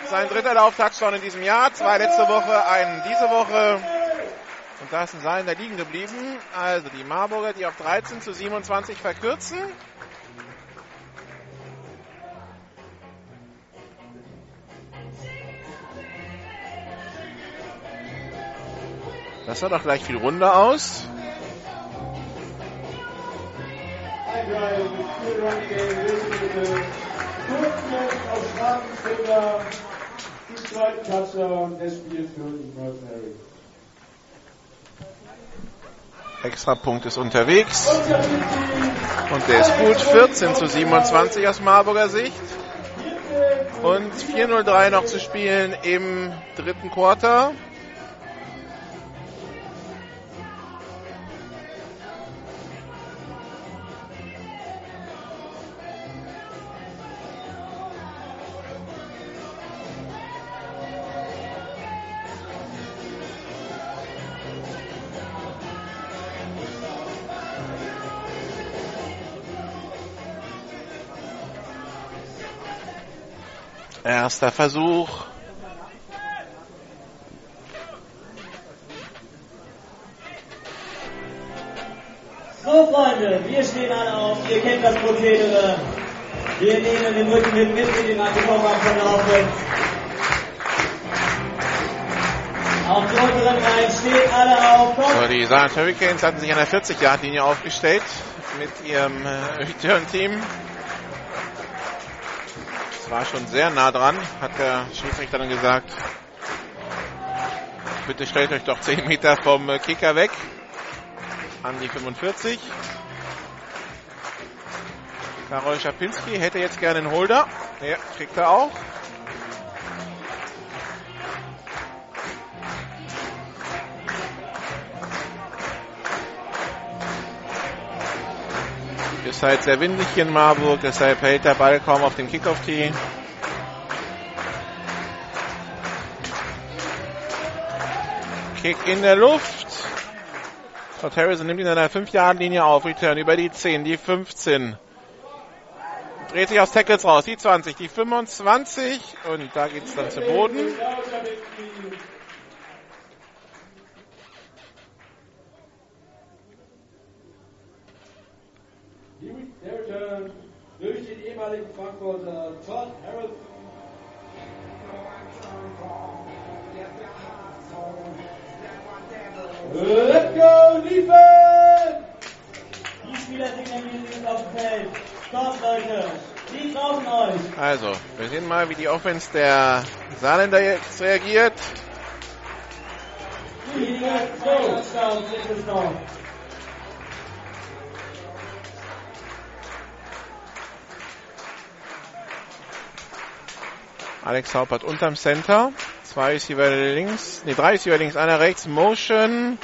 Speaker 4: Sein dritter Lauf-Touchdown in diesem Jahr, zwei letzte Woche, einen diese Woche. Und da ist ein Sein da liegen geblieben. Also die Marburger, die auf 13 zu 27 verkürzen. Das sah doch gleich viel runder aus. Extra Punkt ist unterwegs. Und der ist gut. 14 zu 27 aus Marburger Sicht. Und 4-0-3 noch zu spielen im dritten Quarter. Erster Versuch.
Speaker 8: So, Freunde, wir stehen alle auf. Ihr kennt das Prozedere. Wir nehmen den Rücken mit, mit in den angekommenen verlaufen. Auf die unteren Reihen steht alle auf.
Speaker 4: So, die Saarland Hurricanes hatten sich an der 40-Yard-Linie aufgestellt mit ihrem äh, Return-Team. War schon sehr nah dran, hat der Schiedsrichter dann gesagt. Bitte stellt euch doch 10 Meter vom Kicker weg. An die 45. Karol Schapinski hätte jetzt gerne einen Holder. Ja, kriegt er auch. Ist halt sehr windig hier in Marburg, deshalb hält der Ball kaum auf dem Kickoff-Tee. Kick in der Luft. Todd Harrison nimmt ihn an der 5-Jahren-Linie auf. Return über die 10, die 15. Dreht sich aus Tackles raus. Die 20, die 25. Und da geht es dann zu Boden.
Speaker 1: Return durch den ehemaligen Frankfurter Todd Harrison. Let's go, Defense!
Speaker 8: Die Spieler signalisieren Feld. Kommt, Leute. Die brauchen euch.
Speaker 4: Also, wir sehen mal, wie die Offense der Saarländer jetzt reagiert.
Speaker 8: Weniger Touchdowns
Speaker 4: Alex Haupert unterm Center. Zwei Receiver links, nee, drei Receiver links, einer rechts. Motion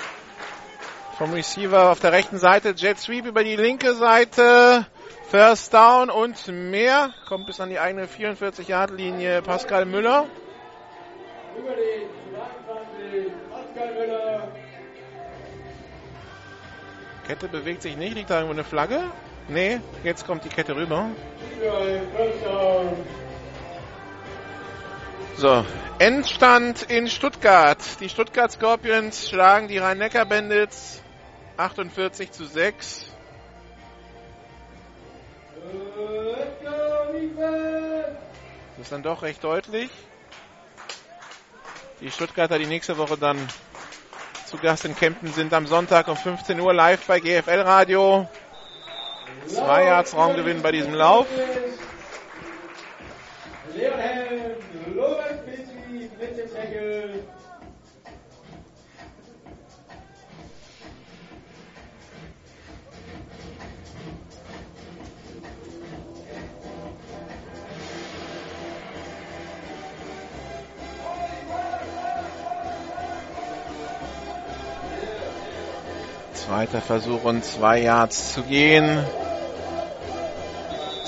Speaker 4: vom Receiver auf der rechten Seite. Jet Sweep über die linke Seite. First Down und mehr. Kommt bis an die eigene 44-Yard-Linie Pascal Müller.
Speaker 1: Über die 22, Pascal Müller.
Speaker 4: Kette bewegt sich nicht. Liegt da irgendwo eine Flagge? Nee, jetzt kommt die Kette rüber.
Speaker 1: Down.
Speaker 4: So, Endstand in Stuttgart. Die Stuttgart Scorpions schlagen die Rhein-Neckar Bandits 48 zu 6.
Speaker 1: Let's go, Defense!
Speaker 4: Das ist dann doch recht deutlich. Die Stuttgarter, die nächste Woche dann zu Gast in Kempten sind am Sonntag um 15 Uhr live bei GFL Radio. Zwei Yards Raumgewinn bei diesem Lauf.
Speaker 1: Leon Helm, Lorenz Petri Tackle.
Speaker 4: Zweiter Versuch und zwei Yards zu gehen.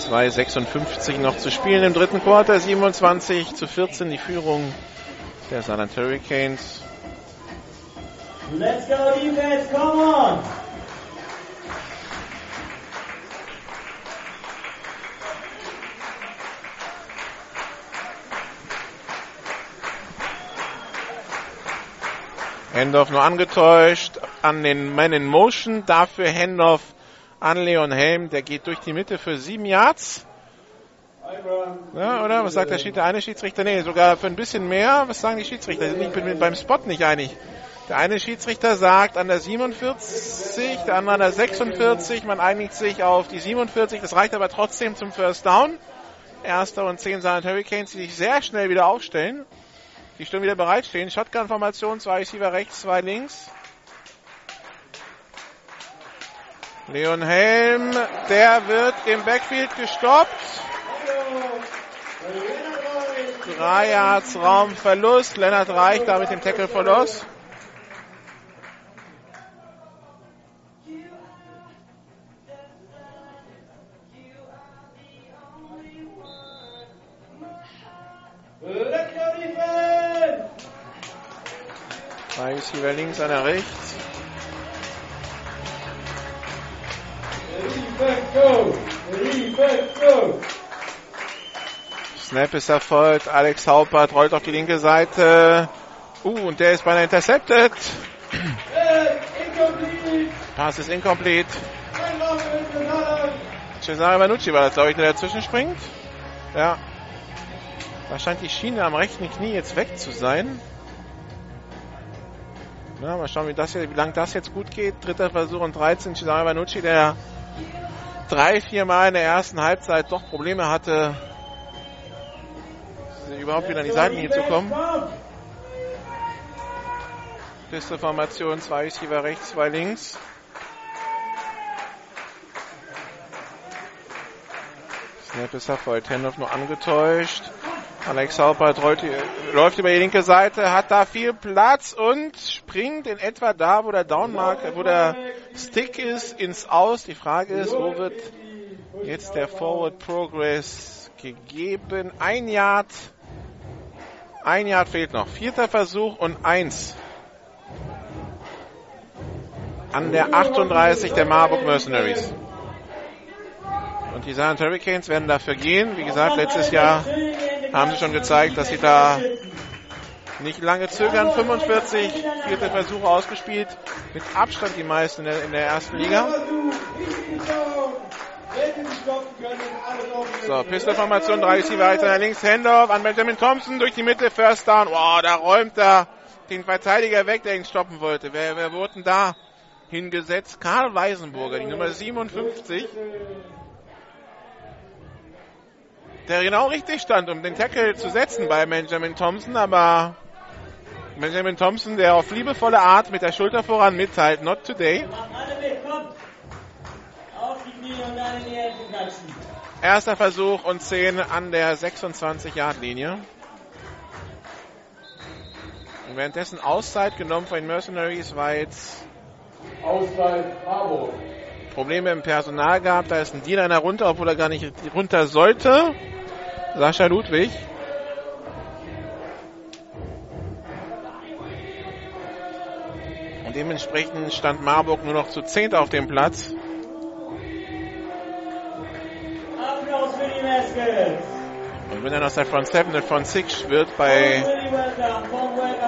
Speaker 4: 2,56 noch zu spielen im dritten Quarter. 27 zu 14 die Führung der Saarland Hurricanes.
Speaker 8: Let's go, Defense. Come on.
Speaker 4: Handoff nur angetäuscht an den Man in Motion. Dafür Handoff an Leon Helm. Der geht durch die Mitte für sieben Yards. Ja, oder? Was sagt der, Schied der eine Schiedsrichter? Nee, sogar für ein bisschen mehr. Was sagen die Schiedsrichter? Ich bin beim Spot nicht einig. Der eine Schiedsrichter sagt an der 47, der andere an der 46. Man einigt sich auf die 47. Das reicht aber trotzdem zum First Down. Erster und 10 Saarland Hurricanes, die sich sehr schnell wieder aufstellen. Die schon wieder bereitstehen. Shotgun-Formation, zwei Receiver rechts, zwei links. Leon Helm, der wird im Backfield gestoppt. Drei Yards Raumverlust. Lennart Reich da mit dem Tackle verlust. Zwei Receiver links, einer rechts. Snap ist erfolgt. Alex Haupert rollt auf die linke Seite. Uh, und der ist beinahe intercepted. Pass ist incomplete. Cesare Manucci war das, glaube ich, der dazwischen springt. Ja. Da scheint die Schiene am rechten Knie jetzt weg zu sein. Ja, mal schauen, wie, das hier, wie lang das jetzt gut geht. Dritter Versuch und 13. Cesare Manucci, der drei, vier Mal in der ersten Halbzeit doch Probleme hatte, überhaupt wieder an die Seitenlinie zu kommen. Piste Formation, zwei Receiver rechts, zwei links. Snap ist erfolgt. Handoff nur angetäuscht. Alex Haupert läuft über die linke Seite, hat da viel Platz und springt in etwa da, wo der Downmark, wo der Stick ist, ins Aus. Die Frage ist, wo wird jetzt der Forward Progress gegeben? Ein Yard. Ein Yard fehlt noch. Vierter Versuch und eins. An der 38 der Marburg Mercenaries. Und die Saarland Hurricanes werden dafür gehen. Wie gesagt, letztes Jahr haben sie schon gezeigt, dass sie da nicht lange zögern. 45 vierte Versuche ausgespielt. Mit Abstand die meisten in der, in der ersten Liga. So, Pistolformation, drei Receiver weiter links, Handoff an Benjamin Thompson durch die Mitte, First Down. Wow, da räumt er den Verteidiger weg, der ihn stoppen wollte. Wer, wer wurde denn da hingesetzt? Karl Weisenburger, die Nummer 57. der genau richtig stand, um den Tackle zu setzen bei Benjamin Thompson, aber Benjamin Thompson, der auf liebevolle Art mit der Schulter voran mitteilt, not today. Erster Versuch und 10 an der 26-Yard-Linie. Und währenddessen Auszeit genommen von den Mercenaries, weil jetzt
Speaker 7: Auszeit Marburg.
Speaker 4: Probleme im Personal gab. Da ist ein D-Liner runter, obwohl er gar nicht runter sollte. Sascha Ludwig. Und dementsprechend stand Marburg nur noch zu zehnt auf dem Platz. Und wenn dann aus der Front 7 eine Front 6 wird bei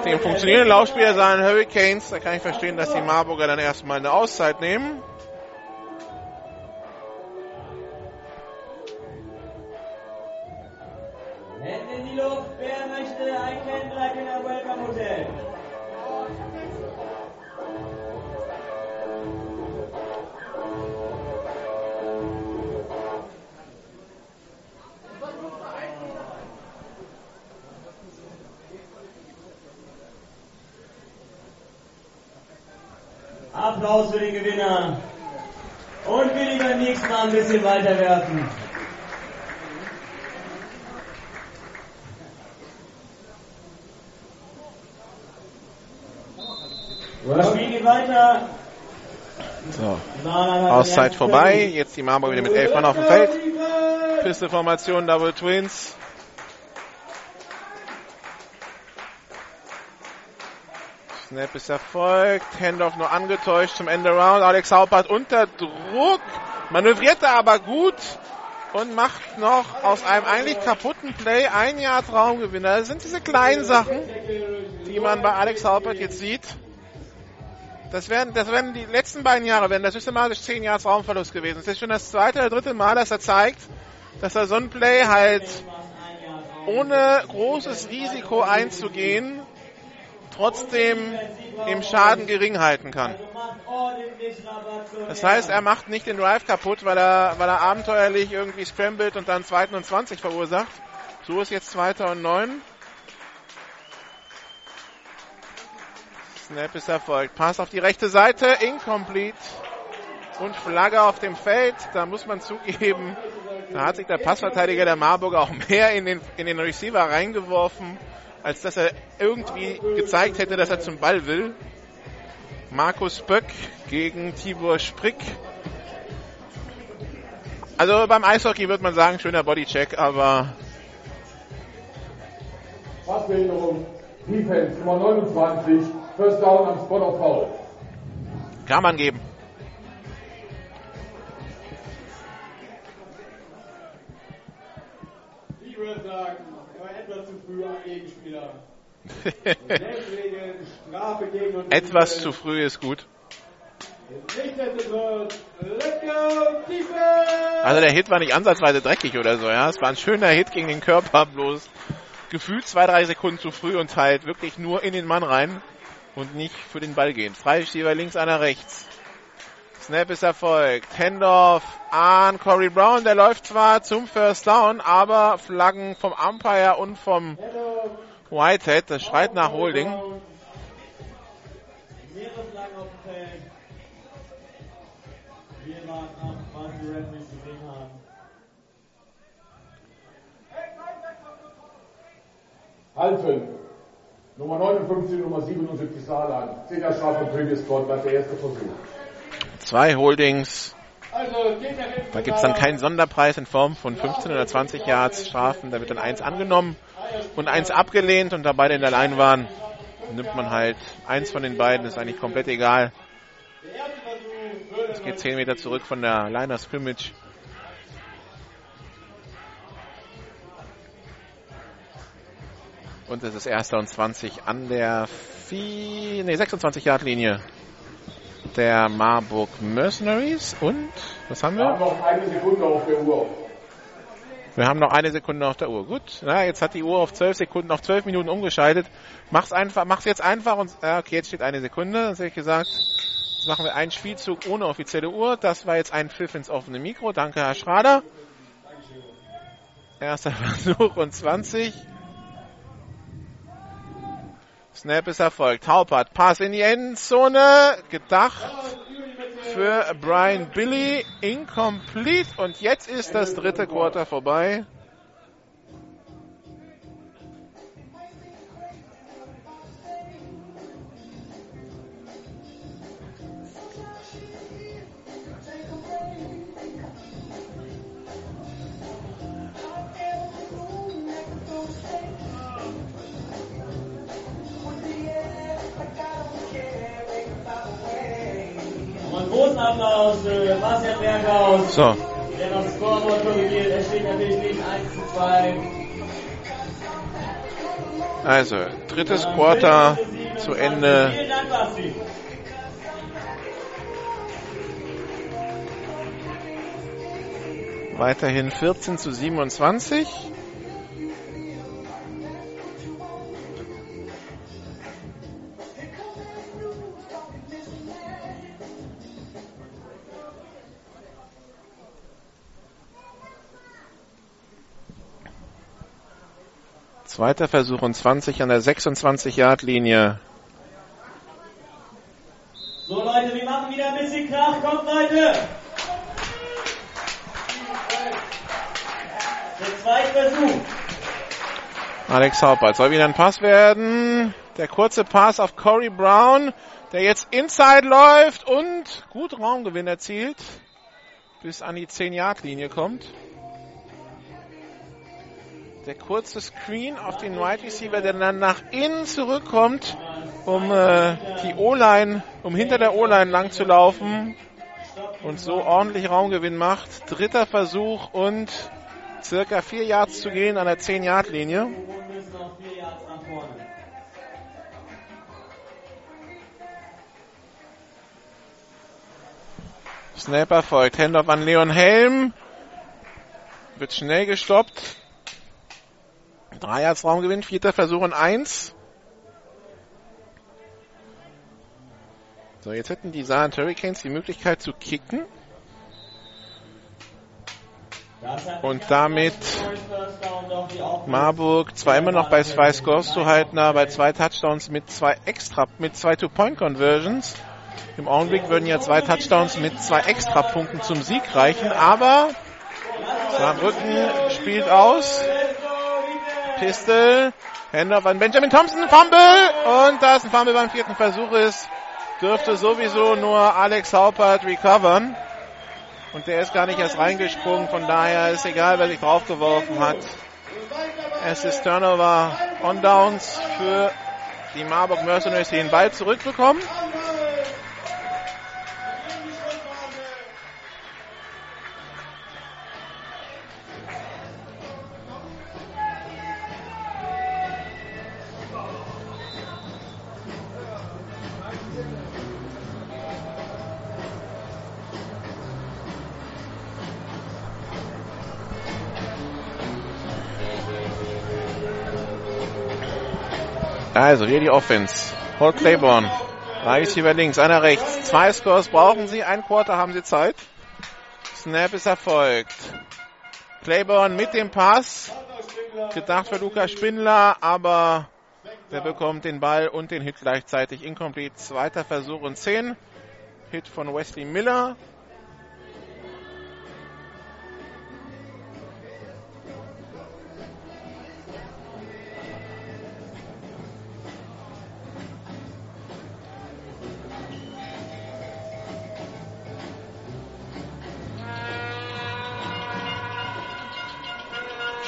Speaker 4: dem funktionierenden Laufspieler seinen Hurricanes, da kann ich verstehen, dass die Marburger dann erstmal eine Auszeit nehmen.
Speaker 8: Hände in die Luft. Wer möchte ein bleibt in der Welcome Hotel? Applaus für den Gewinner. Und wir beim nächsten Mal ein bisschen weiterwerfen. Das Spiel geht weiter.
Speaker 4: So. Auszeit vorbei. Jetzt die Marburg wieder mit elf Mann auf dem Feld. Pisteformation, Double Twins. Snap ist erfolgt. Handoff nur angetäuscht zum Ende Round. Alex Haupert unter Druck. Manövrierte aber gut und macht noch aus einem eigentlich kaputten Play ein Jahr Traumgewinner. Das sind diese kleinen Sachen, die man bei Alex Haupert jetzt sieht. Das werden, das werden die letzten beiden Jahre, werden das systematisch zehn Jahre Raumverlust gewesen. Es ist schon das zweite oder dritte Mal, dass er zeigt, dass er so ein Play halt ohne großes Risiko einzugehen, trotzdem im Schaden gering halten kann. Das heißt, er macht nicht den Drive kaputt, weil er, weil er abenteuerlich irgendwie scrambled und dann zweiten und 20 verursacht. So ist jetzt zweiter und neun. Snap ist erfolgt. Pass auf die rechte Seite, incomplete. Und Flagge auf dem Feld. Da muss man zugeben, da hat sich der Passverteidiger der Marburger auch mehr in den, in den Receiver reingeworfen, als dass er irgendwie gezeigt hätte, dass er zum Ball will. Markus Böck gegen Tibor Sprick. Also beim Eishockey würde man sagen, schöner Bodycheck, aber
Speaker 7: Passbehinderung, Defense Nummer 29, First Down am Spot of Foul.
Speaker 4: kann man geben.
Speaker 1: Ich würde sagen, er war etwas zu früh am Gegenspieler. Deswegen Strafe gegen uns.
Speaker 4: Etwas zu früh ist gut. Also der Hit war nicht ansatzweise dreckig oder so, ja. Es war ein schöner Hit gegen den Körper, bloß gefühlt zwei, drei Sekunden zu früh und halt wirklich nur in den Mann rein und nicht für den Ball gehen. Freischieber links, einer rechts. Snap ist erfolgt. Handoff an Corey Brown. Der läuft zwar zum First Down, aber Flaggen vom Umpire und vom Whitehead. Das schreit nach Holding.
Speaker 8: Mehrere
Speaker 7: Nummer 59, Nummer 77 Saarland. 10er Strafe Previous Squad, bleibt der erste Versuch.
Speaker 4: Zwei Holdings.
Speaker 1: Also,
Speaker 4: Da gibt's dann keinen Sonderpreis in Form von 15 oder 20 Yards Strafen. Da wird dann eins angenommen und eins abgelehnt und da beide in der Line waren, nimmt man halt eins von den beiden, ist eigentlich komplett egal. Es geht 10 Meter zurück von der Liner Scrimmage. Und es ist erster und 20 an der 4, nee, 26 Yard Linie der Marburg Mercenaries und was haben
Speaker 7: Wir
Speaker 4: wir?
Speaker 7: haben noch eine Sekunde auf der Uhr.
Speaker 4: Wir haben noch eine Sekunde auf der Uhr. Gut, na, jetzt hat die Uhr auf 12 Sekunden, auf 12 Minuten umgeschaltet. Mach's einfach, mach's jetzt einfach und ja, okay, jetzt steht eine Sekunde. Das hätte ich gesagt. Jetzt machen wir einen Spielzug ohne offizielle Uhr. Das war jetzt ein Pfiff ins offene Mikro. Danke, Herr Schrader. Erster Versuch und 20. Snap ist erfolgt. Haupert, Pass in die Endzone. Gedacht für Brian Billy. Incomplete. Und jetzt ist das dritte Quarter vorbei.
Speaker 8: Applaus für Bastian Berghaus,
Speaker 4: So,
Speaker 8: der das Scoreboard korrigiert. Es steht natürlich nicht 1 zu 2.
Speaker 4: also drittes Quarter zu Ende.
Speaker 8: Vielen Dank, Basti.
Speaker 4: Weiterhin 14 zu 27. Zweiter Versuch und 20 an der 26-Yard-Linie.
Speaker 8: So Leute, wir machen wieder ein bisschen Krach. Kommt Leute! Der zweite Versuch.
Speaker 4: Alex Haupert soll wieder ein Pass werden. Der kurze Pass auf Corey Brown, der jetzt inside läuft und gut Raumgewinn erzielt, bis an die 10-Yard-Linie kommt. Der kurze Screen auf den Wide Receiver, der dann nach innen zurückkommt, um äh, die O-Line, um hinter der O-Line lang zu laufen und so ordentlich Raumgewinn macht. Dritter Versuch und circa vier Yards zu gehen an der 10-Yard-Linie.
Speaker 8: Wir müssen noch vier Yards nach vorne.
Speaker 4: Snapper folgt. Handoff an Leon Helm. Wird schnell gestoppt. Drei Yards Raumgewinn, vierter Versuch und eins. So, jetzt hätten die Saarland Hurricanes die Möglichkeit zu kicken. Und damit Marburg zwar immer noch bei zwei Scores zu halten, aber bei zwei Touchdowns mit zwei extra, mit zwei Two-Point-Conversions. Im Augenblick würden ja zwei Touchdowns mit zwei Extrapunkten zum Sieg reichen, aber Saarbrücken spielt aus. Pistol, Handoff an Benjamin Thompson, Fumble und da es ein Fumble beim vierten Versuch ist, dürfte sowieso nur Alex Haupert recovern. Und der ist gar nicht erst reingesprungen, von daher ist egal, wer sich draufgeworfen hat. Es ist Turnover on Downs für die Marburg Mercenaries, die den Ball zurückbekommen. Also hier die Offense. Paul Claiborne. Drei Receiver links, einer rechts. Zwei Scores brauchen sie, ein Quarter haben sie Zeit. Snap ist erfolgt. Claiborne mit dem Pass. Gedacht für Lukas Spindler, aber der bekommt den Ball und den Hit gleichzeitig. Incomplete. Zweiter Versuch und 10. Hit von Wesley Miller.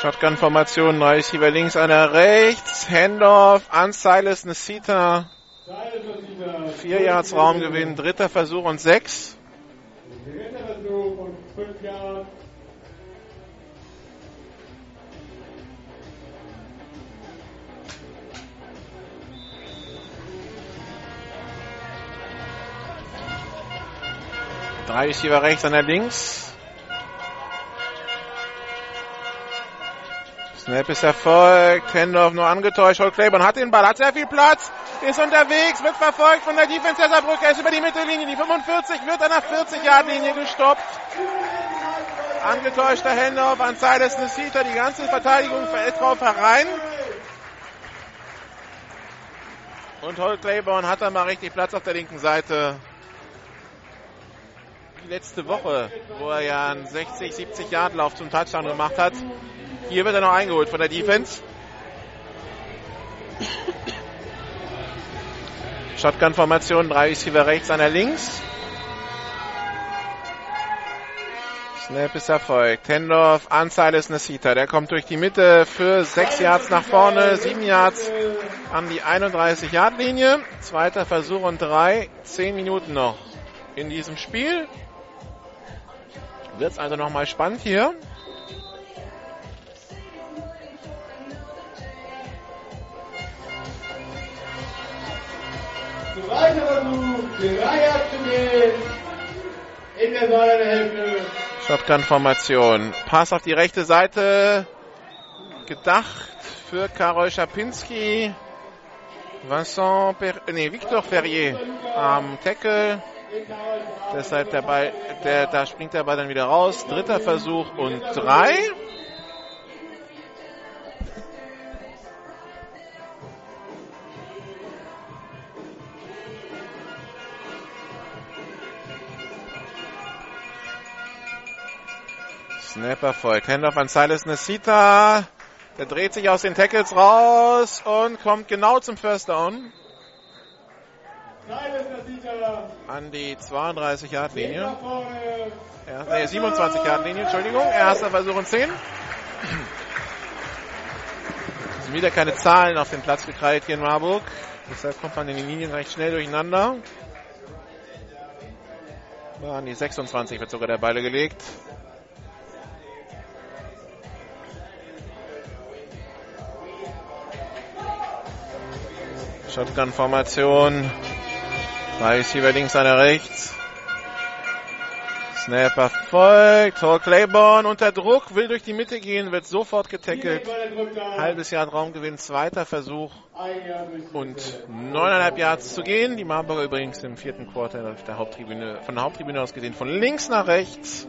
Speaker 4: Shotgun-Formation, drei Receiver links, einer rechts. Handoff an Silas Nesita. Vier Yards Raumgewinn, dritter Versuch und sechs.
Speaker 7: Dritter Versuch und fünf Jahre.
Speaker 4: Drei Receiver rechts, einer links. Snap ist erfolgt. Handoff nur angetäuscht. Holt Claiborne hat den Ball, hat sehr viel Platz. Ist unterwegs, wird verfolgt von der Defense der Saarbrücker. Ist über die Mittellinie. Die 45 wird an der 40-Yard-Linie gestoppt. Angetäuschter Handoff an Silas Nesita. Die ganze Verteidigung fällt drauf herein. Und Holt Claiborne hat da mal richtig Platz auf der linken Seite. Die letzte Woche, wo er ja einen 60, 70 Yard Lauf zum Touchdown gemacht hat. Hier wird er noch eingeholt von der Defense. Shotgun-Formation, drei Receiver rechts, einer links. Snap ist erfolgt. Hendorf an Silas Nesita. Der kommt durch die Mitte für 6 Yards nach vorne, 7 Yards an die 31 Yard Linie. Zweiter Versuch und 3. 10 Minuten noch in diesem Spiel. Wird es also nochmal spannend hier.
Speaker 6: Zweiter Versuch, Dreier zu gehen. In der Säulenhälfte.
Speaker 4: Shotgun-Formation. Pass auf die rechte Seite. Gedacht für Karol Schapinski. Vincent, per nee, Victor Ferrier am Tackle. Deshalb der Ball, der, da springt der Ball dann wieder raus. Dritter Versuch und drei. Snap erfolgt. Handoff an Silas Nesita. Der dreht sich aus den Tackles raus und kommt genau zum First Down. An die 32 Yard Linie. Ja, nee, 27 Yard Linie, Entschuldigung. Erster Versuch und 10. Es sind wieder keine Zahlen auf den Platz gekreidet hier in Marburg. Deshalb kommt man in den Linien recht schnell durcheinander. An die 26 wird sogar der Ball gelegt. Shotgun-Formation. Drei Receiver links, einer rechts. Snap erfolgt. Tor Claiborne unter Druck, will durch die Mitte gehen, wird sofort getackelt. Halbes Jahr Raumgewinn, zweiter Versuch und neuneinhalb Yards zu gehen. Die Marburger übrigens im vierten Quarter auf der Haupttribüne, von der Haupttribüne aus gesehen, von links nach rechts.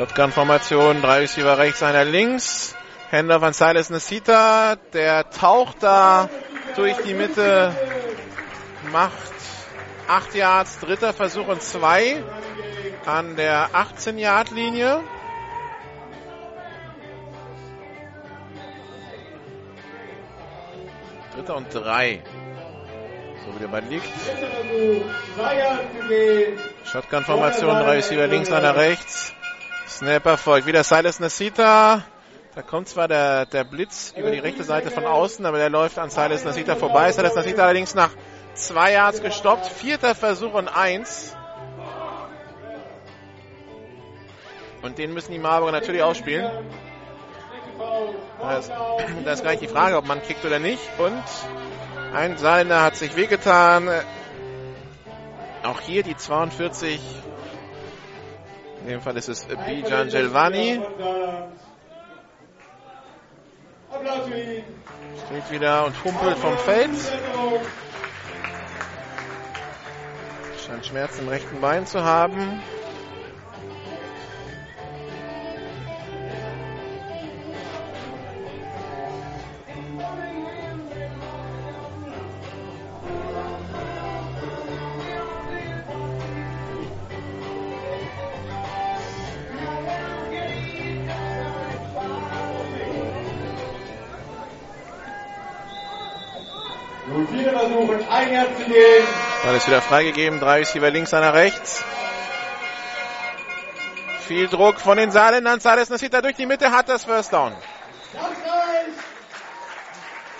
Speaker 4: Shotgun-Formation, drei Receiver rechts, einer links. Händler von Silas Nesita, der taucht da durch die Mitte, macht 8 Yards, dritter Versuch und 2 an der 18-Yard-Linie. Dritter und 3. So wie der Ball liegt. Shotgun-Formation, drei Receiver links, einer rechts. Snap erfolgt. Wieder Silas Nasita. Da kommt zwar der, der Blitz über die rechte Seite von außen, aber der läuft an Silas Nasita vorbei. Silas Nasita allerdings nach zwei Yards gestoppt. Vierter Versuch und eins. Und den müssen die Marburger natürlich ausspielen. Da ist, da ist gleich die Frage, ob man kickt oder nicht. Und ein Saarländer hat sich wehgetan. Auch hier die 42 dem Fall ist es Bijan Gelvani. Steht wieder und humpelt vom Feld. Scheint Schmerzen im rechten Bein zu haben. Ball ist wieder freigegeben. Drei Receiver links, einer rechts. Viel Druck von den Saarländern. Saarländern Nasita durch die Mitte hat das First Down.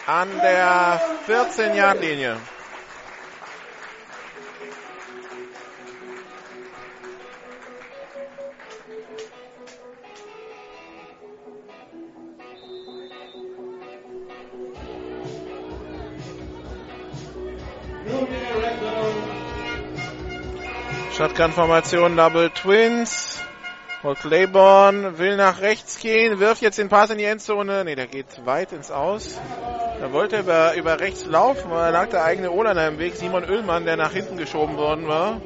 Speaker 4: An der 14-Yard-Linie. Shotgun-Formation, Double Twins. Paul Claiborne will nach rechts gehen, wirft jetzt den Pass in die Endzone. Ne, der geht weit ins Aus. Da wollte er über, über rechts laufen, aber da lag der eigene Olaner im Weg. Simon Ullmann, der nach hinten geschoben worden war.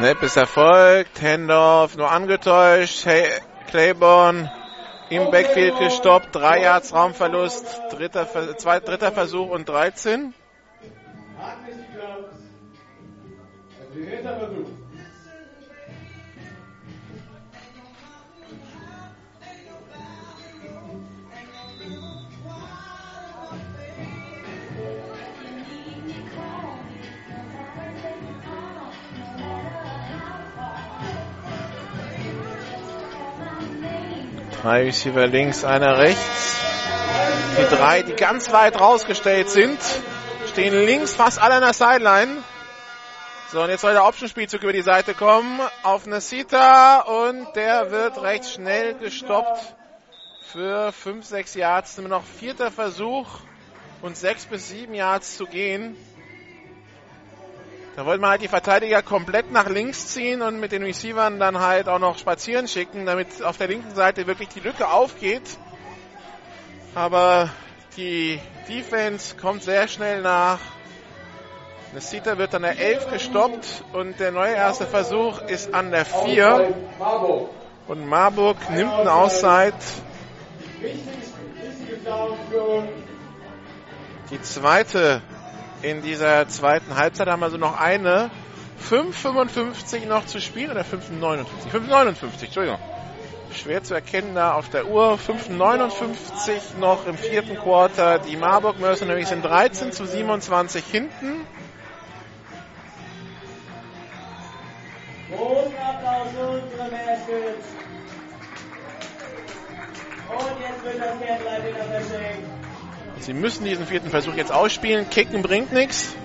Speaker 4: Snap ist erfolgt. Handoff nur angetäuscht. Hey, Claiborne im Backfield gestoppt. Drei Yards Raumverlust. Dritter, zwei, dritter Versuch und 13. Drei Receiver links, einer rechts. Die drei, die ganz weit rausgestellt sind, stehen links fast alle an der Sideline. So, und jetzt soll der Option-Spielzug über die Seite kommen auf Nasita und der wird recht schnell gestoppt für 5, 6 Yards. Nur noch vierter Versuch und 6 bis 7 Yards zu gehen. Da wollte man halt die Verteidiger komplett nach links ziehen und mit den Receivern dann halt auch noch spazieren schicken, damit auf der linken Seite wirklich die Lücke aufgeht. Aber die Defense kommt sehr schnell nach. Nesita wird an der 11 gestoppt und der neue erste Versuch ist an der 4. Und Marburg nimmt einen Auszeit. Die zweite in dieser zweiten Halbzeit haben also noch eine. 5,55 noch zu spielen oder 5,59? 5,59, Entschuldigung. Schwer zu erkennen da auf der Uhr. 5,59 noch im vierten Quarter. Die Marburg Mercenaries sind 13 zu 27 hinten.
Speaker 8: Großen Applaus für unsere Baskets. Und jetzt wird das Kernlein wieder verschenkt.
Speaker 4: Sie müssen diesen vierten Versuch jetzt ausspielen. Kicken bringt nichts.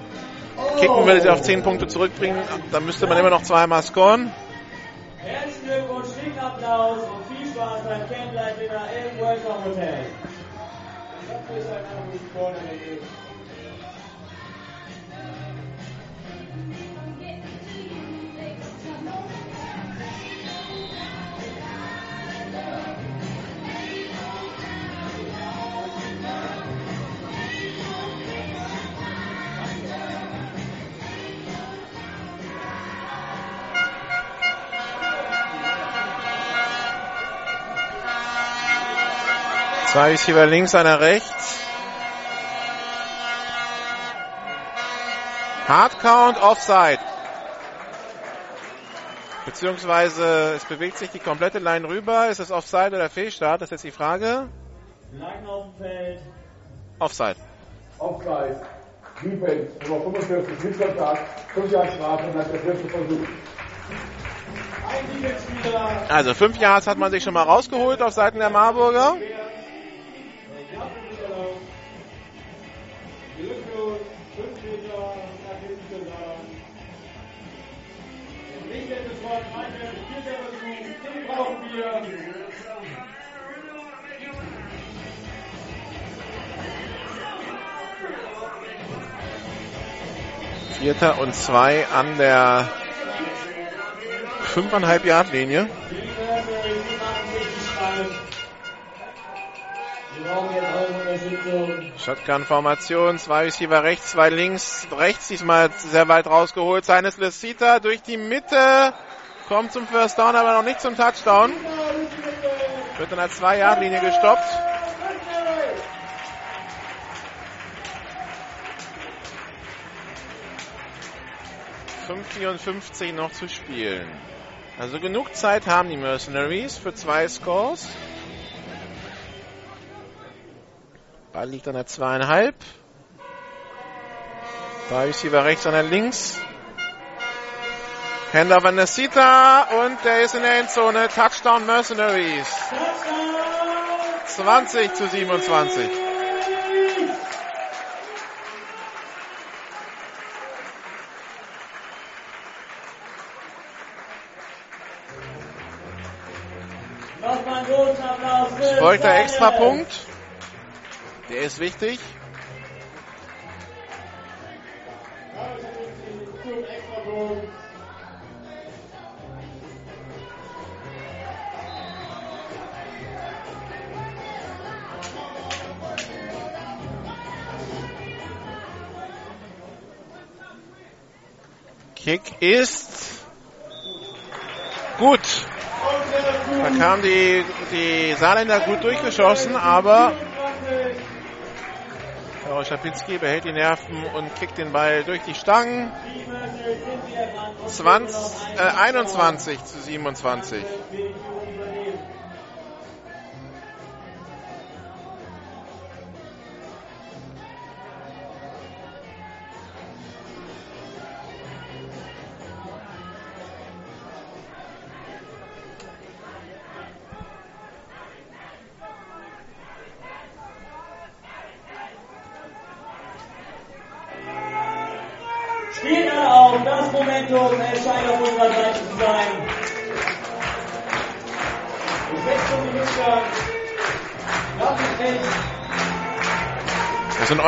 Speaker 4: Kicken würde sie auf 10 Punkte zurückbringen. Dann müsste man immer noch zweimal scoren.
Speaker 8: Herzlichen Glückwunsch, dicken Applaus und viel Spaß beim Campleiter im Welcome Hotel.
Speaker 4: Zwei Receiver links, einer rechts. Hard Count Offside. Beziehungsweise es bewegt sich die komplette Line rüber. Ist es Offside oder Fehlstart? Das ist jetzt die Frage.
Speaker 8: Lang auf dem Feld.
Speaker 4: Offside.
Speaker 7: Offside. Defense, Nummer 45, Mitkontakt, 5 Jahre Strafe nach der vierte Versuch.
Speaker 4: Also fünf Yards hat man sich schon mal rausgeholt auf Seiten der Marburger.
Speaker 1: Vierter
Speaker 4: und zwei an der 5,5 Yard Linie. Shotgun-Formation, zwei Receiver rechts, zwei links, rechts diesmal sehr weit rausgeholt. Seines Lecita durch die Mitte, kommt zum First Down, aber noch nicht zum Touchdown. Wird an der 2-Yard-Linie gestoppt. ...5,54 noch zu spielen. Also genug Zeit haben die Mercenaries für zwei Scores. Ball liegt an der zweieinhalb. Drei Receiver rechts, einer links. Hender Vanesita und der ist in der Endzone. Touchdown Mercenaries. 20 zu 27. Folgt der Extrapunkt. Der ist wichtig.
Speaker 1: Extrapunkt.
Speaker 4: Kick ist gut. Da kamen die, die Saarländer gut durchgeschossen, aber Karol Schapinski behält die Nerven und kickt den Ball durch die Stangen. 20, äh, 21 zu 27.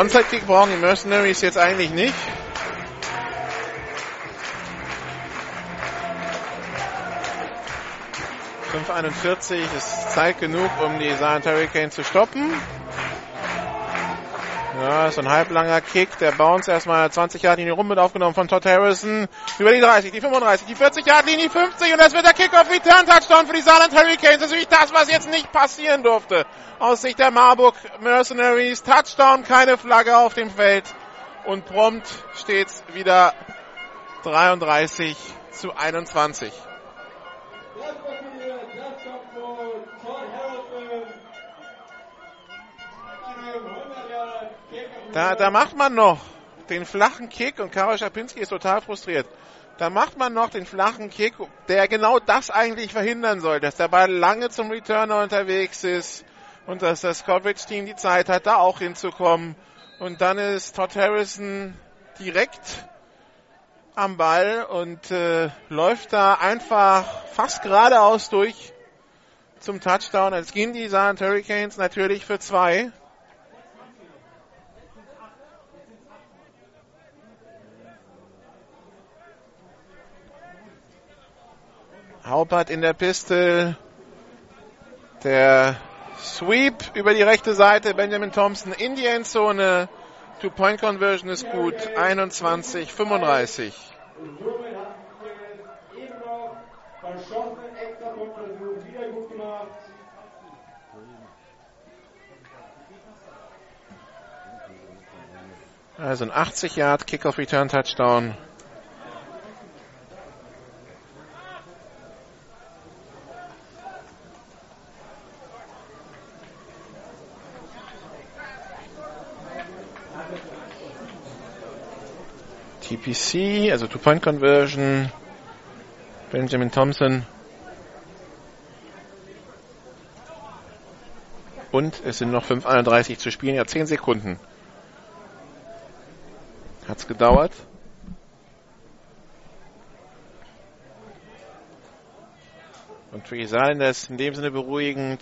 Speaker 4: Onside-Kick brauchen die Mercenaries jetzt eigentlich nicht. ...5,41 ist Zeit genug, um die Saarland Hurricanes zu stoppen. Ja, so ein halblanger Kick. Der Bounce erstmal 20 Yard Linie rum mit aufgenommen von Todd Harrison. Über die 30, die 35, die 40 Yard Linie, 50 und das wird der Kickoff Return Touchdown für die Saarland Hurricanes. Das ist natürlich das, was jetzt nicht passieren durfte. Aus Sicht der Marburg Mercenaries. Touchdown, keine Flagge auf dem Feld. Und prompt steht's wieder 33 zu 21. Da, da macht man noch den flachen Kick und Karol Schapinski ist total frustriert. Da macht man noch den flachen Kick, der genau das eigentlich verhindern soll, dass der Ball lange zum Returner unterwegs ist und dass das Coverage-Team die Zeit hat, da auch hinzukommen. Und dann ist Todd Harrison direkt am Ball und äh, läuft da einfach fast geradeaus durch zum Touchdown. Jetzt gehen die Saarland Hurricanes natürlich für zwei. Haupert in der Piste. Der Sweep über die rechte Seite. Benjamin Thompson in die Endzone. Two-Point-Conversion ist gut. 21, 35.
Speaker 1: Und somit hat sich eben noch verschossen, extra Punktversuch, wieder gut gemacht.
Speaker 4: Also ein 80 Yard Kickoff Return Touchdown. TPC, also Two-Point Conversion. Benjamin Thompson. Und es sind noch 5,31 zu spielen, ja 10 Sekunden. Hat's gedauert. Und für Saarländer ist in dem Sinne beruhigend,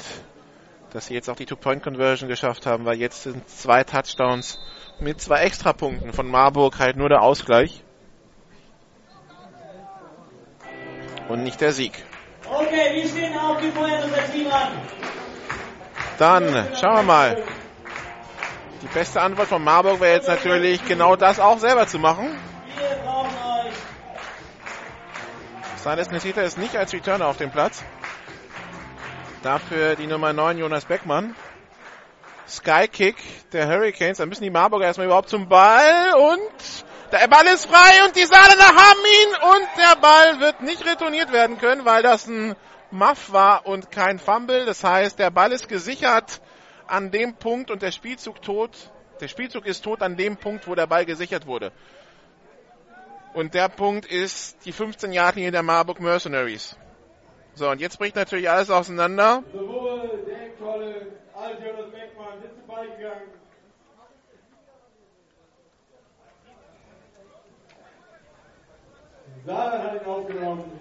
Speaker 4: dass sie jetzt auch die Two-Point-Conversion geschafft haben, weil jetzt sind zwei Touchdowns mit zwei Extrapunkten von Marburg halt nur der Ausgleich. Und nicht der Sieg.
Speaker 8: Okay, wir stehen auf, wir feuern unser Team an.
Speaker 4: Dann schauen wir mal. Die beste Antwort von Marburg wäre jetzt natürlich genau das auch selber zu machen.
Speaker 8: Wir brauchen euch.
Speaker 4: Silas Nesita ist nicht als Returner auf dem Platz. Dafür die Nummer 9 Jonas Beckmann. Skykick der Hurricanes. Da müssen die Marburger erstmal überhaupt zum Ball und der Ball ist frei und die Saarländer haben ihn und der Ball wird nicht retourniert werden können, weil das ein Muff war und kein Fumble. Das heißt, der Ball ist gesichert an dem Punkt und der Spielzug tot. Der Spielzug ist tot an dem Punkt, wo der Ball gesichert wurde. Und der Punkt ist die 15 Yard linie der Marburg Mercenaries. So, und jetzt bricht natürlich alles auseinander.
Speaker 1: Als Jonas Beckmann sind zu Ball gegangen. Saarland hat ihn aufgenommen.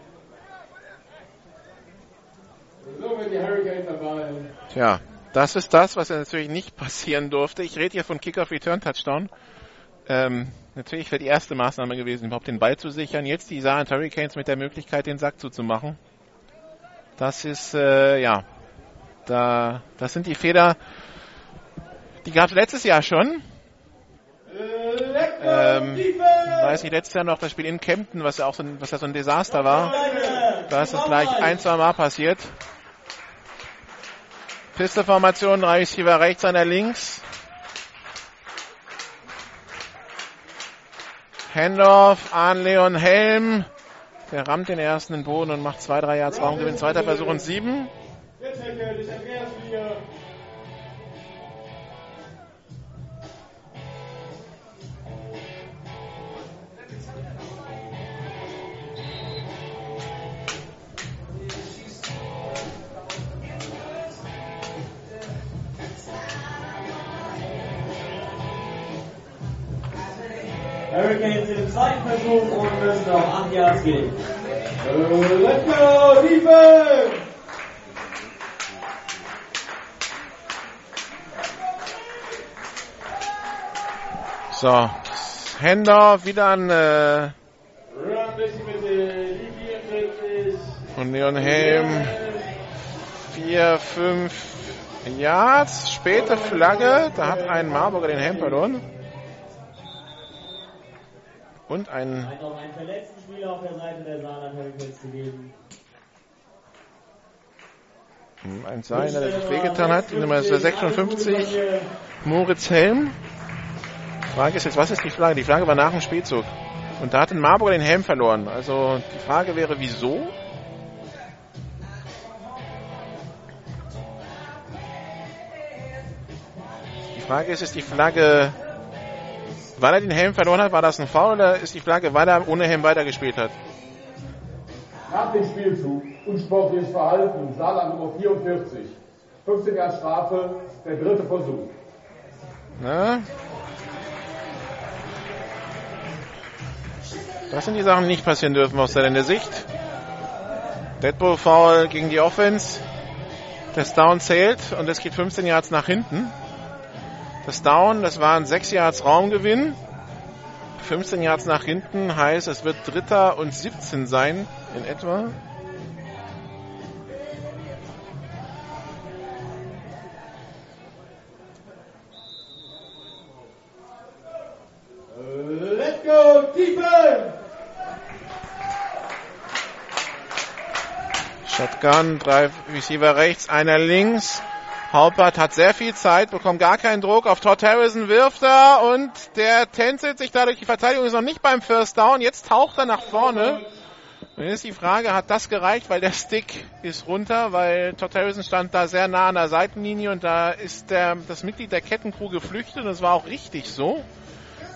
Speaker 1: So,
Speaker 7: wenn die Hurricanes dabei.
Speaker 4: Tja, das ist das, was natürlich nicht passieren durfte. Ich rede hier von Kick-Off-Return-Touchdown. Ähm, natürlich wäre die erste Maßnahme gewesen, überhaupt den Ball zu sichern. Jetzt die Saarland Hurricanes mit der Möglichkeit, den Sack zuzumachen. Das ist, äh, ja, da, das sind die Fehler, die gab es letztes Jahr schon. Ähm, weiß ich, letztes Jahr noch das Spiel in Kempten, was ja auch so ein, was ja so ein Desaster war. Da ist es gleich ein, zwei Mal passiert. Pisteformation, drei Receiver rechts, einer links. Handoff an Leon Helm. Der rammt den ersten in den Boden und macht zwei, drei Yards Raumgewinn. Zweiter Versuch und sieben.
Speaker 7: Jetzt, Herr König, Andreas Flieger.
Speaker 8: Hurricanes im zweiten Versuch und müssen noch 8 Yards gehen.
Speaker 7: Äh, Let's go, Defense!
Speaker 4: So, Handoff wieder an äh,
Speaker 7: Run, bisschen mit der Linie 40.
Speaker 4: und Leon Helm. Vier, fünf Yards. Späte Flagge. Da hat ein Marburger den Helm verloren. Und ein
Speaker 8: gegeben.
Speaker 4: Ein Sein, der sich wehgetan hat. Die Nummer ist der 56, Moritz Helm. Die Frage ist jetzt, was ist die Flagge? Die Flagge war nach dem Spielzug. Und da hat ein Marburger den Helm verloren. Also die Frage wäre, wieso? Die Frage ist, ist die Flagge, weil er den Helm verloren hat, war das ein Foul oder ist die Flagge, weil er ohne Helm weitergespielt hat?
Speaker 7: Nach dem Spielzug unsportliches Verhalten, Saarland Nummer 44. 15 Jahre Strafe, der dritte Versuch.
Speaker 4: Na? Das sind die Sachen, die nicht passieren dürfen aus der Sicht. Deadpool Foul gegen die Offense. Das Down zählt und es geht 15 Yards nach hinten. Das Down, das waren 6 Yards Raumgewinn. 15 Yards nach hinten heißt, es wird Dritter und 17 sein in etwa.
Speaker 7: Let's go, Defense!
Speaker 4: Shotgun, drei Receiver rechts, einer links. Haupert hat sehr viel Zeit, bekommt gar keinen Druck. Auf Todd Harrison wirft er und der tänzelt sich dadurch. Die Verteidigung ist noch nicht beim First Down. Jetzt taucht er nach vorne. Und jetzt ist die Frage, hat das gereicht, weil der Stick ist runter, weil Todd Harrison stand da sehr nah an der Seitenlinie und da ist der, das Mitglied der Kettencrew geflüchtet und das war auch richtig so.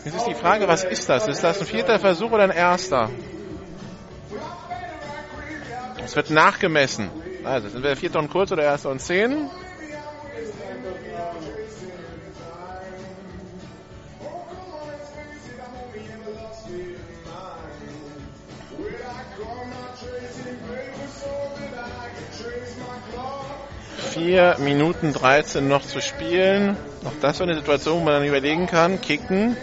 Speaker 4: Jetzt ist die Frage, was ist das? Ist das ein vierter Versuch oder ein erster? Es wird nachgemessen. Also sind wir vierter und kurz oder erster und zehn? Vier Minuten 13 noch zu spielen. Auch das wäre eine Situation, wo man dann überlegen kann, kicken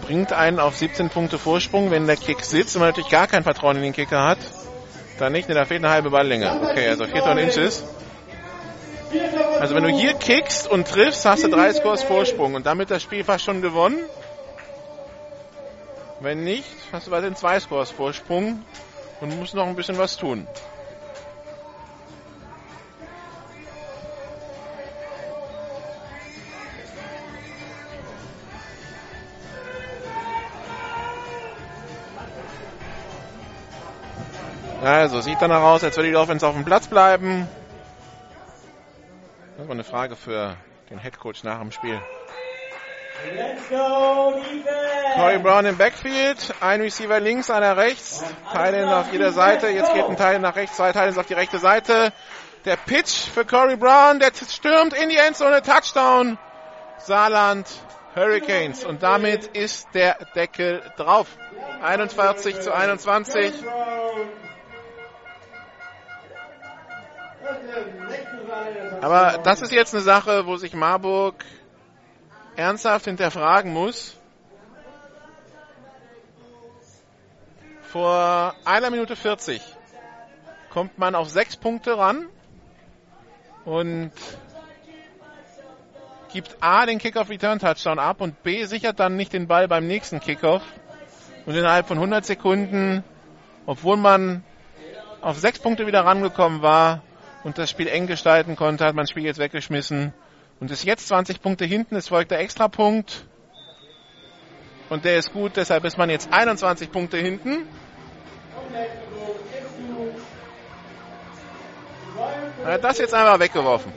Speaker 4: bringt einen auf 17 Punkte Vorsprung. Wenn der Kick sitzt und man natürlich gar kein Vertrauen in den Kicker hat, dann nicht, denn da fehlt eine halbe Balllänge. Okay, also vierter und Inches. Also wenn du hier kickst und triffst, hast du drei Scores Vorsprung und damit das Spiel fast schon gewonnen. Wenn nicht, hast du weiterhin zwei Scores Vorsprung und musst noch ein bisschen was tun. Also, sieht danach aus, als würde die Offense auf dem Platz bleiben. Das war eine Frage für den Headcoach nach dem Spiel.
Speaker 8: Go!
Speaker 4: Corey Brown im Backfield, ein Receiver links, einer rechts, Teile auf jeder Seite. Jetzt geht ein Teil nach rechts, zwei Teile auf die rechte Seite. Der Pitch für Corey Brown, der stürmt in die Endzone, Touchdown. Saarland Hurricanes. Und damit ist der Deckel drauf. 41 zu 21. Aber das ist jetzt eine Sache, wo sich Marburg ernsthaft hinterfragen muss. Vor einer Minute 40 kommt man auf sechs Punkte ran und gibt A den Kickoff-Return-Touchdown ab und B sichert dann nicht den Ball beim nächsten Kickoff. Und innerhalb von 100 Sekunden, obwohl man auf sechs Punkte wieder rangekommen war und das Spiel eng gestalten konnte, hat man das Spiel jetzt weggeschmissen und ist jetzt 20 Punkte hinten. Es folgt der Extrapunkt und der ist gut, deshalb ist man jetzt 21 Punkte hinten. Er hat das jetzt einmal weggeworfen.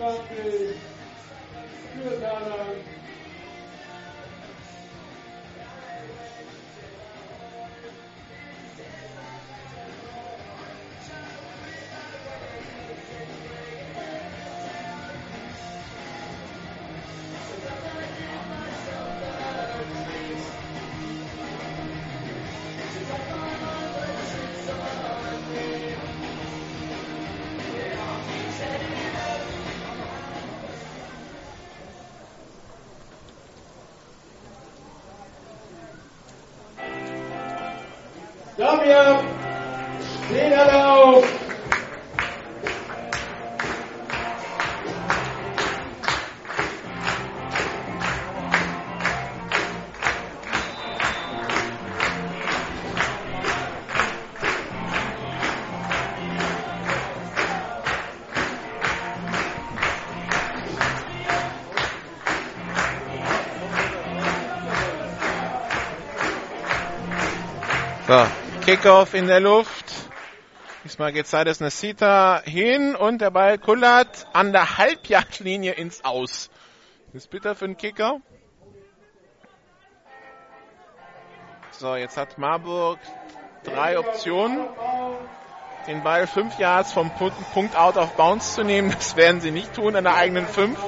Speaker 4: Kickoff in der Luft. Diesmal geht Seides Nesita hin und der Ball kullert an der Halbjagdlinie ins Aus. Das ist bitter für den Kicker. So, jetzt hat Marburg drei Optionen. Den Ball fünf Yards vom Punkt out auf Bounce zu nehmen, das werden sie nicht tun an der eigenen fünf.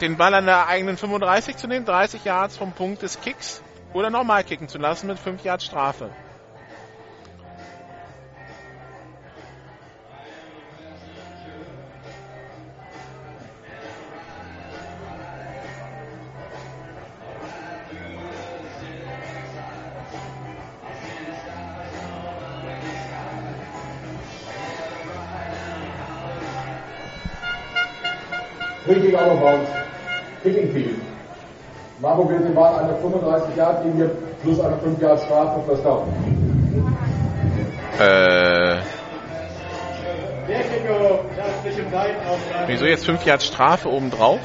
Speaker 4: Den Ball an der eigenen 35 zu nehmen, 30 Yards vom Punkt des Kicks oder normal kicken zu lassen mit 5 Yards Strafe.
Speaker 7: Richtig out bounds. Kicking Field. Marburg will den Ball an der 35 Yard Linie plus eine 5 Yard Strafe First Down.
Speaker 4: Äh, wieso jetzt 5 Yards Strafe obendrauf?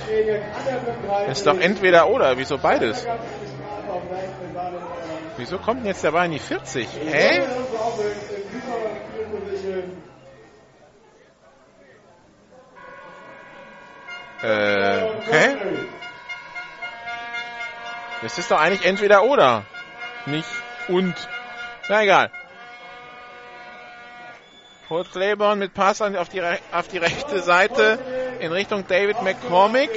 Speaker 4: Das ist doch entweder oder, wieso beides? Wieso kommt denn jetzt der Ball in die 40? Hä? Äh, okay. Das ist doch eigentlich entweder oder. Nicht und. Na egal. Holt Claiborne mit Pass auf die, auf die rechte Seite in Richtung David McCormick.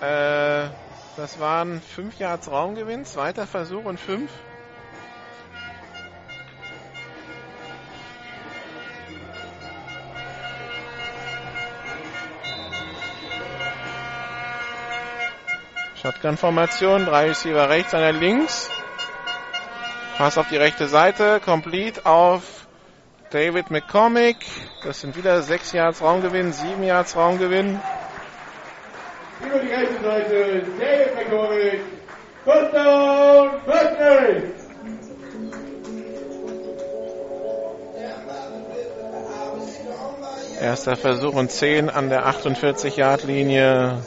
Speaker 4: Äh, das waren 5 Yards Raumgewinn, zweiter Versuch und 5. Shotgun-Formation, drei Receiver rechts, einer links. Pass auf die rechte Seite, complete auf David McCormick. Das sind wieder 6 Yards Raumgewinn, 7 Yards Raumgewinn.
Speaker 1: Über die rechte Seite, David McCormick. First down, Berkeley.
Speaker 4: Erster Versuch und 10 an der 48-Yard-Linie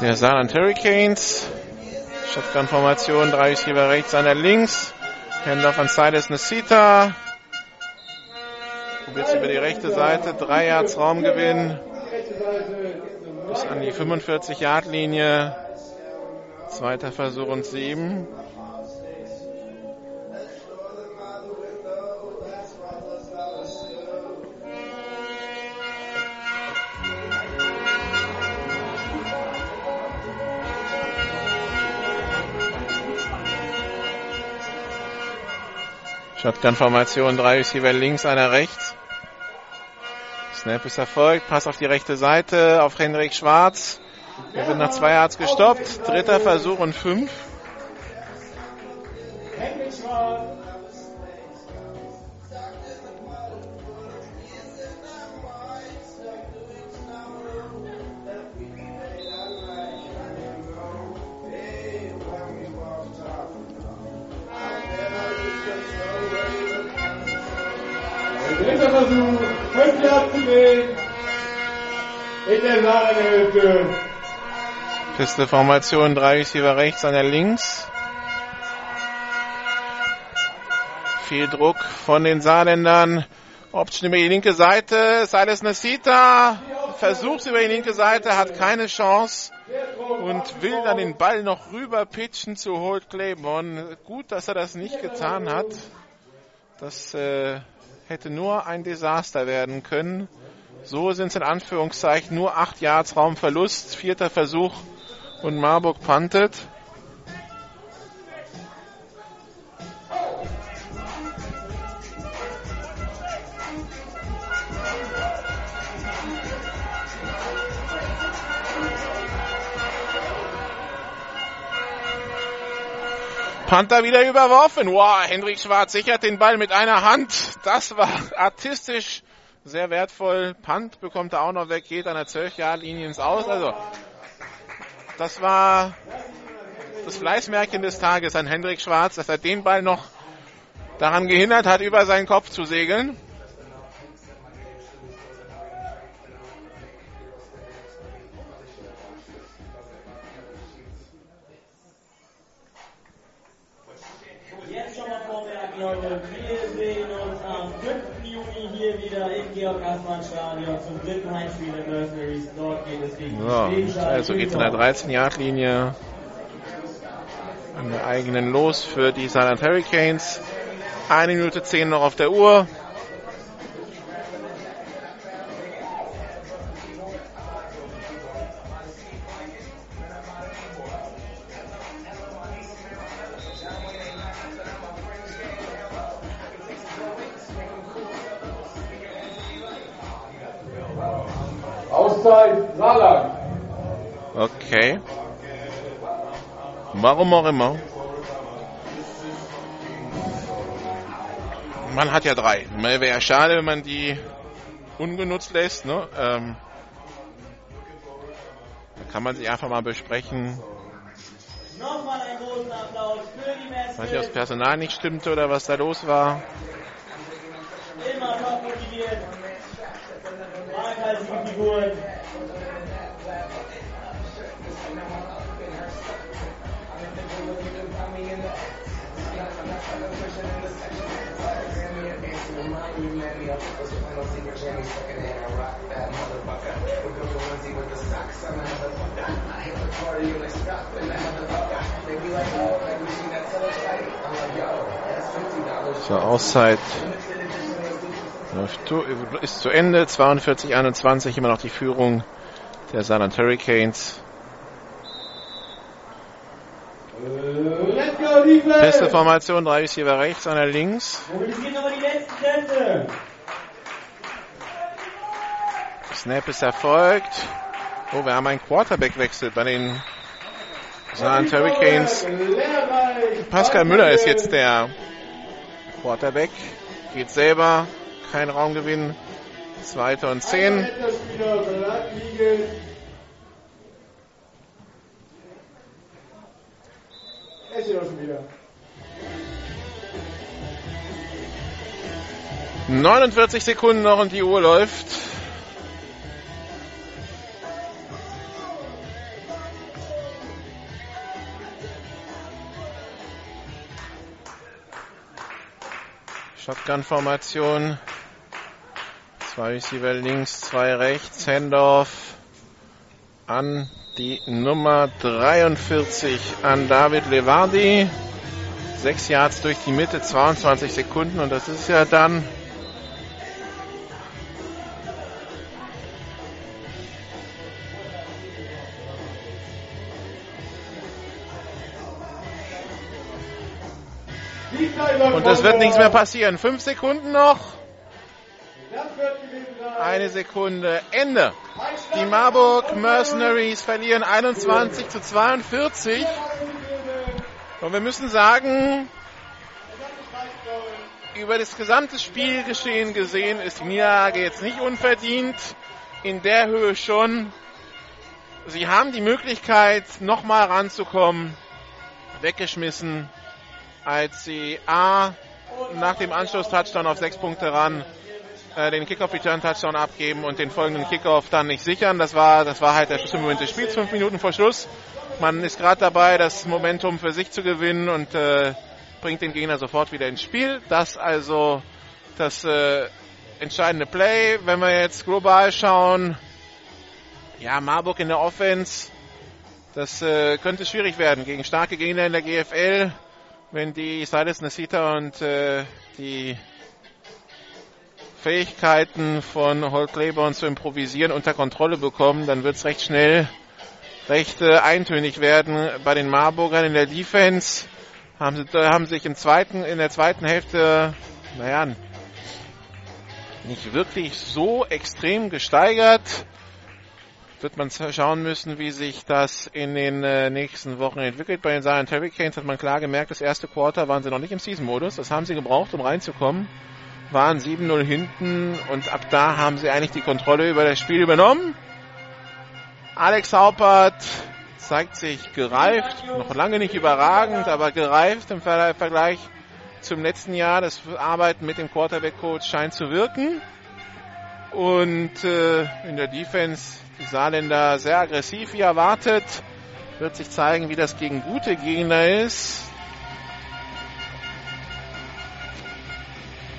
Speaker 4: der Saarland Hurricanes. Shotgun-Formation, drei Receiver rechts, einer links. Handoff an Silas Nesita. Probiert über die rechte Seite, drei Yards Raumgewinn. Bis an die 45-Yard-Linie. Zweiter Versuch und sieben. Shotgun-Formation, drei Receiver links, einer rechts. Snap ist erfolgt. Pass auf die rechte Seite auf Henrik Schwarz. Er wird nach zwei Yards gestoppt. Dritter Versuch und fünf.
Speaker 1: Der Saarhälfte.
Speaker 4: Pisteformation, drei Receiver rechts, einer links. Viel Druck von den Saarländern. Option über die linke Seite. Silas Nasita versucht über die linke Seite, hat keine Chance und will dann den Ball noch rüber pitchen zu Holt Claiborne. Gut, dass er das nicht getan hat. Das äh, hätte nur ein Desaster werden können. So sind es in Anführungszeichen nur 8 Yards Raumverlust. Vierter Versuch und Marburg puntet. Panther wieder überworfen. Wow, Hendrik Schwarz sichert den Ball mit einer Hand. Das war artistisch sehr wertvoll. Punt bekommt er auch noch weg, geht an der 12-Jahr-Linie ins Aus. Also, das war das Fleißmärkchen des Tages an Hendrik Schwarz, dass er den Ball noch daran gehindert hat, über seinen Kopf zu segeln.
Speaker 8: Jetzt schon mal vormerken. Wir sehen uns am 5. Juni hier wieder im Georg-Assmann-Stadion zum dritten Heimspiel der Mercenaries. Dort geht es gegen
Speaker 4: Ja,
Speaker 8: die Schwäbisch
Speaker 4: also geht in der 13-Yard-Linie an der eigenen Los für die Silent Hurricanes. Eine Minute zehn noch auf der Uhr.
Speaker 7: Auszeit Saarland.
Speaker 4: Okay. Warum auch immer. Man hat ja drei. Wäre ja schade, wenn man die ungenutzt lässt. Ne? Ähm, da kann man sich einfach mal besprechen,
Speaker 8: Nochmal einen großen Applaus für die
Speaker 4: was
Speaker 8: Mercenaries.
Speaker 4: hier das Personal nicht stimmte oder was da los war.
Speaker 8: Immer top motiviert. Waghalsige Figuren.
Speaker 4: So, Auszeit läuft zu- ist zu Ende. 42-21 immer noch die Führung der Saarland Hurricanes. Beste Formation, drei Receiver rechts, einer links. Snap ist erfolgt. Oh, wir haben einen Quarterback-Wechsel bei den Saarland Hurricanes. Pascal Müller ist jetzt der Quarterback. Geht selber. Kein Raumgewinn. Zweite und zehn.
Speaker 1: Er wieder.
Speaker 4: 49 Sekunden noch und die Uhr läuft. Shotgun-Formation. Zwei Receiver links, zwei rechts. Handoff an die Nummer 43 an David Levardi. Sechs Yards durch die Mitte, 22 Sekunden und das ist ja dann Und es wird nichts mehr passieren. Fünf Sekunden noch. Eine Sekunde. Ende. Die Marburg Mercenaries verlieren 21 zu 42. Und wir müssen sagen, über das gesamte Spielgeschehen gesehen ist Niederlage jetzt nicht unverdient. In der Höhe schon. Sie haben die Möglichkeit, nochmal ranzukommen. Weggeschmissen, als sie A nach dem Anschluss-Touchdown auf sechs Punkte ran äh, den Kickoff-Return-Touchdown abgeben und den folgenden Kickoff dann nicht sichern. Das war, das war halt der Schlüsselmoment des Spiels, fünf Minuten vor Schluss. Man ist gerade dabei, das Momentum für sich zu gewinnen und äh, bringt den Gegner sofort wieder ins Spiel. Das also das äh, entscheidende Play. Wenn wir jetzt global schauen, ja, Marburg in der Offense, das äh, könnte schwierig werden gegen starke Gegner in der GFL, wenn die Silas Nasita und äh, die Fähigkeiten von Holt Claiborne zu improvisieren unter Kontrolle bekommen, dann wird es recht schnell recht äh, eintönig werden bei den Marburgern in der Defense. Haben, sie, haben sich im zweiten, in der zweiten Hälfte, naja, nicht wirklich so extrem gesteigert. Wird man schauen müssen, wie sich das in den äh, nächsten Wochen entwickelt. Bei den Silent Hurricanes hat man klar gemerkt, das erste Quarter waren sie noch nicht im Season-Modus. Das haben sie gebraucht, um reinzukommen waren 7-0 hinten und ab da haben sie eigentlich die Kontrolle über das Spiel übernommen. Alex Haupert zeigt sich gereift, noch lange nicht überragend, aber gereift im Vergleich zum letzten Jahr. Das Arbeiten mit dem Quarterback-Coach scheint zu wirken. Und äh, in der Defense die Saarländer sehr aggressiv wie erwartet. Wird sich zeigen, wie das gegen gute Gegner ist.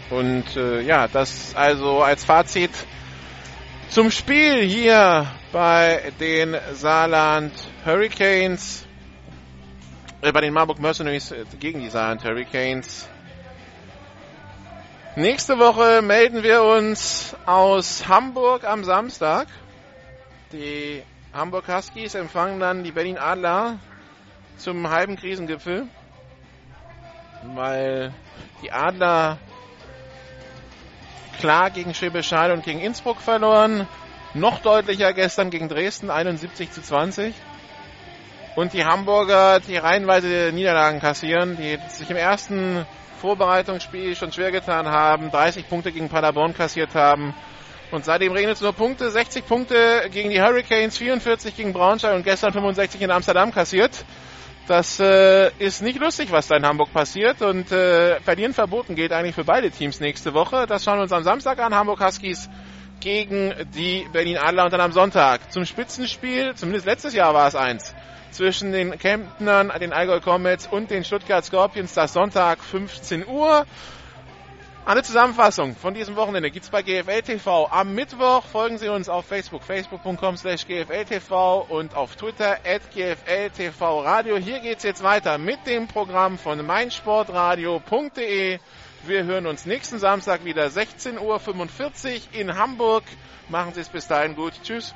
Speaker 4: Und äh, ja, das also als Fazit zum Spiel hier bei den Saarland Hurricanes, äh, bei den Marburg Mercenaries äh, gegen die Saarland Hurricanes. Nächste Woche melden wir uns aus Hamburg am Samstag. Die Hamburg Huskies empfangen dann die Berlin Adler zum halben Krisengipfel, weil die Adler klar gegen Schwäbisch und gegen Innsbruck verloren. Noch deutlicher gestern gegen Dresden 71 zu 20. Und die Hamburger, die reihenweise Niederlagen kassieren, die sich im ersten Vorbereitungsspiel schon schwer getan haben, 30 Punkte gegen Paderborn kassiert haben. Und seitdem regnet es nur Punkte, 60 Punkte gegen die Hurricanes, 44 gegen Braunschweig und gestern 65 in Amsterdam kassiert. Das äh, ist nicht lustig, was da in Hamburg passiert. Und äh, Verlieren verboten geht eigentlich für beide Teams nächste Woche. Das schauen wir uns am Samstag an. Hamburg Huskies gegen die Berlin Adler und dann am Sonntag zum Spitzenspiel, zumindest letztes Jahr war es eins, zwischen den Kemptnern, den Allgäu Comets und den Stuttgart Scorpions, das Sonntag 15 Uhr. Eine Zusammenfassung von diesem Wochenende gibt's bei GFL TV. Am Mittwoch folgen Sie uns auf Facebook, facebook.com slash GFL TV und auf Twitter at GFL TV Radio. Hier geht's jetzt weiter mit dem Programm von meinsportradio.de. Wir hören uns nächsten Samstag wieder 16.45 Uhr in Hamburg. Machen Sie es bis dahin gut. Tschüss.